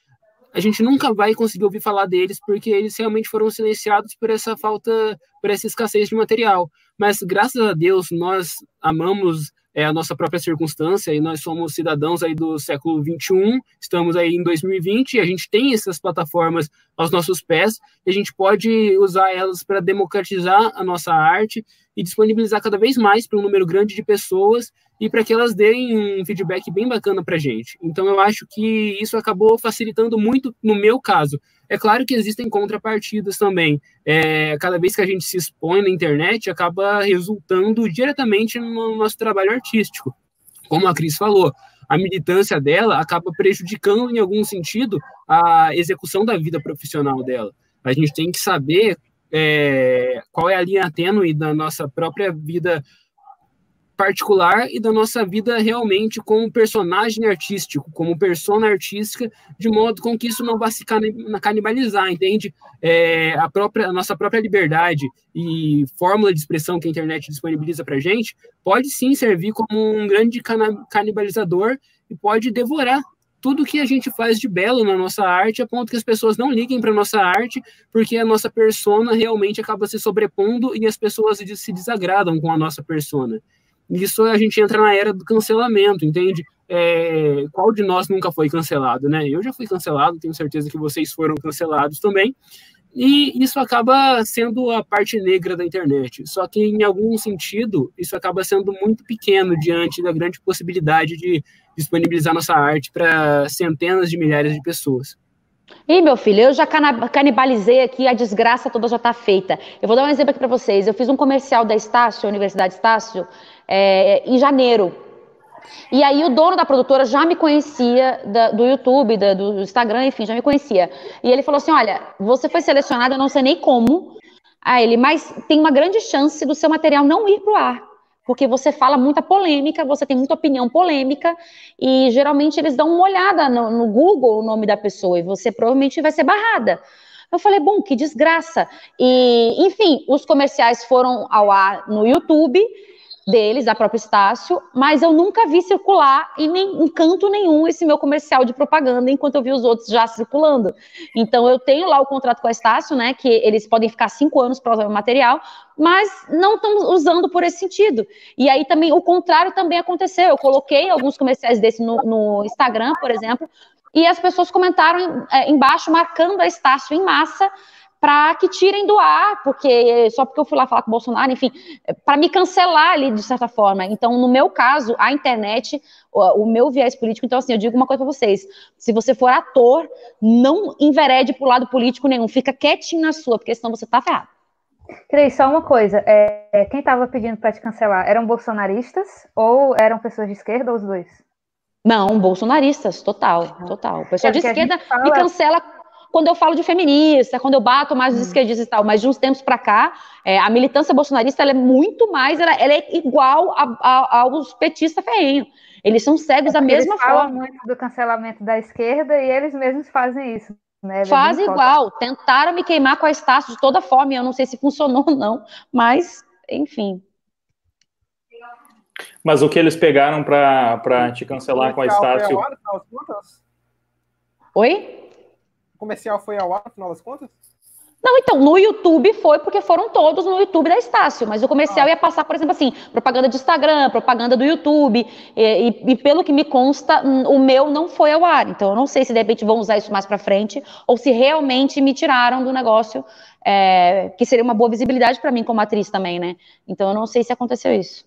a gente nunca vai conseguir ouvir falar deles porque eles realmente foram silenciados por essa falta, por essa escassez de material. Mas graças a Deus nós amamos é a nossa própria circunstância e nós somos cidadãos aí do século 21, estamos aí em 2020 e a gente tem essas plataformas aos nossos pés e a gente pode usar elas para democratizar a nossa arte e disponibilizar cada vez mais para um número grande de pessoas e para que elas deem um feedback bem bacana para a gente. Então eu acho que isso acabou facilitando muito no meu caso, é claro que existem contrapartidas também. É, cada vez que a gente se expõe na internet, acaba resultando diretamente no nosso trabalho artístico. Como a Cris falou, a militância dela acaba prejudicando, em algum sentido, a execução da vida profissional dela. A gente tem que saber é, qual é a linha tênue da nossa própria vida particular e da nossa vida realmente como personagem artístico, como persona artística, de modo com que isso não vá se canibalizar, entende? É, a, própria, a nossa própria liberdade e fórmula de expressão que a internet disponibiliza para gente pode sim servir como um grande canibalizador e pode devorar tudo que a gente faz de belo na nossa arte, a ponto que as pessoas não liguem para nossa arte, porque a nossa persona realmente acaba se sobrepondo e as pessoas se desagradam com a nossa persona. Isso a gente entra na era do cancelamento, entende? É, qual de nós nunca foi cancelado, né? Eu já fui cancelado, tenho certeza que vocês foram cancelados também. E isso acaba sendo a parte negra da internet. Só que, em algum sentido, isso acaba sendo muito pequeno diante da grande possibilidade de disponibilizar nossa arte para centenas de milhares de pessoas. Ih, meu filho, eu já canibalizei aqui, a desgraça toda já está feita. Eu vou dar um exemplo aqui para vocês. Eu fiz um comercial da Estácio, Universidade Estácio, é, em janeiro. E aí o dono da produtora já me conhecia da, do YouTube, da, do Instagram, enfim, já me conhecia. E ele falou assim: olha, você foi selecionado, eu não sei nem como. Aí ele, mas tem uma grande chance do seu material não ir para o ar. Porque você fala muita polêmica, você tem muita opinião polêmica, e geralmente eles dão uma olhada no, no Google o nome da pessoa, e você provavelmente vai ser barrada. Eu falei, bom, que desgraça. E, enfim, os comerciais foram ao ar no YouTube, deles, da própria Estácio, mas eu nunca vi circular em, nem, em canto nenhum esse meu comercial de propaganda, enquanto eu vi os outros já circulando. Então eu tenho lá o contrato com a Estácio, né, que eles podem ficar cinco anos para usar o material, mas não estão usando por esse sentido. E aí também o contrário também aconteceu. Eu coloquei alguns comerciais desse no, no Instagram, por exemplo, e as pessoas comentaram é, embaixo marcando a Estácio em massa para que tirem do ar, porque só porque eu fui lá falar com o Bolsonaro, enfim, para me cancelar ali de certa forma. Então, no meu caso, a internet, o, o meu viés político, então assim, eu digo uma coisa para vocês: se você for ator, não enverede para o lado político nenhum, fica quietinho na sua, porque senão você tá ferrado. Cris, só uma coisa, é, é quem estava pedindo para te cancelar, eram bolsonaristas ou eram pessoas de esquerda ou os dois? Não, bolsonaristas, total, total. O pessoal É, de esquerda fala- me cancela quando eu falo de feminista, quando eu bato mais os Hum. esquerdistas e tal. Mas de uns tempos pra cá, é, a militância bolsonarista ela é muito mais, ela, ela é igual a- a- aos petistas ferrenhos. Eles são cegos da Porque mesma eles falam forma. muito do cancelamento da esquerda e eles mesmos fazem isso. Né? Fazem igual, tentaram me queimar com a Estácio de toda forma, e eu não sei se funcionou ou não, mas, enfim. Mas o que eles pegaram para te cancelar com a Estácio? Contas? Oi? O comercial foi ao ar no final das contas? Não, então, no YouTube foi porque foram todos no YouTube da Estácio, mas o comercial ia passar, por exemplo, assim, propaganda de Instagram, propaganda do YouTube, e, e- e pelo que me consta, hum, o meu não foi ao ar, então eu não sei se de repente vão usar isso mais pra frente, ou se realmente me tiraram do negócio, é, que seria uma boa visibilidade pra mim como atriz também, né? Então eu não sei se aconteceu isso.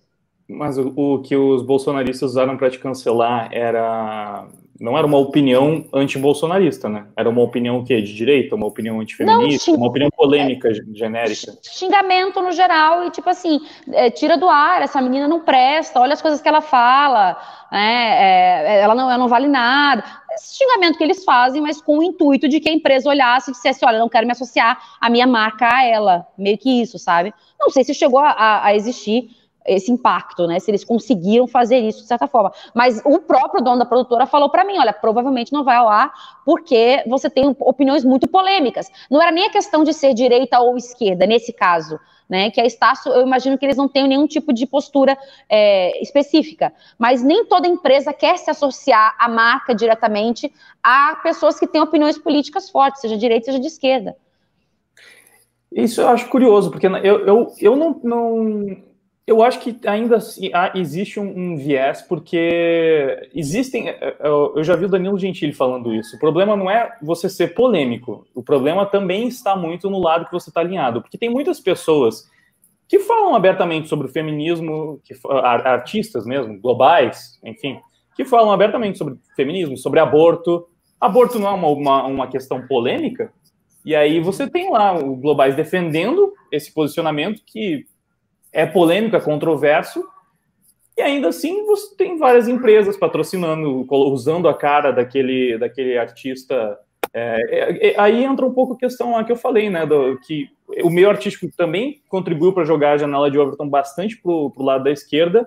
Mas o, o que os bolsonaristas usaram para te cancelar era. Não era uma opinião anti-bolsonarista, né? Era uma opinião o quê? De direita? Uma opinião antifeminista? Não, uma opinião polêmica, genérica? xingamento no geral e tipo assim, é, tira do ar, essa menina não presta, olha as coisas que ela fala, né, é, ela, não, ela não vale nada. Esse xingamento que eles fazem, mas com o intuito de que a empresa olhasse e dissesse, olha, eu não quero me associar a minha marca a ela, meio que isso, sabe? Não sei se chegou a, a existir esse impacto, né? Se eles conseguiram fazer isso de certa forma. Mas o próprio dono da produtora falou pra mim, olha, provavelmente não vai ao ar porque você tem opiniões muito polêmicas. Não era nem a questão de ser direita ou esquerda nesse caso, né? Que a Estácio, eu imagino que eles não tenham nenhum tipo de postura é, específica. Mas nem toda empresa quer se associar à marca diretamente a pessoas que têm opiniões políticas fortes, seja de direita, seja de esquerda. Isso eu acho curioso, porque eu, eu, eu não, não. Eu acho que ainda assim, há- existe um, um viés, porque existem. Eu, eu já vi o Danilo Gentili falando isso. O problema não é você ser polêmico, o problema também está muito no lado que você está alinhado. Porque tem muitas pessoas que falam abertamente sobre o feminismo, que, artistas mesmo, globais, enfim, que falam abertamente sobre feminismo, sobre aborto. Aborto não é uma, uma, uma questão polêmica? E aí você tem lá o Globais defendendo esse posicionamento que é polêmico, é controverso, e ainda assim você tem várias empresas patrocinando, usando a cara daquele, daquele artista. É, é, é, aí entra um pouco a questão que eu falei, né? do- que o meio artístico também contribuiu para jogar a janela de Overton bastante para o lado da esquerda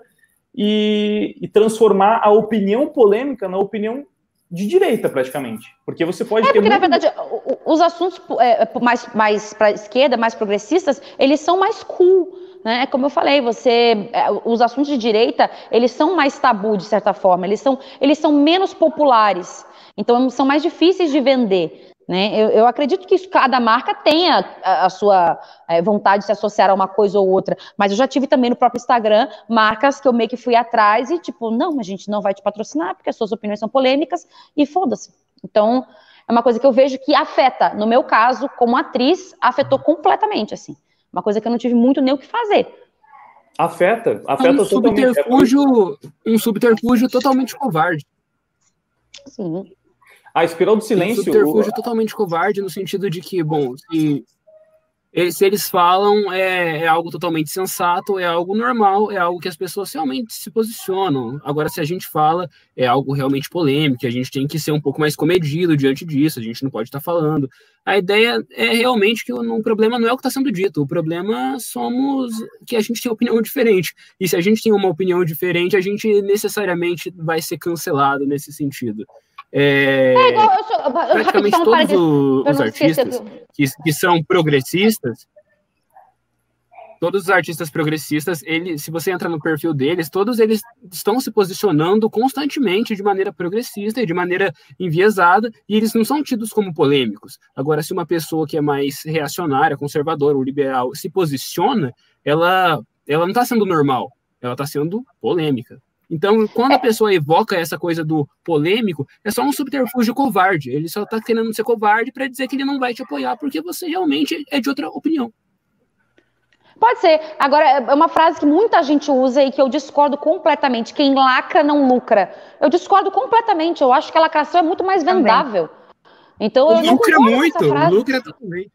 e, e transformar a opinião polêmica na opinião de direita, praticamente. Porque você pode É ter. porque, na muito- verdade, o- o- os assuntos é, mais, mais para a esquerda, mais progressistas, eles são mais cool. Né? Como eu falei, você, é, os assuntos de direita, eles são mais tabu, de certa forma. Eles são, eles são menos populares. Então, são mais difíceis de vender. Né? Eu, eu acredito que cada marca tenha a, a sua é, vontade de se associar a uma coisa ou outra. Mas eu já tive também no próprio Instagram marcas que eu meio que fui atrás e, tipo, não, a gente não vai te patrocinar porque as suas opiniões são polêmicas e foda-se. Então, é uma coisa que eu vejo que afeta. No meu caso, como atriz, afetou completamente, assim. Uma coisa que eu não tive muito nem o que fazer. Afeta, afeta um totalmente. É subterfúgio, um subterfúgio totalmente covarde. Sim. A espiral do Um silêncio. subterfúgio totalmente covarde no sentido de que, bom, se eles, se eles falam é, é algo totalmente sensato, é algo normal, é algo que as pessoas realmente se posicionam. Agora, se a gente fala, é algo realmente polêmico, a gente tem que ser um pouco mais comedido diante disso, a gente não pode estar falando. A ideia é realmente que o, o problema não é o que está sendo dito, o problema somos que a gente tem opinião diferente. E se a gente tem uma opinião diferente, a gente necessariamente vai ser cancelado nesse sentido. É, É igual, eu sou, eu, praticamente todos os esquecer artistas que, que são progressistas, todos os artistas progressistas, ele, se você entra no perfil deles, todos eles estão se posicionando constantemente de maneira progressista e de maneira enviesada, e eles não são tidos como polêmicos. Agora, se uma pessoa que é mais reacionária, conservadora ou liberal se posiciona, ela, ela não está sendo normal, ela está sendo polêmica. Então, quando a pessoa evoca essa coisa do polêmico, é só um subterfúgio covarde. Ele só tá querendo ser covarde para dizer que ele não vai te apoiar porque você realmente é de outra opinião. Pode ser. Agora, é uma frase que muita gente usa e que eu discordo completamente. Quem lacra não lucra. Eu discordo completamente. Eu acho que a lacração é muito mais Também. vendável. Então, eu não lucra concordo com muito, essa frase. lucra totalmente.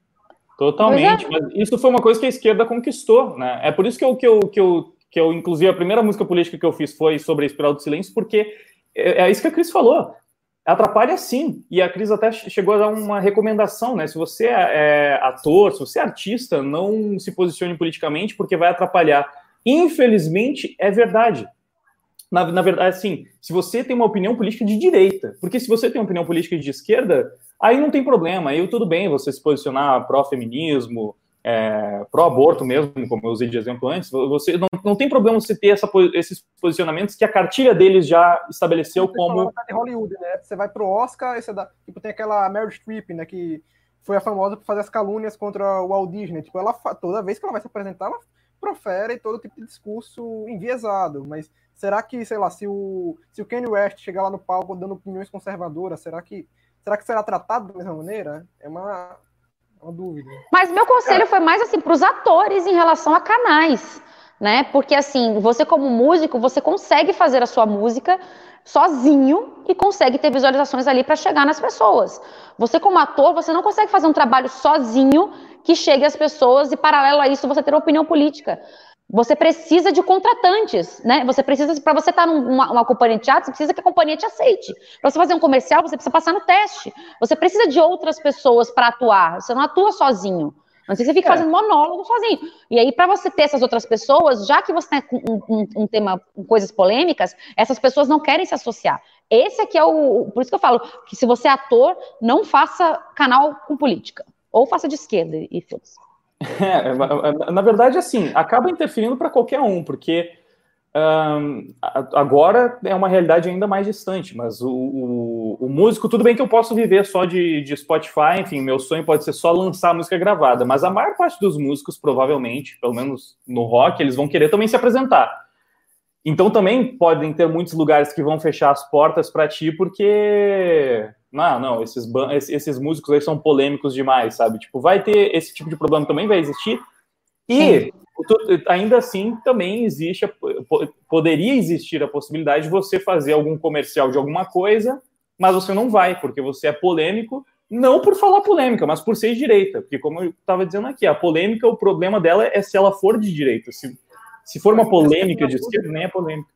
Totalmente, mas isso foi uma coisa que a esquerda conquistou, né? É por isso que eu, que eu, que eu, que eu inclusive, a primeira música política que eu fiz foi sobre a espiral do silêncio, porque é, é isso que a Cris falou. Atrapalha sim. E a Cris até chegou a dar uma recomendação, né? Se você é, é ator, se você é artista, não se posicione politicamente porque vai atrapalhar. Infelizmente, é verdade. Na, na verdade, assim, se você tem uma opinião política de direita, porque se você tem uma opinião política de esquerda, aí não tem problema, aí tudo bem você se posicionar pró-feminismo, é, pró-aborto mesmo, como eu usei de exemplo antes, você não, não tem problema você ter essa, esses posicionamentos que a cartilha deles já estabeleceu como. De Hollywood, né? Você vai pro Oscar e você dá. Tipo, tem aquela Meryl Streep, né? Que foi a famosa por fazer as calúnias contra o Walt Disney. Tipo, ela toda vez que ela vai se apresentar, ela profere todo tipo de discurso enviesado, mas será que, sei lá, se o, se o Kanye West chegar lá no palco dando opiniões conservadoras, será que será que será tratado da mesma maneira? É uma, uma dúvida. Mas meu conselho foi mais assim para os atores em relação a canais, né? Porque assim, você como músico, você consegue fazer a sua música sozinho e consegue ter visualizações ali para chegar nas pessoas. Você como ator, você não consegue fazer um trabalho sozinho que chegue às pessoas e paralelo a isso você ter uma opinião política. Você precisa de contratantes, né? Você precisa, para você estar tá numa uma companhia de teatro, você precisa que a companhia te aceite. Para você fazer um comercial, você precisa passar no teste. Você precisa de outras pessoas para atuar. Você não atua sozinho. Não sei se você fica é. fazendo monólogo sozinho. E aí, para você ter essas outras pessoas, já que você tem um, um, um, tema com coisas polêmicas, essas pessoas não querem se associar. Esse aqui é o. Por isso que eu falo que se você é ator, não faça canal com política. Ou faça de esquerda e foda-se. É, na verdade, assim, acaba interferindo para qualquer um, porque um, agora é uma realidade ainda mais distante, mas o, o, o, músico, tudo bem que eu posso viver só de, de Spotify, enfim, meu sonho pode ser só lançar música gravada, mas a maior parte dos músicos, provavelmente, pelo menos no rock, eles vão querer também se apresentar. Então também podem ter muitos lugares que vão fechar as portas para ti, porque não, não, esses, esses músicos aí são polêmicos demais, sabe? Tipo, vai ter esse tipo de problema também, vai existir. E ainda assim também existe, poderia existir a possibilidade de você fazer algum comercial de alguma coisa, mas você não vai, porque você é polêmico, não por falar polêmica, mas por ser direita. Porque, como eu estava dizendo aqui, a polêmica, o problema dela é se ela for de direita. Se, se for uma polêmica de esquerda, nem é polêmica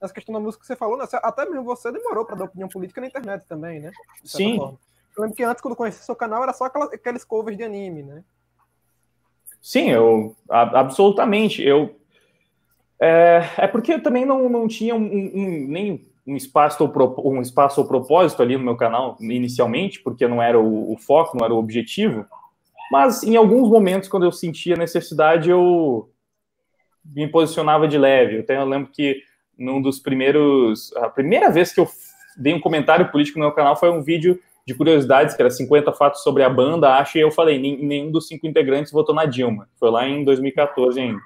essa questão da música que você falou, né? até mesmo você demorou para dar opinião política na internet também, né? Sim. Forma. Eu lembro que antes, quando eu conheci seu canal, era só aquelas, aqueles covers de anime, né? Sim, eu absolutamente. Eu é, é porque eu também não, não tinha um, um, nem um espaço, ou, um espaço ou propósito ali no meu canal inicialmente, porque não era o, o foco, não era o objetivo. Mas em alguns momentos, quando eu sentia necessidade, eu me posicionava de leve. Eu, tenho, eu lembro que num dos primeiros. A primeira vez que eu dei um comentário político no meu canal foi um vídeo de curiosidades, que era 50 fatos sobre a banda, acho, e eu falei, nenhum dos cinco integrantes votou na Dilma. Foi lá em 2014 ainda.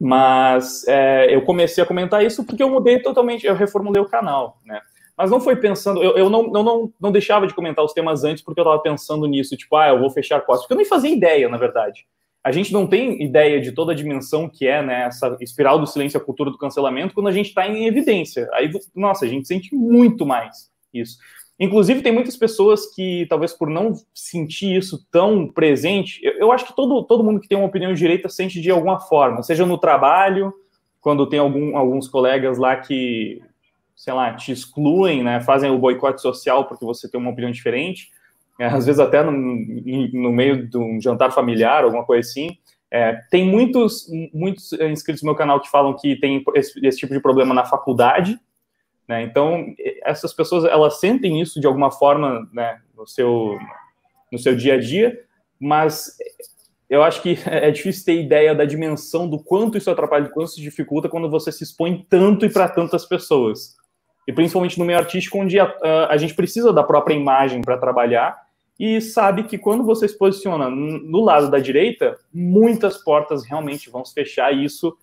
Mas é, eu comecei a comentar isso porque eu mudei totalmente, eu reformulei o canal, né? Mas não foi pensando, eu, eu não, não, não, não deixava de comentar os temas antes porque eu estava pensando nisso, tipo, ah, eu vou fechar costas, porque eu nem fazia ideia, na verdade a gente não tem ideia de toda a dimensão que é né, essa espiral do silêncio, a cultura do cancelamento, quando a gente está em evidência. Aí, nossa, a gente sente muito mais isso. Inclusive, tem muitas pessoas que, talvez por não sentir isso tão presente, eu, eu acho que todo, todo mundo que tem uma opinião de direita sente de alguma forma, seja no trabalho, quando tem algum, alguns colegas lá que, sei lá, te excluem, né, fazem o boicote social porque você tem uma opinião diferente, às vezes até no, no, meio de um jantar familiar, alguma coisa assim. É, tem muitos, muitos inscritos no meu canal que falam que tem esse, esse tipo de problema na faculdade, né? Então, essas pessoas, elas sentem isso de alguma forma, né, no seu, no seu dia a dia, mas eu acho que é difícil ter ideia da dimensão do quanto isso atrapalha, do quanto isso dificulta quando você se expõe tanto e para tantas pessoas. E principalmente no meio artístico, onde a, a gente precisa da própria imagem para trabalhar, e sabe que quando você se posiciona no lado da direita, muitas portas realmente vão se fechar e isso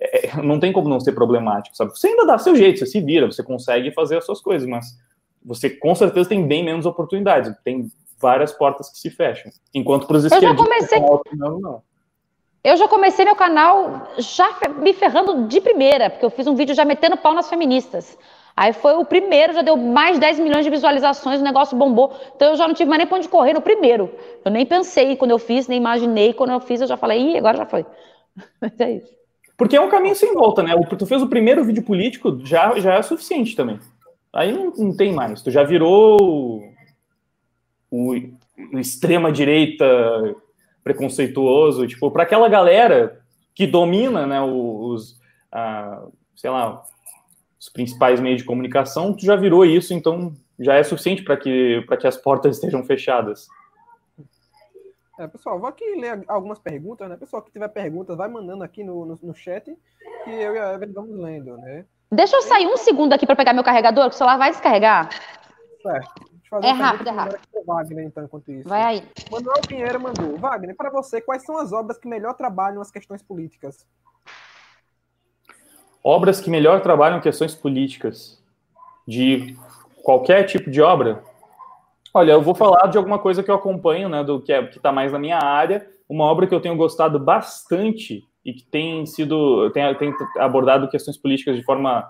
é, não tem como não ser problemático, sabe? Você ainda dá seu jeito, você se vira, você consegue fazer as suas coisas, mas você com certeza tem bem menos oportunidades, tem várias portas que se fecham. Enquanto para os esquerdistas, comecei... não, não. Eu já comecei meu canal já me ferrando de primeira, porque eu fiz um vídeo já metendo pau nas feministas. Aí foi o primeiro, já deu mais de 10 milhões de visualizações, o negócio bombou. Então eu já não tive mais nem pra onde correr no primeiro. Eu nem pensei quando eu fiz, nem imaginei. Quando eu fiz, eu já falei, ih, agora já foi. Mas é isso. Porque é um caminho sem volta, né? Tu fez o primeiro vídeo político, já, já é suficiente também. Aí não, não tem mais. Tu já virou o, o extrema-direita preconceituoso. Tipo, para aquela galera que domina né, os, sei lá, os principais meios de comunicação, tu já virou isso, então já é suficiente para que, que as portas estejam fechadas. É, pessoal, vou aqui ler algumas perguntas, né? Pessoal que tiver perguntas, vai mandando aqui no, no, no chat que eu e a Evelyn vamos lendo, né? Deixa eu sair um segundo aqui para pegar meu carregador, que o celular vai descarregar. Certo. É rápido, é rápido. Wagner, então, enquanto isso. Vai aí. Manuel Pinheiro mandou. Wagner, para você, quais são as obras que melhor trabalham as questões políticas? Obras que melhor trabalham questões políticas. De qualquer tipo de obra? Olha, eu vou falar de alguma coisa que eu acompanho, né, do que é, está mais na minha área. Uma obra que eu tenho gostado bastante e que tem sido tem, tem abordado questões políticas de forma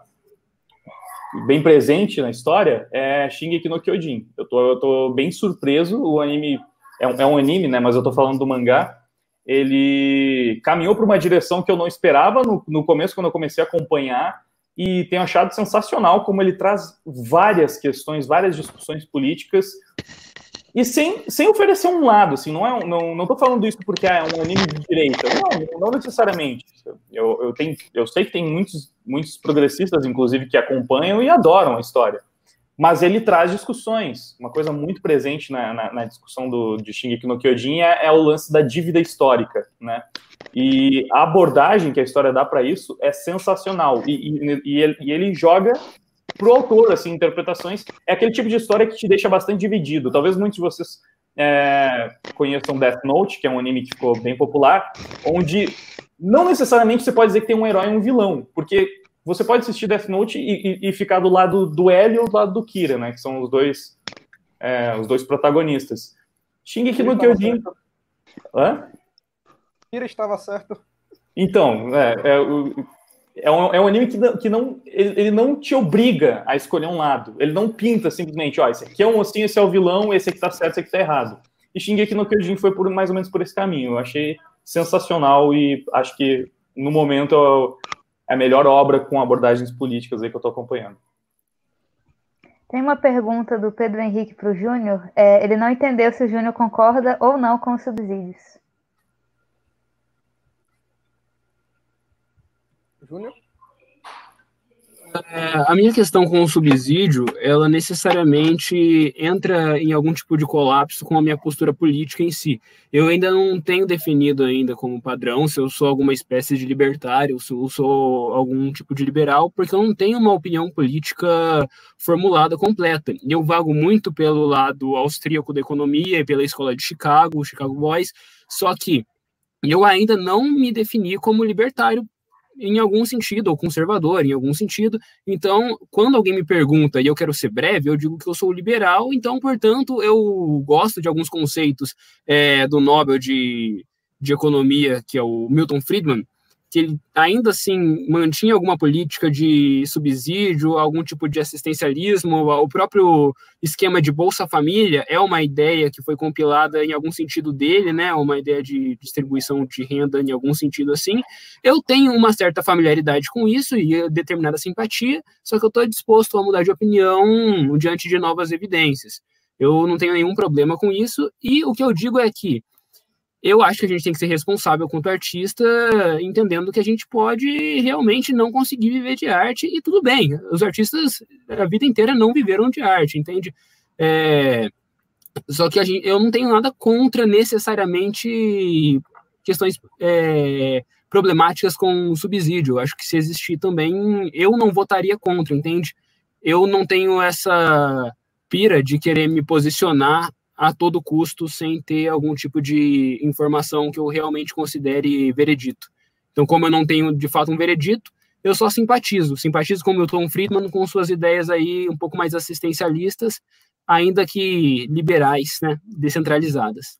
bem presente na história é Shingeki no Kyojin. Eu tô, eu tô bem surpreso. O anime é um, é um anime, né? Mas eu tô falando do mangá. Ele caminhou para uma direção que eu não esperava no, no começo, quando eu comecei a acompanhar e tenho achado sensacional como ele traz várias questões, várias discussões políticas e sem, sem oferecer um lado, assim, não é não não tô falando isso porque é um anime de direita, não, não necessariamente. Eu, eu tenho eu sei que tem muitos muitos progressistas inclusive que acompanham e adoram a história mas ele traz discussões. Uma coisa muito presente na, na, na discussão do, de Shingeki no Kyojin é, é, o lance da dívida histórica, né? E a abordagem que a história dá para isso é sensacional. E, e, e, ele, e ele joga pro autor, assim, interpretações. É aquele tipo de história que te deixa bastante dividido. Talvez muitos de vocês é, conheçam Death Note, que é um anime que ficou bem popular, onde não necessariamente você pode dizer que tem um herói e um vilão, porque você pode assistir Death Note e, e, e ficar do lado do L ou do lado do Kira, né? Que são os dois, é, os dois protagonistas. Shingeki no Kyojin. Hã? Kira estava certo. Então, é, é, é, um, é um anime que não, que não ele, ele, não te obriga a escolher um lado. Ele não pinta simplesmente, ó, esse aqui é um mocinho, esse é o vilão, esse aqui tá certo, esse aqui tá errado. E Shingeki no Kyojin foi por mais ou menos por esse caminho. Eu achei sensacional e acho que no momento é a melhor obra com abordagens políticas aí que eu estou acompanhando. Tem uma pergunta do Pedro Henrique para o Júnior. É, ele não entendeu se o Júnior concorda ou não com os subsídios. Júnior? É, a minha questão com o subsídio, ela necessariamente entra em algum tipo de colapso com a minha postura política em si. Eu ainda não tenho definido ainda como padrão se eu sou alguma espécie de libertário, se eu sou algum tipo de liberal, porque eu não tenho uma opinião política formulada completa. Eu vago muito pelo lado austríaco da economia e pela escola de Chicago, Chicago Boys, só que eu ainda não me defini como libertário em algum sentido, ou conservador em algum sentido. Então, quando alguém me pergunta e eu quero ser breve, eu digo que eu sou liberal, então, portanto, eu gosto de alguns conceitos é, do Nobel de, de Economia, que é o Milton Friedman, que ele ainda assim mantinha alguma política de subsídio, algum tipo de assistencialismo, o próprio esquema de Bolsa Família é uma ideia que foi compilada em algum sentido dele, né, uma ideia de distribuição de renda em algum sentido assim. Eu tenho uma certa familiaridade com isso e determinada simpatia, só que eu estou disposto a mudar de opinião diante de novas evidências. Eu não tenho nenhum problema com isso e o que eu digo é que eu acho que a gente tem que ser responsável quanto artista, entendendo que a gente pode realmente não conseguir viver de arte e tudo bem. Os artistas a vida inteira não viveram de arte, entende? É, só que gente, eu não tenho nada contra necessariamente questões é, problemáticas com subsídio. Acho que se existir também, eu não votaria contra, entende? Eu não tenho essa pira de querer me posicionar a todo custo sem ter algum tipo de informação que eu realmente considere veredito. Então, como eu não tenho de fato um veredito, eu só simpatizo. Simpatizo com o Milton Friedman com suas ideias aí um pouco mais assistencialistas, ainda que liberais, né, descentralizadas.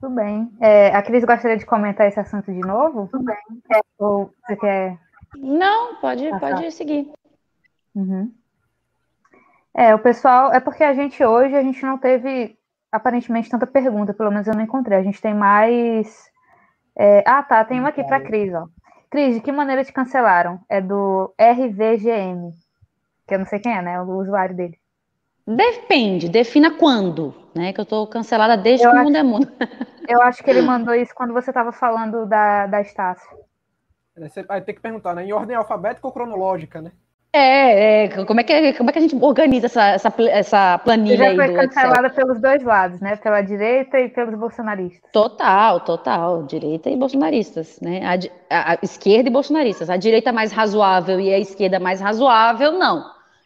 Tudo bem. É, a Cris gostaria de comentar esse assunto de novo? Tudo bem. É, ou você quer. Não, pode, pode seguir. Uhum. É, o pessoal, é porque a gente hoje, a gente não teve aparentemente tanta pergunta, pelo menos eu não encontrei. A gente tem mais. É... Ah, tá, tem uma aqui para Cris, ó. Cris, de que maneira te cancelaram? É do RVGM, que eu não sei quem é, né? O usuário dele. Depende, defina quando, né? Que eu tô cancelada desde eu que o mundo é mundo. Eu acho que ele mandou isso quando você estava falando da, da Estácio. Você vai ter que perguntar, né? Em ordem alfabética ou cronológica, né? É, é, como, é que, como é que a gente organiza essa, essa, essa planilha já aí foi cancelada pelos dois lados, né? Pela direita e pelos bolsonaristas. Total, total. Direita e bolsonaristas, né? A, a, a esquerda e bolsonaristas. A direita mais razoável e a esquerda mais razoável, não.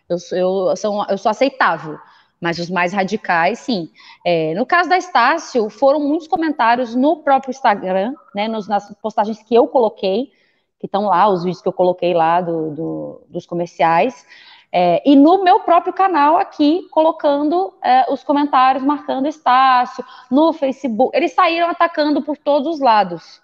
Eu, eu, sou, eu sou aceitável. Mas os mais radicais, sim. É, no caso da Estácio, foram muitos comentários no próprio Instagram, né, nos, nas postagens que eu coloquei, que estão lá, os vídeos que eu coloquei lá do, do, dos comerciais, é, e no meu próprio canal aqui, colocando é, os comentários, marcando Estácio, no Facebook. Eles saíram atacando por todos os lados.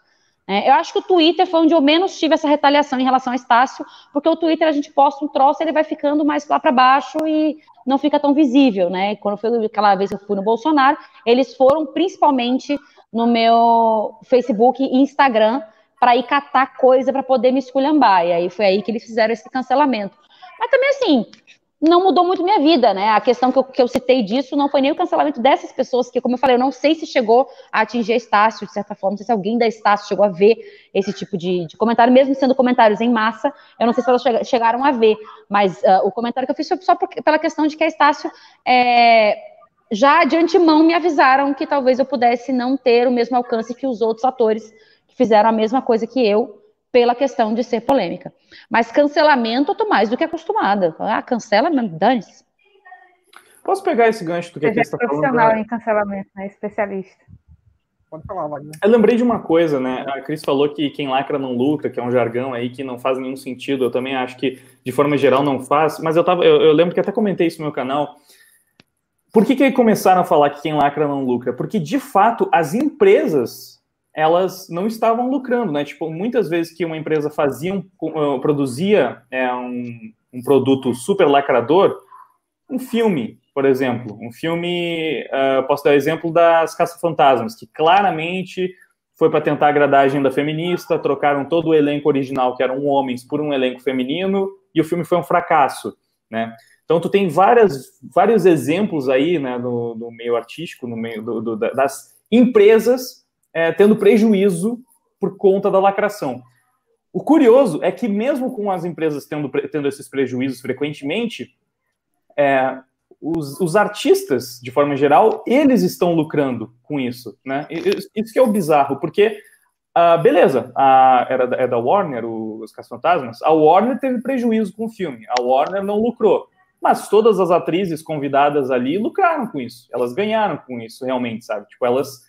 É, eu acho que o Twitter foi onde eu menos tive essa retaliação em relação a Estácio, porque o Twitter a gente posta um troço, ele vai ficando mais lá para baixo e não fica tão visível, né? Quando foi aquela vez que eu fui no Bolsonaro, eles foram principalmente no meu Facebook e Instagram para ir catar coisa para poder me esculhambar. E aí foi aí que eles fizeram esse cancelamento. Mas também assim, não mudou muito minha vida, né? A questão que eu, que eu, citei disso não foi nem o cancelamento dessas pessoas, que, como eu falei, eu não sei se chegou a atingir a Estácio, de certa forma, não sei se alguém da Estácio chegou a ver esse tipo de, de comentário, mesmo sendo comentários em massa, eu não sei se elas chegaram a ver, mas uh, o comentário que eu fiz foi só por, pela questão de que a Estácio é, já de antemão me avisaram que talvez eu pudesse não ter o mesmo alcance que os outros atores fizeram a mesma coisa que eu, pela questão de ser polêmica. Mas cancelamento eu tô mais do que acostumada. Ah, cancela mesmo, dane-se. Posso pegar esse gancho do que Você a é profissional falando, em cancelamento, né? Especialista. Pode falar, Wagner. Eu lembrei de uma coisa, né? A Cris falou que quem lacra não lucra, que é um jargão aí que não faz nenhum sentido. Eu também acho que, de forma geral, não faz. Mas eu, tava, eu, eu lembro que até comentei isso no meu canal. Por que, que começaram a falar que quem lacra não lucra? Porque, de fato, as empresas elas não estavam lucrando, né? Tipo, muitas vezes que uma empresa fazia, um, uh, produzia é, um, um, produto super lacrador, um filme, por exemplo, um filme, uh, posso dar o exemplo das Caça-Fantasmas, que claramente foi para tentar agradar a agenda feminista, trocaram todo o elenco original, que eram homens, por um elenco feminino, e o filme foi um fracasso, né? Então, tu tem várias, vários exemplos aí, né, no, no meio artístico, no meio do, do, das empresas é, tendo prejuízo por conta da lacração. O curioso é que, mesmo com as empresas tendo, tendo esses prejuízos frequentemente, é, os, os, artistas, de forma geral, eles estão lucrando com isso. Né? Isso que é o bizarro, porque, uh, beleza, a, era da, é da Warner, os Caça-Fantasmas, a Warner teve prejuízo com o filme, a Warner não lucrou. Mas todas as atrizes convidadas ali lucraram com isso, elas ganharam com isso, realmente, sabe? Tipo, elas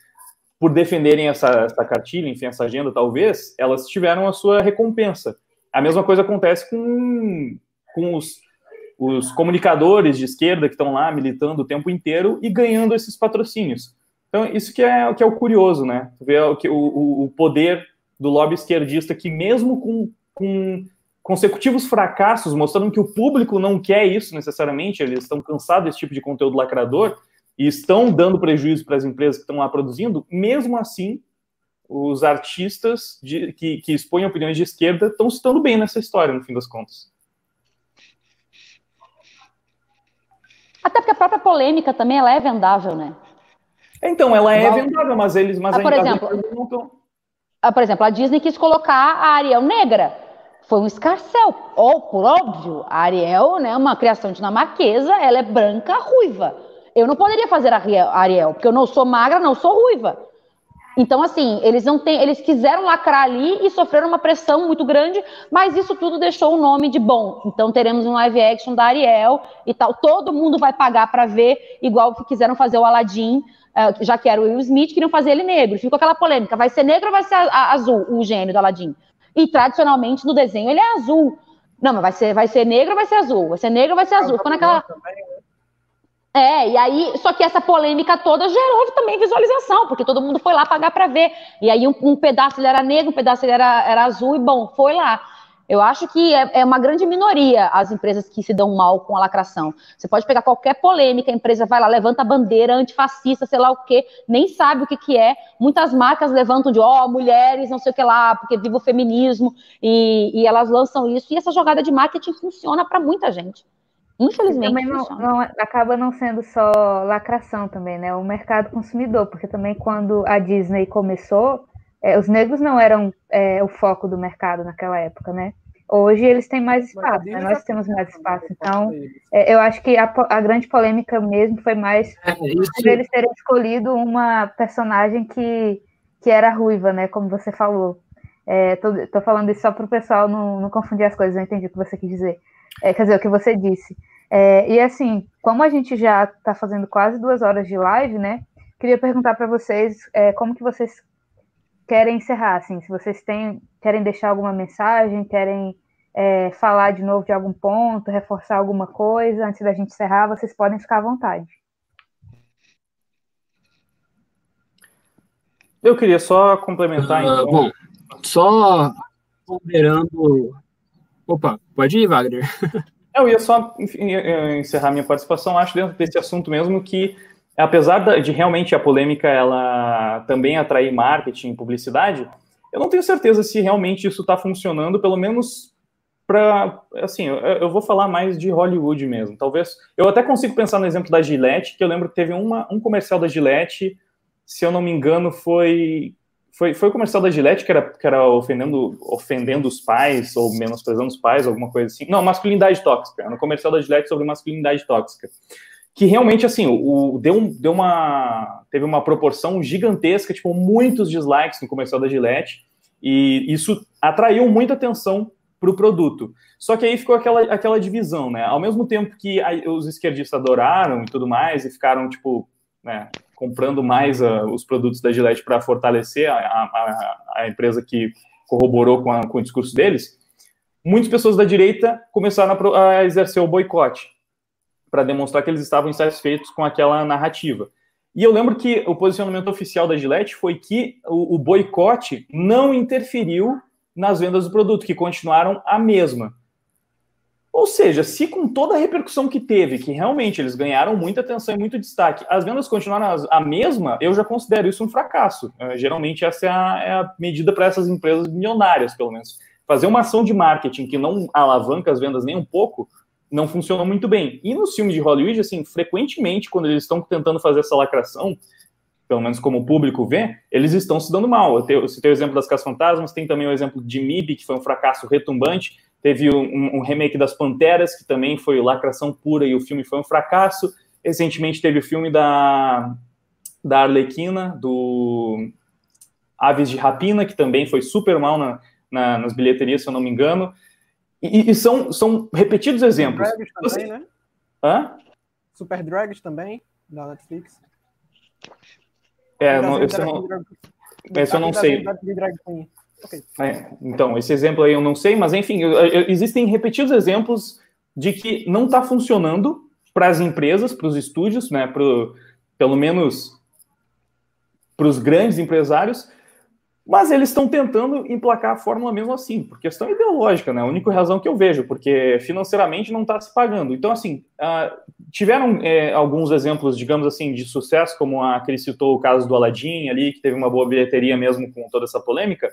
por defenderem essa, essa cartilha, enfim, essa agenda, talvez, elas tiveram a sua recompensa. A mesma coisa acontece com, com os, os comunicadores de esquerda que estão lá militando o tempo inteiro e ganhando esses patrocínios. Então, isso que é, que é o curioso, né? Ver o, o, o poder do lobby esquerdista que, mesmo com, com consecutivos fracassos, mostrando que o público não quer isso necessariamente, eles estão cansados desse tipo de conteúdo lacrador, e estão dando prejuízo para as empresas que estão lá produzindo, mesmo assim, os artistas de, que, que expõem opiniões de esquerda estão se dando bem nessa história, no fim das contas. Até porque a própria polêmica também ela é vendável, né? Então, ela é vendável, mas eles. Mas ah, por, exemplo, ah, por exemplo, a Disney quis colocar a Ariel negra. Foi um escarcel. Ou, por óbvio, a Ariel, né, uma criação dinamarquesa, ela é branca ruiva. Eu não poderia fazer a Ariel, porque eu não sou magra, não sou ruiva. Então, assim, eles não têm, eles quiseram lacrar ali e sofreram uma pressão muito grande, mas isso tudo deixou o nome de bom. Então, teremos um live action da Ariel e tal. Todo mundo vai pagar para ver, igual que quiseram fazer o Aladdin, eh, já que era o Will Smith, queriam fazer ele negro. Ficou aquela polêmica: vai ser negro ou vai ser azul o gênio do Aladdin? E tradicionalmente no desenho ele é azul. Não, mas vai ser, vai ser negro ou vai ser azul? Vai ser negro ou vai ser azul? Ficou naquela. Também, né? É, e aí, só que essa polêmica toda gerou também visualização, porque todo mundo foi lá pagar para ver. E aí um, um, pedaço ele era negro, um pedaço ele era, era azul, e bom, foi lá. Eu acho que é, é, uma grande minoria as empresas que se dão mal com a lacração. Você pode pegar qualquer polêmica, a empresa vai lá, levanta a bandeira antifascista, sei lá o quê, nem sabe o que, que é. Muitas marcas levantam de, ó, oh, mulheres, não sei o que lá, porque viva o feminismo, e, e elas lançam isso. E essa jogada de marketing funciona para muita gente. Infelizmente. também não, não, acaba não sendo só lacração também, né? O mercado consumidor, porque também quando a Disney começou, é, os negros não eram é, o foco do mercado naquela época, né? Hoje eles têm mais espaço, né? nós temos mais espaço. Então, é, eu acho que a, a, grande polêmica mesmo foi mais é, eles terem escolhido uma personagem que, que era ruiva, né? Como você falou. É, tô, tô, falando isso só para o pessoal não, não, confundir as coisas, eu entendi o que você quis dizer. É, quer dizer, o que você disse. É, e assim, como a gente já está fazendo quase duas horas de live, né? Queria perguntar para vocês é, como que vocês querem encerrar, assim, se vocês têm, querem deixar alguma mensagem, querem é, falar de novo de algum ponto, reforçar alguma coisa antes da gente encerrar, vocês podem ficar à vontade. Eu queria só complementar. Uh, então. Bom, só ponderando. Opa, pode ir, Wagner. Eu ia só enfim, encerrar minha participação, acho, dentro desse assunto mesmo, que apesar de realmente a polêmica ela também atrair marketing, publicidade, eu não tenho certeza se realmente isso está funcionando, pelo menos para, assim, eu, vou falar mais de Hollywood mesmo. Talvez, eu até consigo pensar no exemplo da Gillette, que eu lembro que teve uma, um comercial da Gillette, se eu não me engano, foi foi, foi o comercial da Gillette que era, que era ofendendo, ofendendo os pais ou menosprezando os pais, alguma coisa assim. Não, masculinidade tóxica. Era um comercial da Gillette sobre masculinidade tóxica. Que realmente, assim, o, deu, deu uma. Teve uma proporção gigantesca, tipo, muitos dislikes no comercial da Gillette. E isso atraiu muita atenção para o produto. Só que aí ficou aquela, aquela divisão, né? Ao mesmo tempo que a, os esquerdistas adoraram e tudo mais, e ficaram, tipo, né, comprando mais uh, os produtos da Gillette para fortalecer a, a, a, empresa que corroborou com, a, com, o discurso deles, muitas pessoas da direita começaram a, exercer o boicote para demonstrar que eles estavam insatisfeitos com aquela narrativa. E eu lembro que o posicionamento oficial da Gillette foi que o, o boicote não interferiu nas vendas do produto, que continuaram a mesma. Ou seja, se com toda a repercussão que teve, que realmente eles ganharam muita atenção e muito destaque, as vendas continuaram a mesma, eu já considero isso um fracasso. É, geralmente essa é a, é a medida para essas empresas milionárias, pelo menos. Fazer uma ação de marketing que não alavanca as vendas nem um pouco, não funciona muito bem. E nos filmes de Hollywood, assim, frequentemente, quando eles estão tentando fazer essa lacração, pelo menos como o público vê, eles estão se dando mal. Eu citei o exemplo das Cas Fantasmas, tem também o exemplo de MIB, que foi um fracasso retumbante, Teve um, um, remake das Panteras, que também foi lacração pura e o filme foi um fracasso. Recentemente teve o filme da, da Arlequina, do Aves de Rapina, que também foi super mal na, na, nas bilheterias, se eu não me engano. E, e são, são repetidos exemplos. Super Drags também, né? Hã? Super Drags também, da Netflix. É, não, esse, eu não, esse eu não sei. É, então, esse exemplo aí eu não sei, mas enfim, eu, eu, existem repetidos exemplos de que não está funcionando para as empresas, para os estúdios, né, pro, pelo menos para os grandes empresários, mas eles estão tentando emplacar a fórmula mesmo assim, por questão ideológica, né? A única razão que eu vejo, porque financeiramente não está se pagando. Então, assim, uh, tiveram é, alguns exemplos, digamos assim, de sucesso, como a que citou o caso do Aladdin ali, que teve uma boa bilheteria mesmo com toda essa polêmica,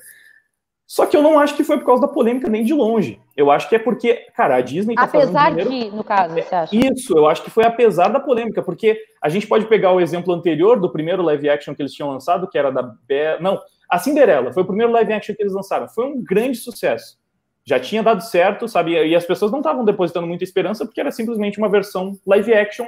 só que eu não acho que foi por causa da polêmica nem de longe. Eu acho que é porque, cara, a Disney tá Apesar dinheiro... de, no caso, você acha? Isso, eu acho que foi apesar da polêmica, porque a gente pode pegar o exemplo anterior do primeiro live action que eles tinham lançado, que era da Be... não, a Cinderela, foi o primeiro live action que eles lançaram. Foi um grande sucesso. Já tinha dado certo, sabe? E as pessoas não estavam depositando muita esperança porque era simplesmente uma versão live action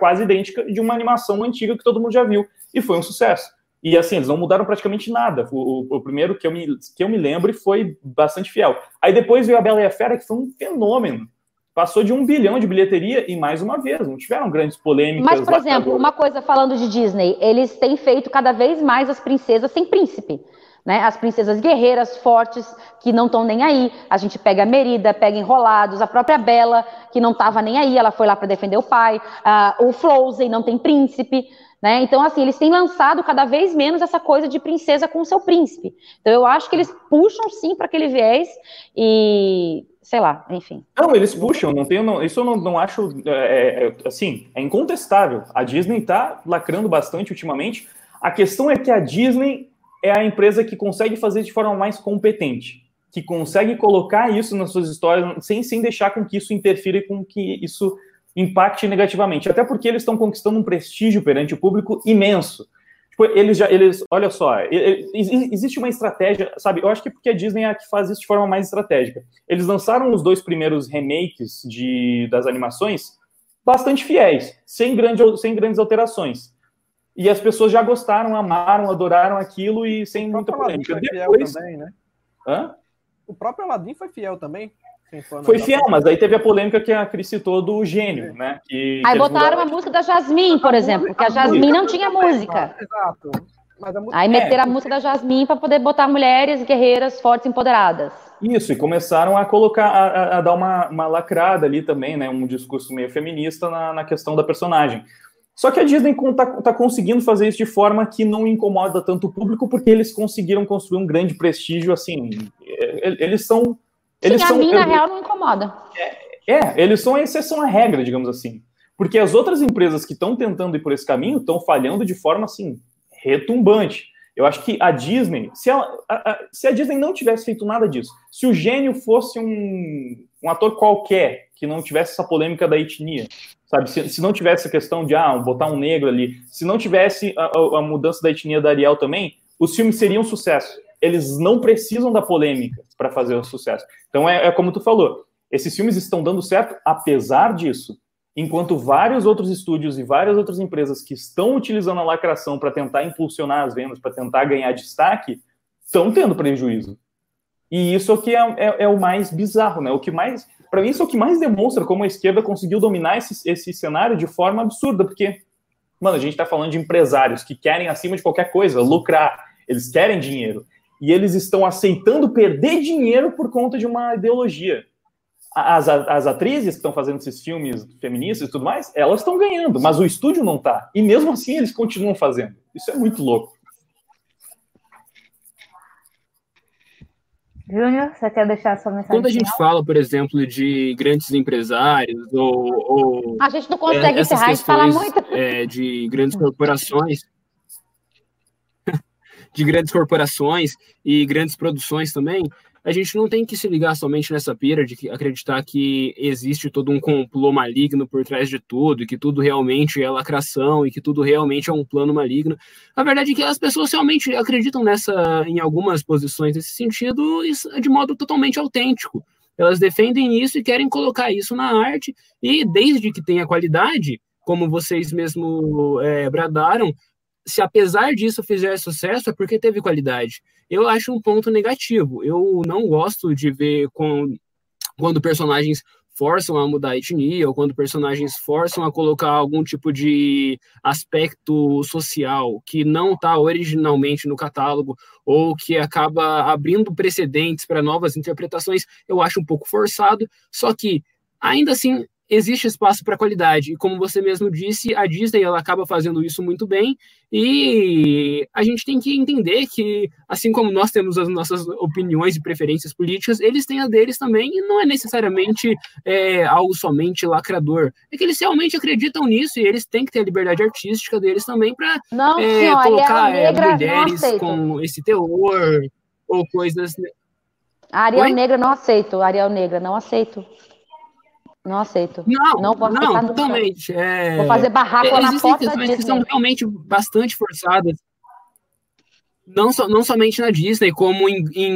quase idêntica de uma animação antiga que todo mundo já viu. E foi um sucesso. E assim, eles não mudaram praticamente nada. O, o, o, primeiro que eu, me, que eu me lembro foi bastante fiel. Aí depois veio a Bela e a Fera, que foi um fenômeno. Passou de um bilhão de bilheteria e mais uma vez, não tiveram grandes polêmicas. Mas, por exemplo, uma coisa falando de Disney, eles têm feito cada vez mais as princesas sem príncipe. Né? As princesas guerreiras, fortes, que não estão nem aí. A gente pega a Merida, pega Enrolados, a própria Bela, que não estava nem aí, ela foi lá para defender o pai. Uh, o Frozen não tem príncipe. Né? Então, assim, eles têm lançado cada vez menos essa coisa de princesa com seu príncipe. Então, eu acho que eles puxam sim para aquele viés e, sei lá, enfim. Não, eles puxam, não tenho, não, isso eu não, não acho, é, é, é assim, é incontestável. A Disney está lacrando bastante ultimamente. A questão é que a Disney é a empresa que consegue fazer de forma mais competente, que consegue colocar isso nas suas histórias sem, sem deixar com que isso interfira e com que isso impacte negativamente. Até porque eles estão conquistando um prestígio perante o público imenso. Tipo, eles já, eles, olha só, existe uma estratégia, sabe? Eu acho que porque a Disney é a que faz isso de forma mais estratégica. Eles lançaram os dois primeiros remakes de, das animações bastante fiéis, sem, grande, sem grandes alterações. E as pessoas já gostaram, amaram, adoraram aquilo e sem muita polêmica. Depois, também, né? Hã? O próprio Aladdin foi fiel também. Foi fiel, mas aí teve a polêmica que a Cris citou do gênio, né? Que, aí que botaram a música da Jasmine, por exemplo, porque a Jasmine não tinha música. Exato. Aí meteram a música da Jasmine para poder botar mulheres guerreiras fortes empoderadas. Isso, e começaram a colocar, a, a dar uma, uma, lacrada ali também, né? Um discurso meio feminista na, na questão da personagem. Só que a Disney está tá conseguindo fazer isso de forma que não incomoda tanto o público, porque eles conseguiram construir um grande prestígio, assim. Eles são eles Sim, são, a mim, na real, não incomoda. É, é, eles são a exceção à regra, digamos assim. Porque as outras empresas que estão tentando ir por esse caminho estão falhando de forma, assim, retumbante. Eu acho que a Disney, se, ela, a, a, se a Disney não tivesse feito nada disso, se o gênio fosse um, um ator qualquer que não tivesse essa polêmica da etnia, sabe? Se, se não tivesse a questão de ah, botar um negro ali, se não tivesse a, a, mudança da etnia da Ariel também, os filmes seriam um sucesso eles não precisam da polêmica para fazer o sucesso. Então é, é, como tu falou, esses filmes estão dando certo apesar disso. Enquanto vários outros estúdios e várias outras empresas que estão utilizando a lacração para tentar impulsionar as vendas, para tentar ganhar destaque, estão tendo prejuízo. E isso é o que é, é, é o mais bizarro, né? O que mais, para mim, isso é o que mais demonstra como a esquerda conseguiu dominar esse, esse cenário de forma absurda, porque, mano, a gente está falando de empresários que querem, acima de qualquer coisa, lucrar, eles querem dinheiro e eles estão aceitando perder dinheiro por conta de uma ideologia. As, as atrizes que estão fazendo esses filmes feministas e tudo mais, elas estão ganhando, mas o estúdio não está. E mesmo assim eles continuam fazendo. Isso é muito louco. Júnior, você quer deixar sua mensagem? Quando a gente fala, por exemplo, de grandes empresários ou. ou a gente não consegue encerrar de falar muito. É, de grandes corporações de grandes corporações e grandes produções também, a gente não tem que se ligar somente nessa pira de acreditar que existe todo um complô maligno por trás de tudo, e que tudo realmente é lacração e que tudo realmente é um plano maligno. A verdade é que as pessoas realmente acreditam nessa, em algumas posições nesse sentido, de modo totalmente autêntico. Elas defendem isso e querem colocar isso na arte, e desde que tenha qualidade, como vocês mesmo é, bradaram, se apesar disso fizer sucesso, é porque teve qualidade. Eu acho um ponto negativo. Eu não gosto de ver com, quando personagens forçam a mudar a etnia, ou quando personagens forçam a colocar algum tipo de aspecto social que não está originalmente no catálogo, ou que acaba abrindo precedentes para novas interpretações, eu acho um pouco forçado. Só que, ainda assim, existe espaço para qualidade. E como você mesmo disse, a Disney ela acaba fazendo isso muito bem. E a gente tem que entender que, assim como nós temos as nossas opiniões e preferências políticas, eles têm a deles também. E não é necessariamente é, algo somente lacrador. É que eles realmente acreditam nisso e eles têm que ter a liberdade artística deles também para é, colocar é, mulheres com esse teor ou coisas. A Ariel Oi? Negra não aceito. A Ariel Negra não aceito. Não aceito. Não, não não, totalmente. É... Vou fazer barraco é, na porta Disney. que são realmente bastante forçadas. Não, so, não somente na Disney, como em, em,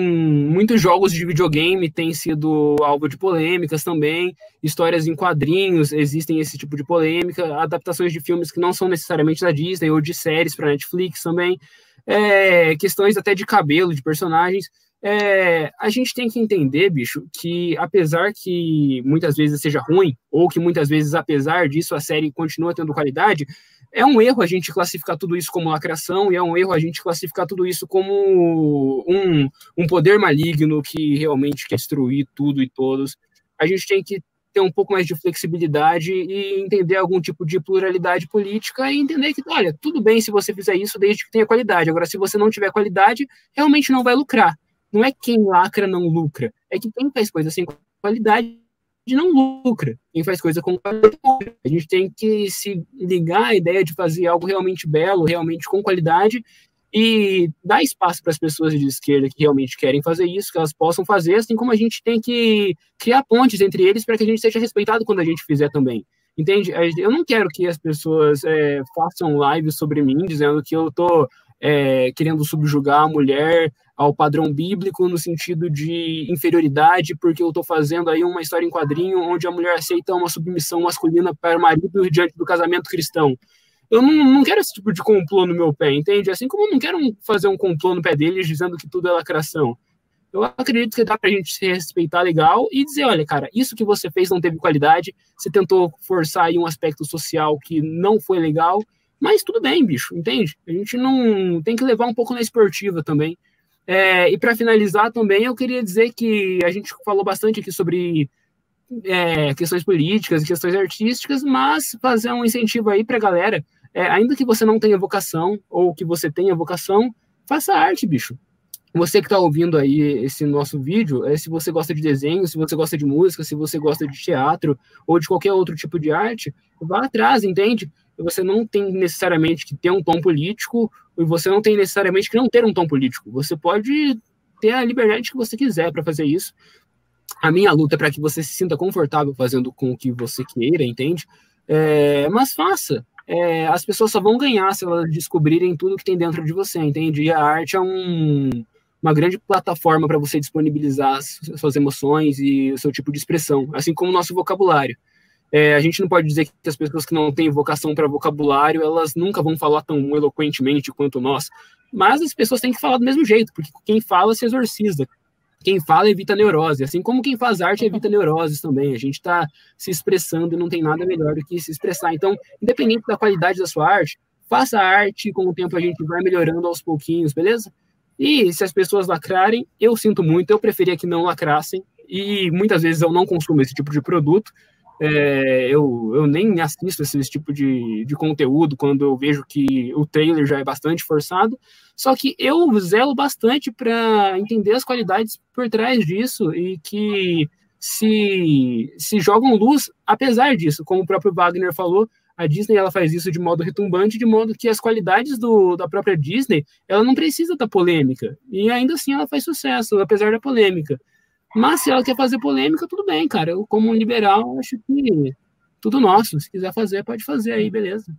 muitos jogos de videogame tem sido alvo de polêmicas também. Histórias em quadrinhos existem esse tipo de polêmica. Adaptações de filmes que não são necessariamente da Disney ou de séries para Netflix também. É, questões até de cabelo de personagens é, a gente tem que entender, bicho, que apesar que muitas vezes seja ruim, ou que muitas vezes, apesar disso, a série continua tendo qualidade, é um erro a gente classificar tudo isso como lacração, e é um erro a gente classificar tudo isso como um, um poder maligno que realmente quer destruir tudo e todos. A gente tem que ter um pouco mais de flexibilidade e entender algum tipo de pluralidade política e entender que, olha, tudo bem se você fizer isso desde que tenha qualidade. Agora, se você não tiver qualidade, realmente não vai lucrar. Não é quem lacra não lucra, é que quem faz coisa sem qualidade não lucra. Quem faz coisa com qualidade A gente tem que se ligar à ideia de fazer algo realmente belo, realmente com qualidade e dar espaço para as pessoas de esquerda que realmente querem fazer isso, que elas possam fazer, assim como a gente tem que criar pontes entre eles para que a gente seja respeitado quando a gente fizer também. Entende? Eu não quero que as pessoas é, façam lives sobre mim dizendo que eu estou é, querendo subjugar a mulher ao padrão bíblico no sentido de inferioridade, porque eu estou fazendo aí uma história em quadrinho onde a mulher aceita uma submissão masculina para o marido diante do casamento cristão eu não, não quero esse tipo de complô no meu pé, entende? Assim como eu não quero fazer um complô no pé deles dizendo que tudo é lacração. Eu acredito que dá pra gente se respeitar legal e dizer, olha, cara, isso que você fez não teve qualidade, você tentou forçar aí um aspecto social que não foi legal, mas tudo bem, bicho, entende? A gente não tem que levar um pouco na esportiva também. É, e para finalizar também, eu queria dizer que a gente falou bastante aqui sobre é, questões políticas questões artísticas, mas fazer um incentivo aí para a galera é, ainda que você não tenha vocação ou que você tenha vocação, faça arte, bicho. Você que está ouvindo aí esse nosso vídeo, é, se você gosta de desenho, se você gosta de música, se você gosta de teatro ou de qualquer outro tipo de arte, vá atrás, entende? Você não tem necessariamente que ter um tom político e você não tem necessariamente que não ter um tom político. Você pode ter a liberdade que você quiser para fazer isso. A minha luta é para que você se sinta confortável fazendo com o que você queira, entende? É, mas faça, é, as pessoas só vão ganhar se elas descobrirem tudo que tem dentro de você, entende? E a arte é um, uma grande plataforma para você disponibilizar as suas emoções e o seu tipo de expressão, assim como o nosso vocabulário. É, a gente não pode dizer que as pessoas que não têm vocação para vocabulário, elas nunca vão falar tão eloquentemente quanto nós, mas as pessoas têm que falar do mesmo jeito, porque quem fala se exorciza, quem fala evita neurose, assim como quem faz arte evita neuroses também. A gente está se expressando e não tem nada melhor do que se expressar. Então, independente da qualidade da sua arte, faça arte, com o tempo a gente vai melhorando aos pouquinhos, beleza? E se as pessoas lacrarem, eu sinto muito, eu preferia que não lacrassem, e muitas vezes eu não consumo esse tipo de produto, é, eu, eu nem assisto esse, esse tipo de, de conteúdo quando eu vejo que o trailer já é bastante forçado. Só que eu zelo bastante para entender as qualidades por trás disso e que se, se jogam luz apesar disso. Como o próprio Wagner falou, a Disney ela faz isso de modo retumbante, de modo que as qualidades do, da própria Disney ela não precisa da polêmica. E ainda assim ela faz sucesso, apesar da polêmica. Mas se ela quer fazer polêmica, tudo bem, cara. Eu, como um liberal, acho que tudo nosso. Se quiser fazer, pode fazer aí, beleza.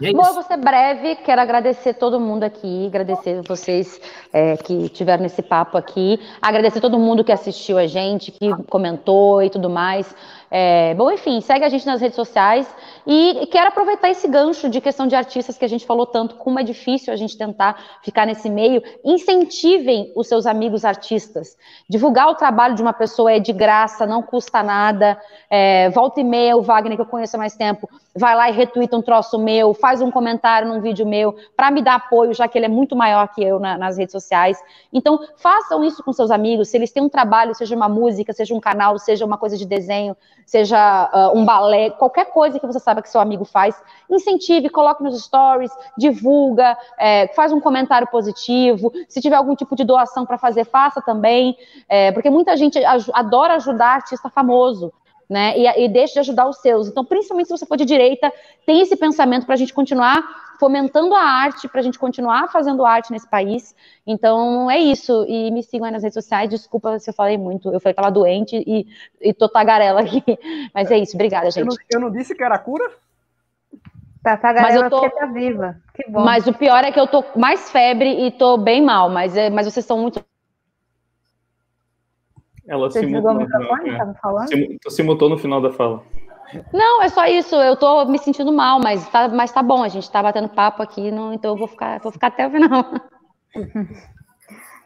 É Bom, eu vou ser breve, quero agradecer todo mundo aqui, agradecer vocês é, que tiveram nesse papo aqui, agradecer todo mundo que assistiu a gente, que comentou e tudo mais. É, bom, enfim, segue a gente nas redes sociais e quero aproveitar esse gancho de questão de artistas que a gente falou tanto, como é difícil a gente tentar ficar nesse meio. Incentivem os seus amigos artistas. Divulgar o trabalho de uma pessoa é de graça, não custa nada. É, volta e meia, o Wagner, que eu conheço há mais tempo, vai lá e retuita um troço meu, faz um comentário num vídeo meu, para me dar apoio, já que ele é muito maior que eu na, nas redes sociais. Então, façam isso com seus amigos. Se eles têm um trabalho, seja uma música, seja um canal, seja uma coisa de desenho, seja uh, um balé, qualquer coisa que você saiba que seu amigo faz, incentive, coloque nos stories, divulga, é, faz um comentário positivo. Se tiver algum tipo de doação para fazer, faça também, é, porque muita gente adora ajudar artista famoso. Né, e, e deixe de ajudar os seus. Então, principalmente se você for de direita, tem esse pensamento para a gente continuar fomentando a arte para a gente continuar fazendo arte nesse país. Então é isso. E me sigam aí nas redes sociais. Desculpa se eu falei muito. Eu falei que estava doente e, e tô tagarela aqui. Mas é isso. Obrigada, gente. Eu não, eu não disse que era cura? Tá tagarela mas eu tô, porque tá viva. Que bom. Mas o pior é que eu tô mais febre e tô bem mal. Mas, é, mas vocês são muito ela Você se mutou. O microfone, é. falando? Se, se mutou no final da fala. Não, é só isso. Eu tô me sentindo mal, mas tá, mas tá bom. A gente tá batendo papo aqui, não, então eu vou ficar, vou ficar até o final.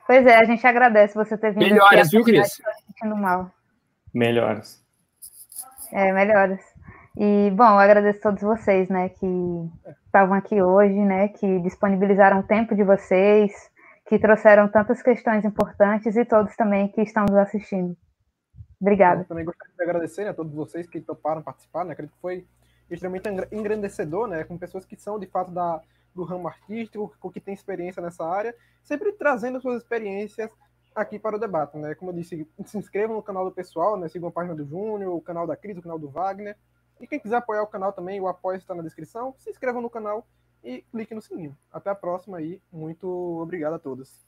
Pois é, a gente agradece você ter vindo. Melhoras, viu, Cris? Tá sentindo mal. Melhoras. É, melhoras. E, bom, eu agradeço a todos vocês, né, que estavam aqui hoje, né, que disponibilizaram o tempo de vocês, que trouxeram tantas questões importantes e todos também que estão nos assistindo. Obrigada. Eu também gostaria de agradecer a todos vocês que toparam participar, né? Acredito que foi extremamente engrandecedor, né? Com pessoas que são de fato da, do ramo artístico, que tem experiência nessa área, sempre trazendo suas experiências aqui para o debate, né? Como eu disse, se inscrevam no canal do pessoal, né? Sigam a página do Júnior, o canal da Cris, o canal do Wagner. E quem quiser apoiar o canal também, o apoio está na descrição. Se inscrevam no canal e clique no sininho. Até a próxima aí. Muito obrigado a todos.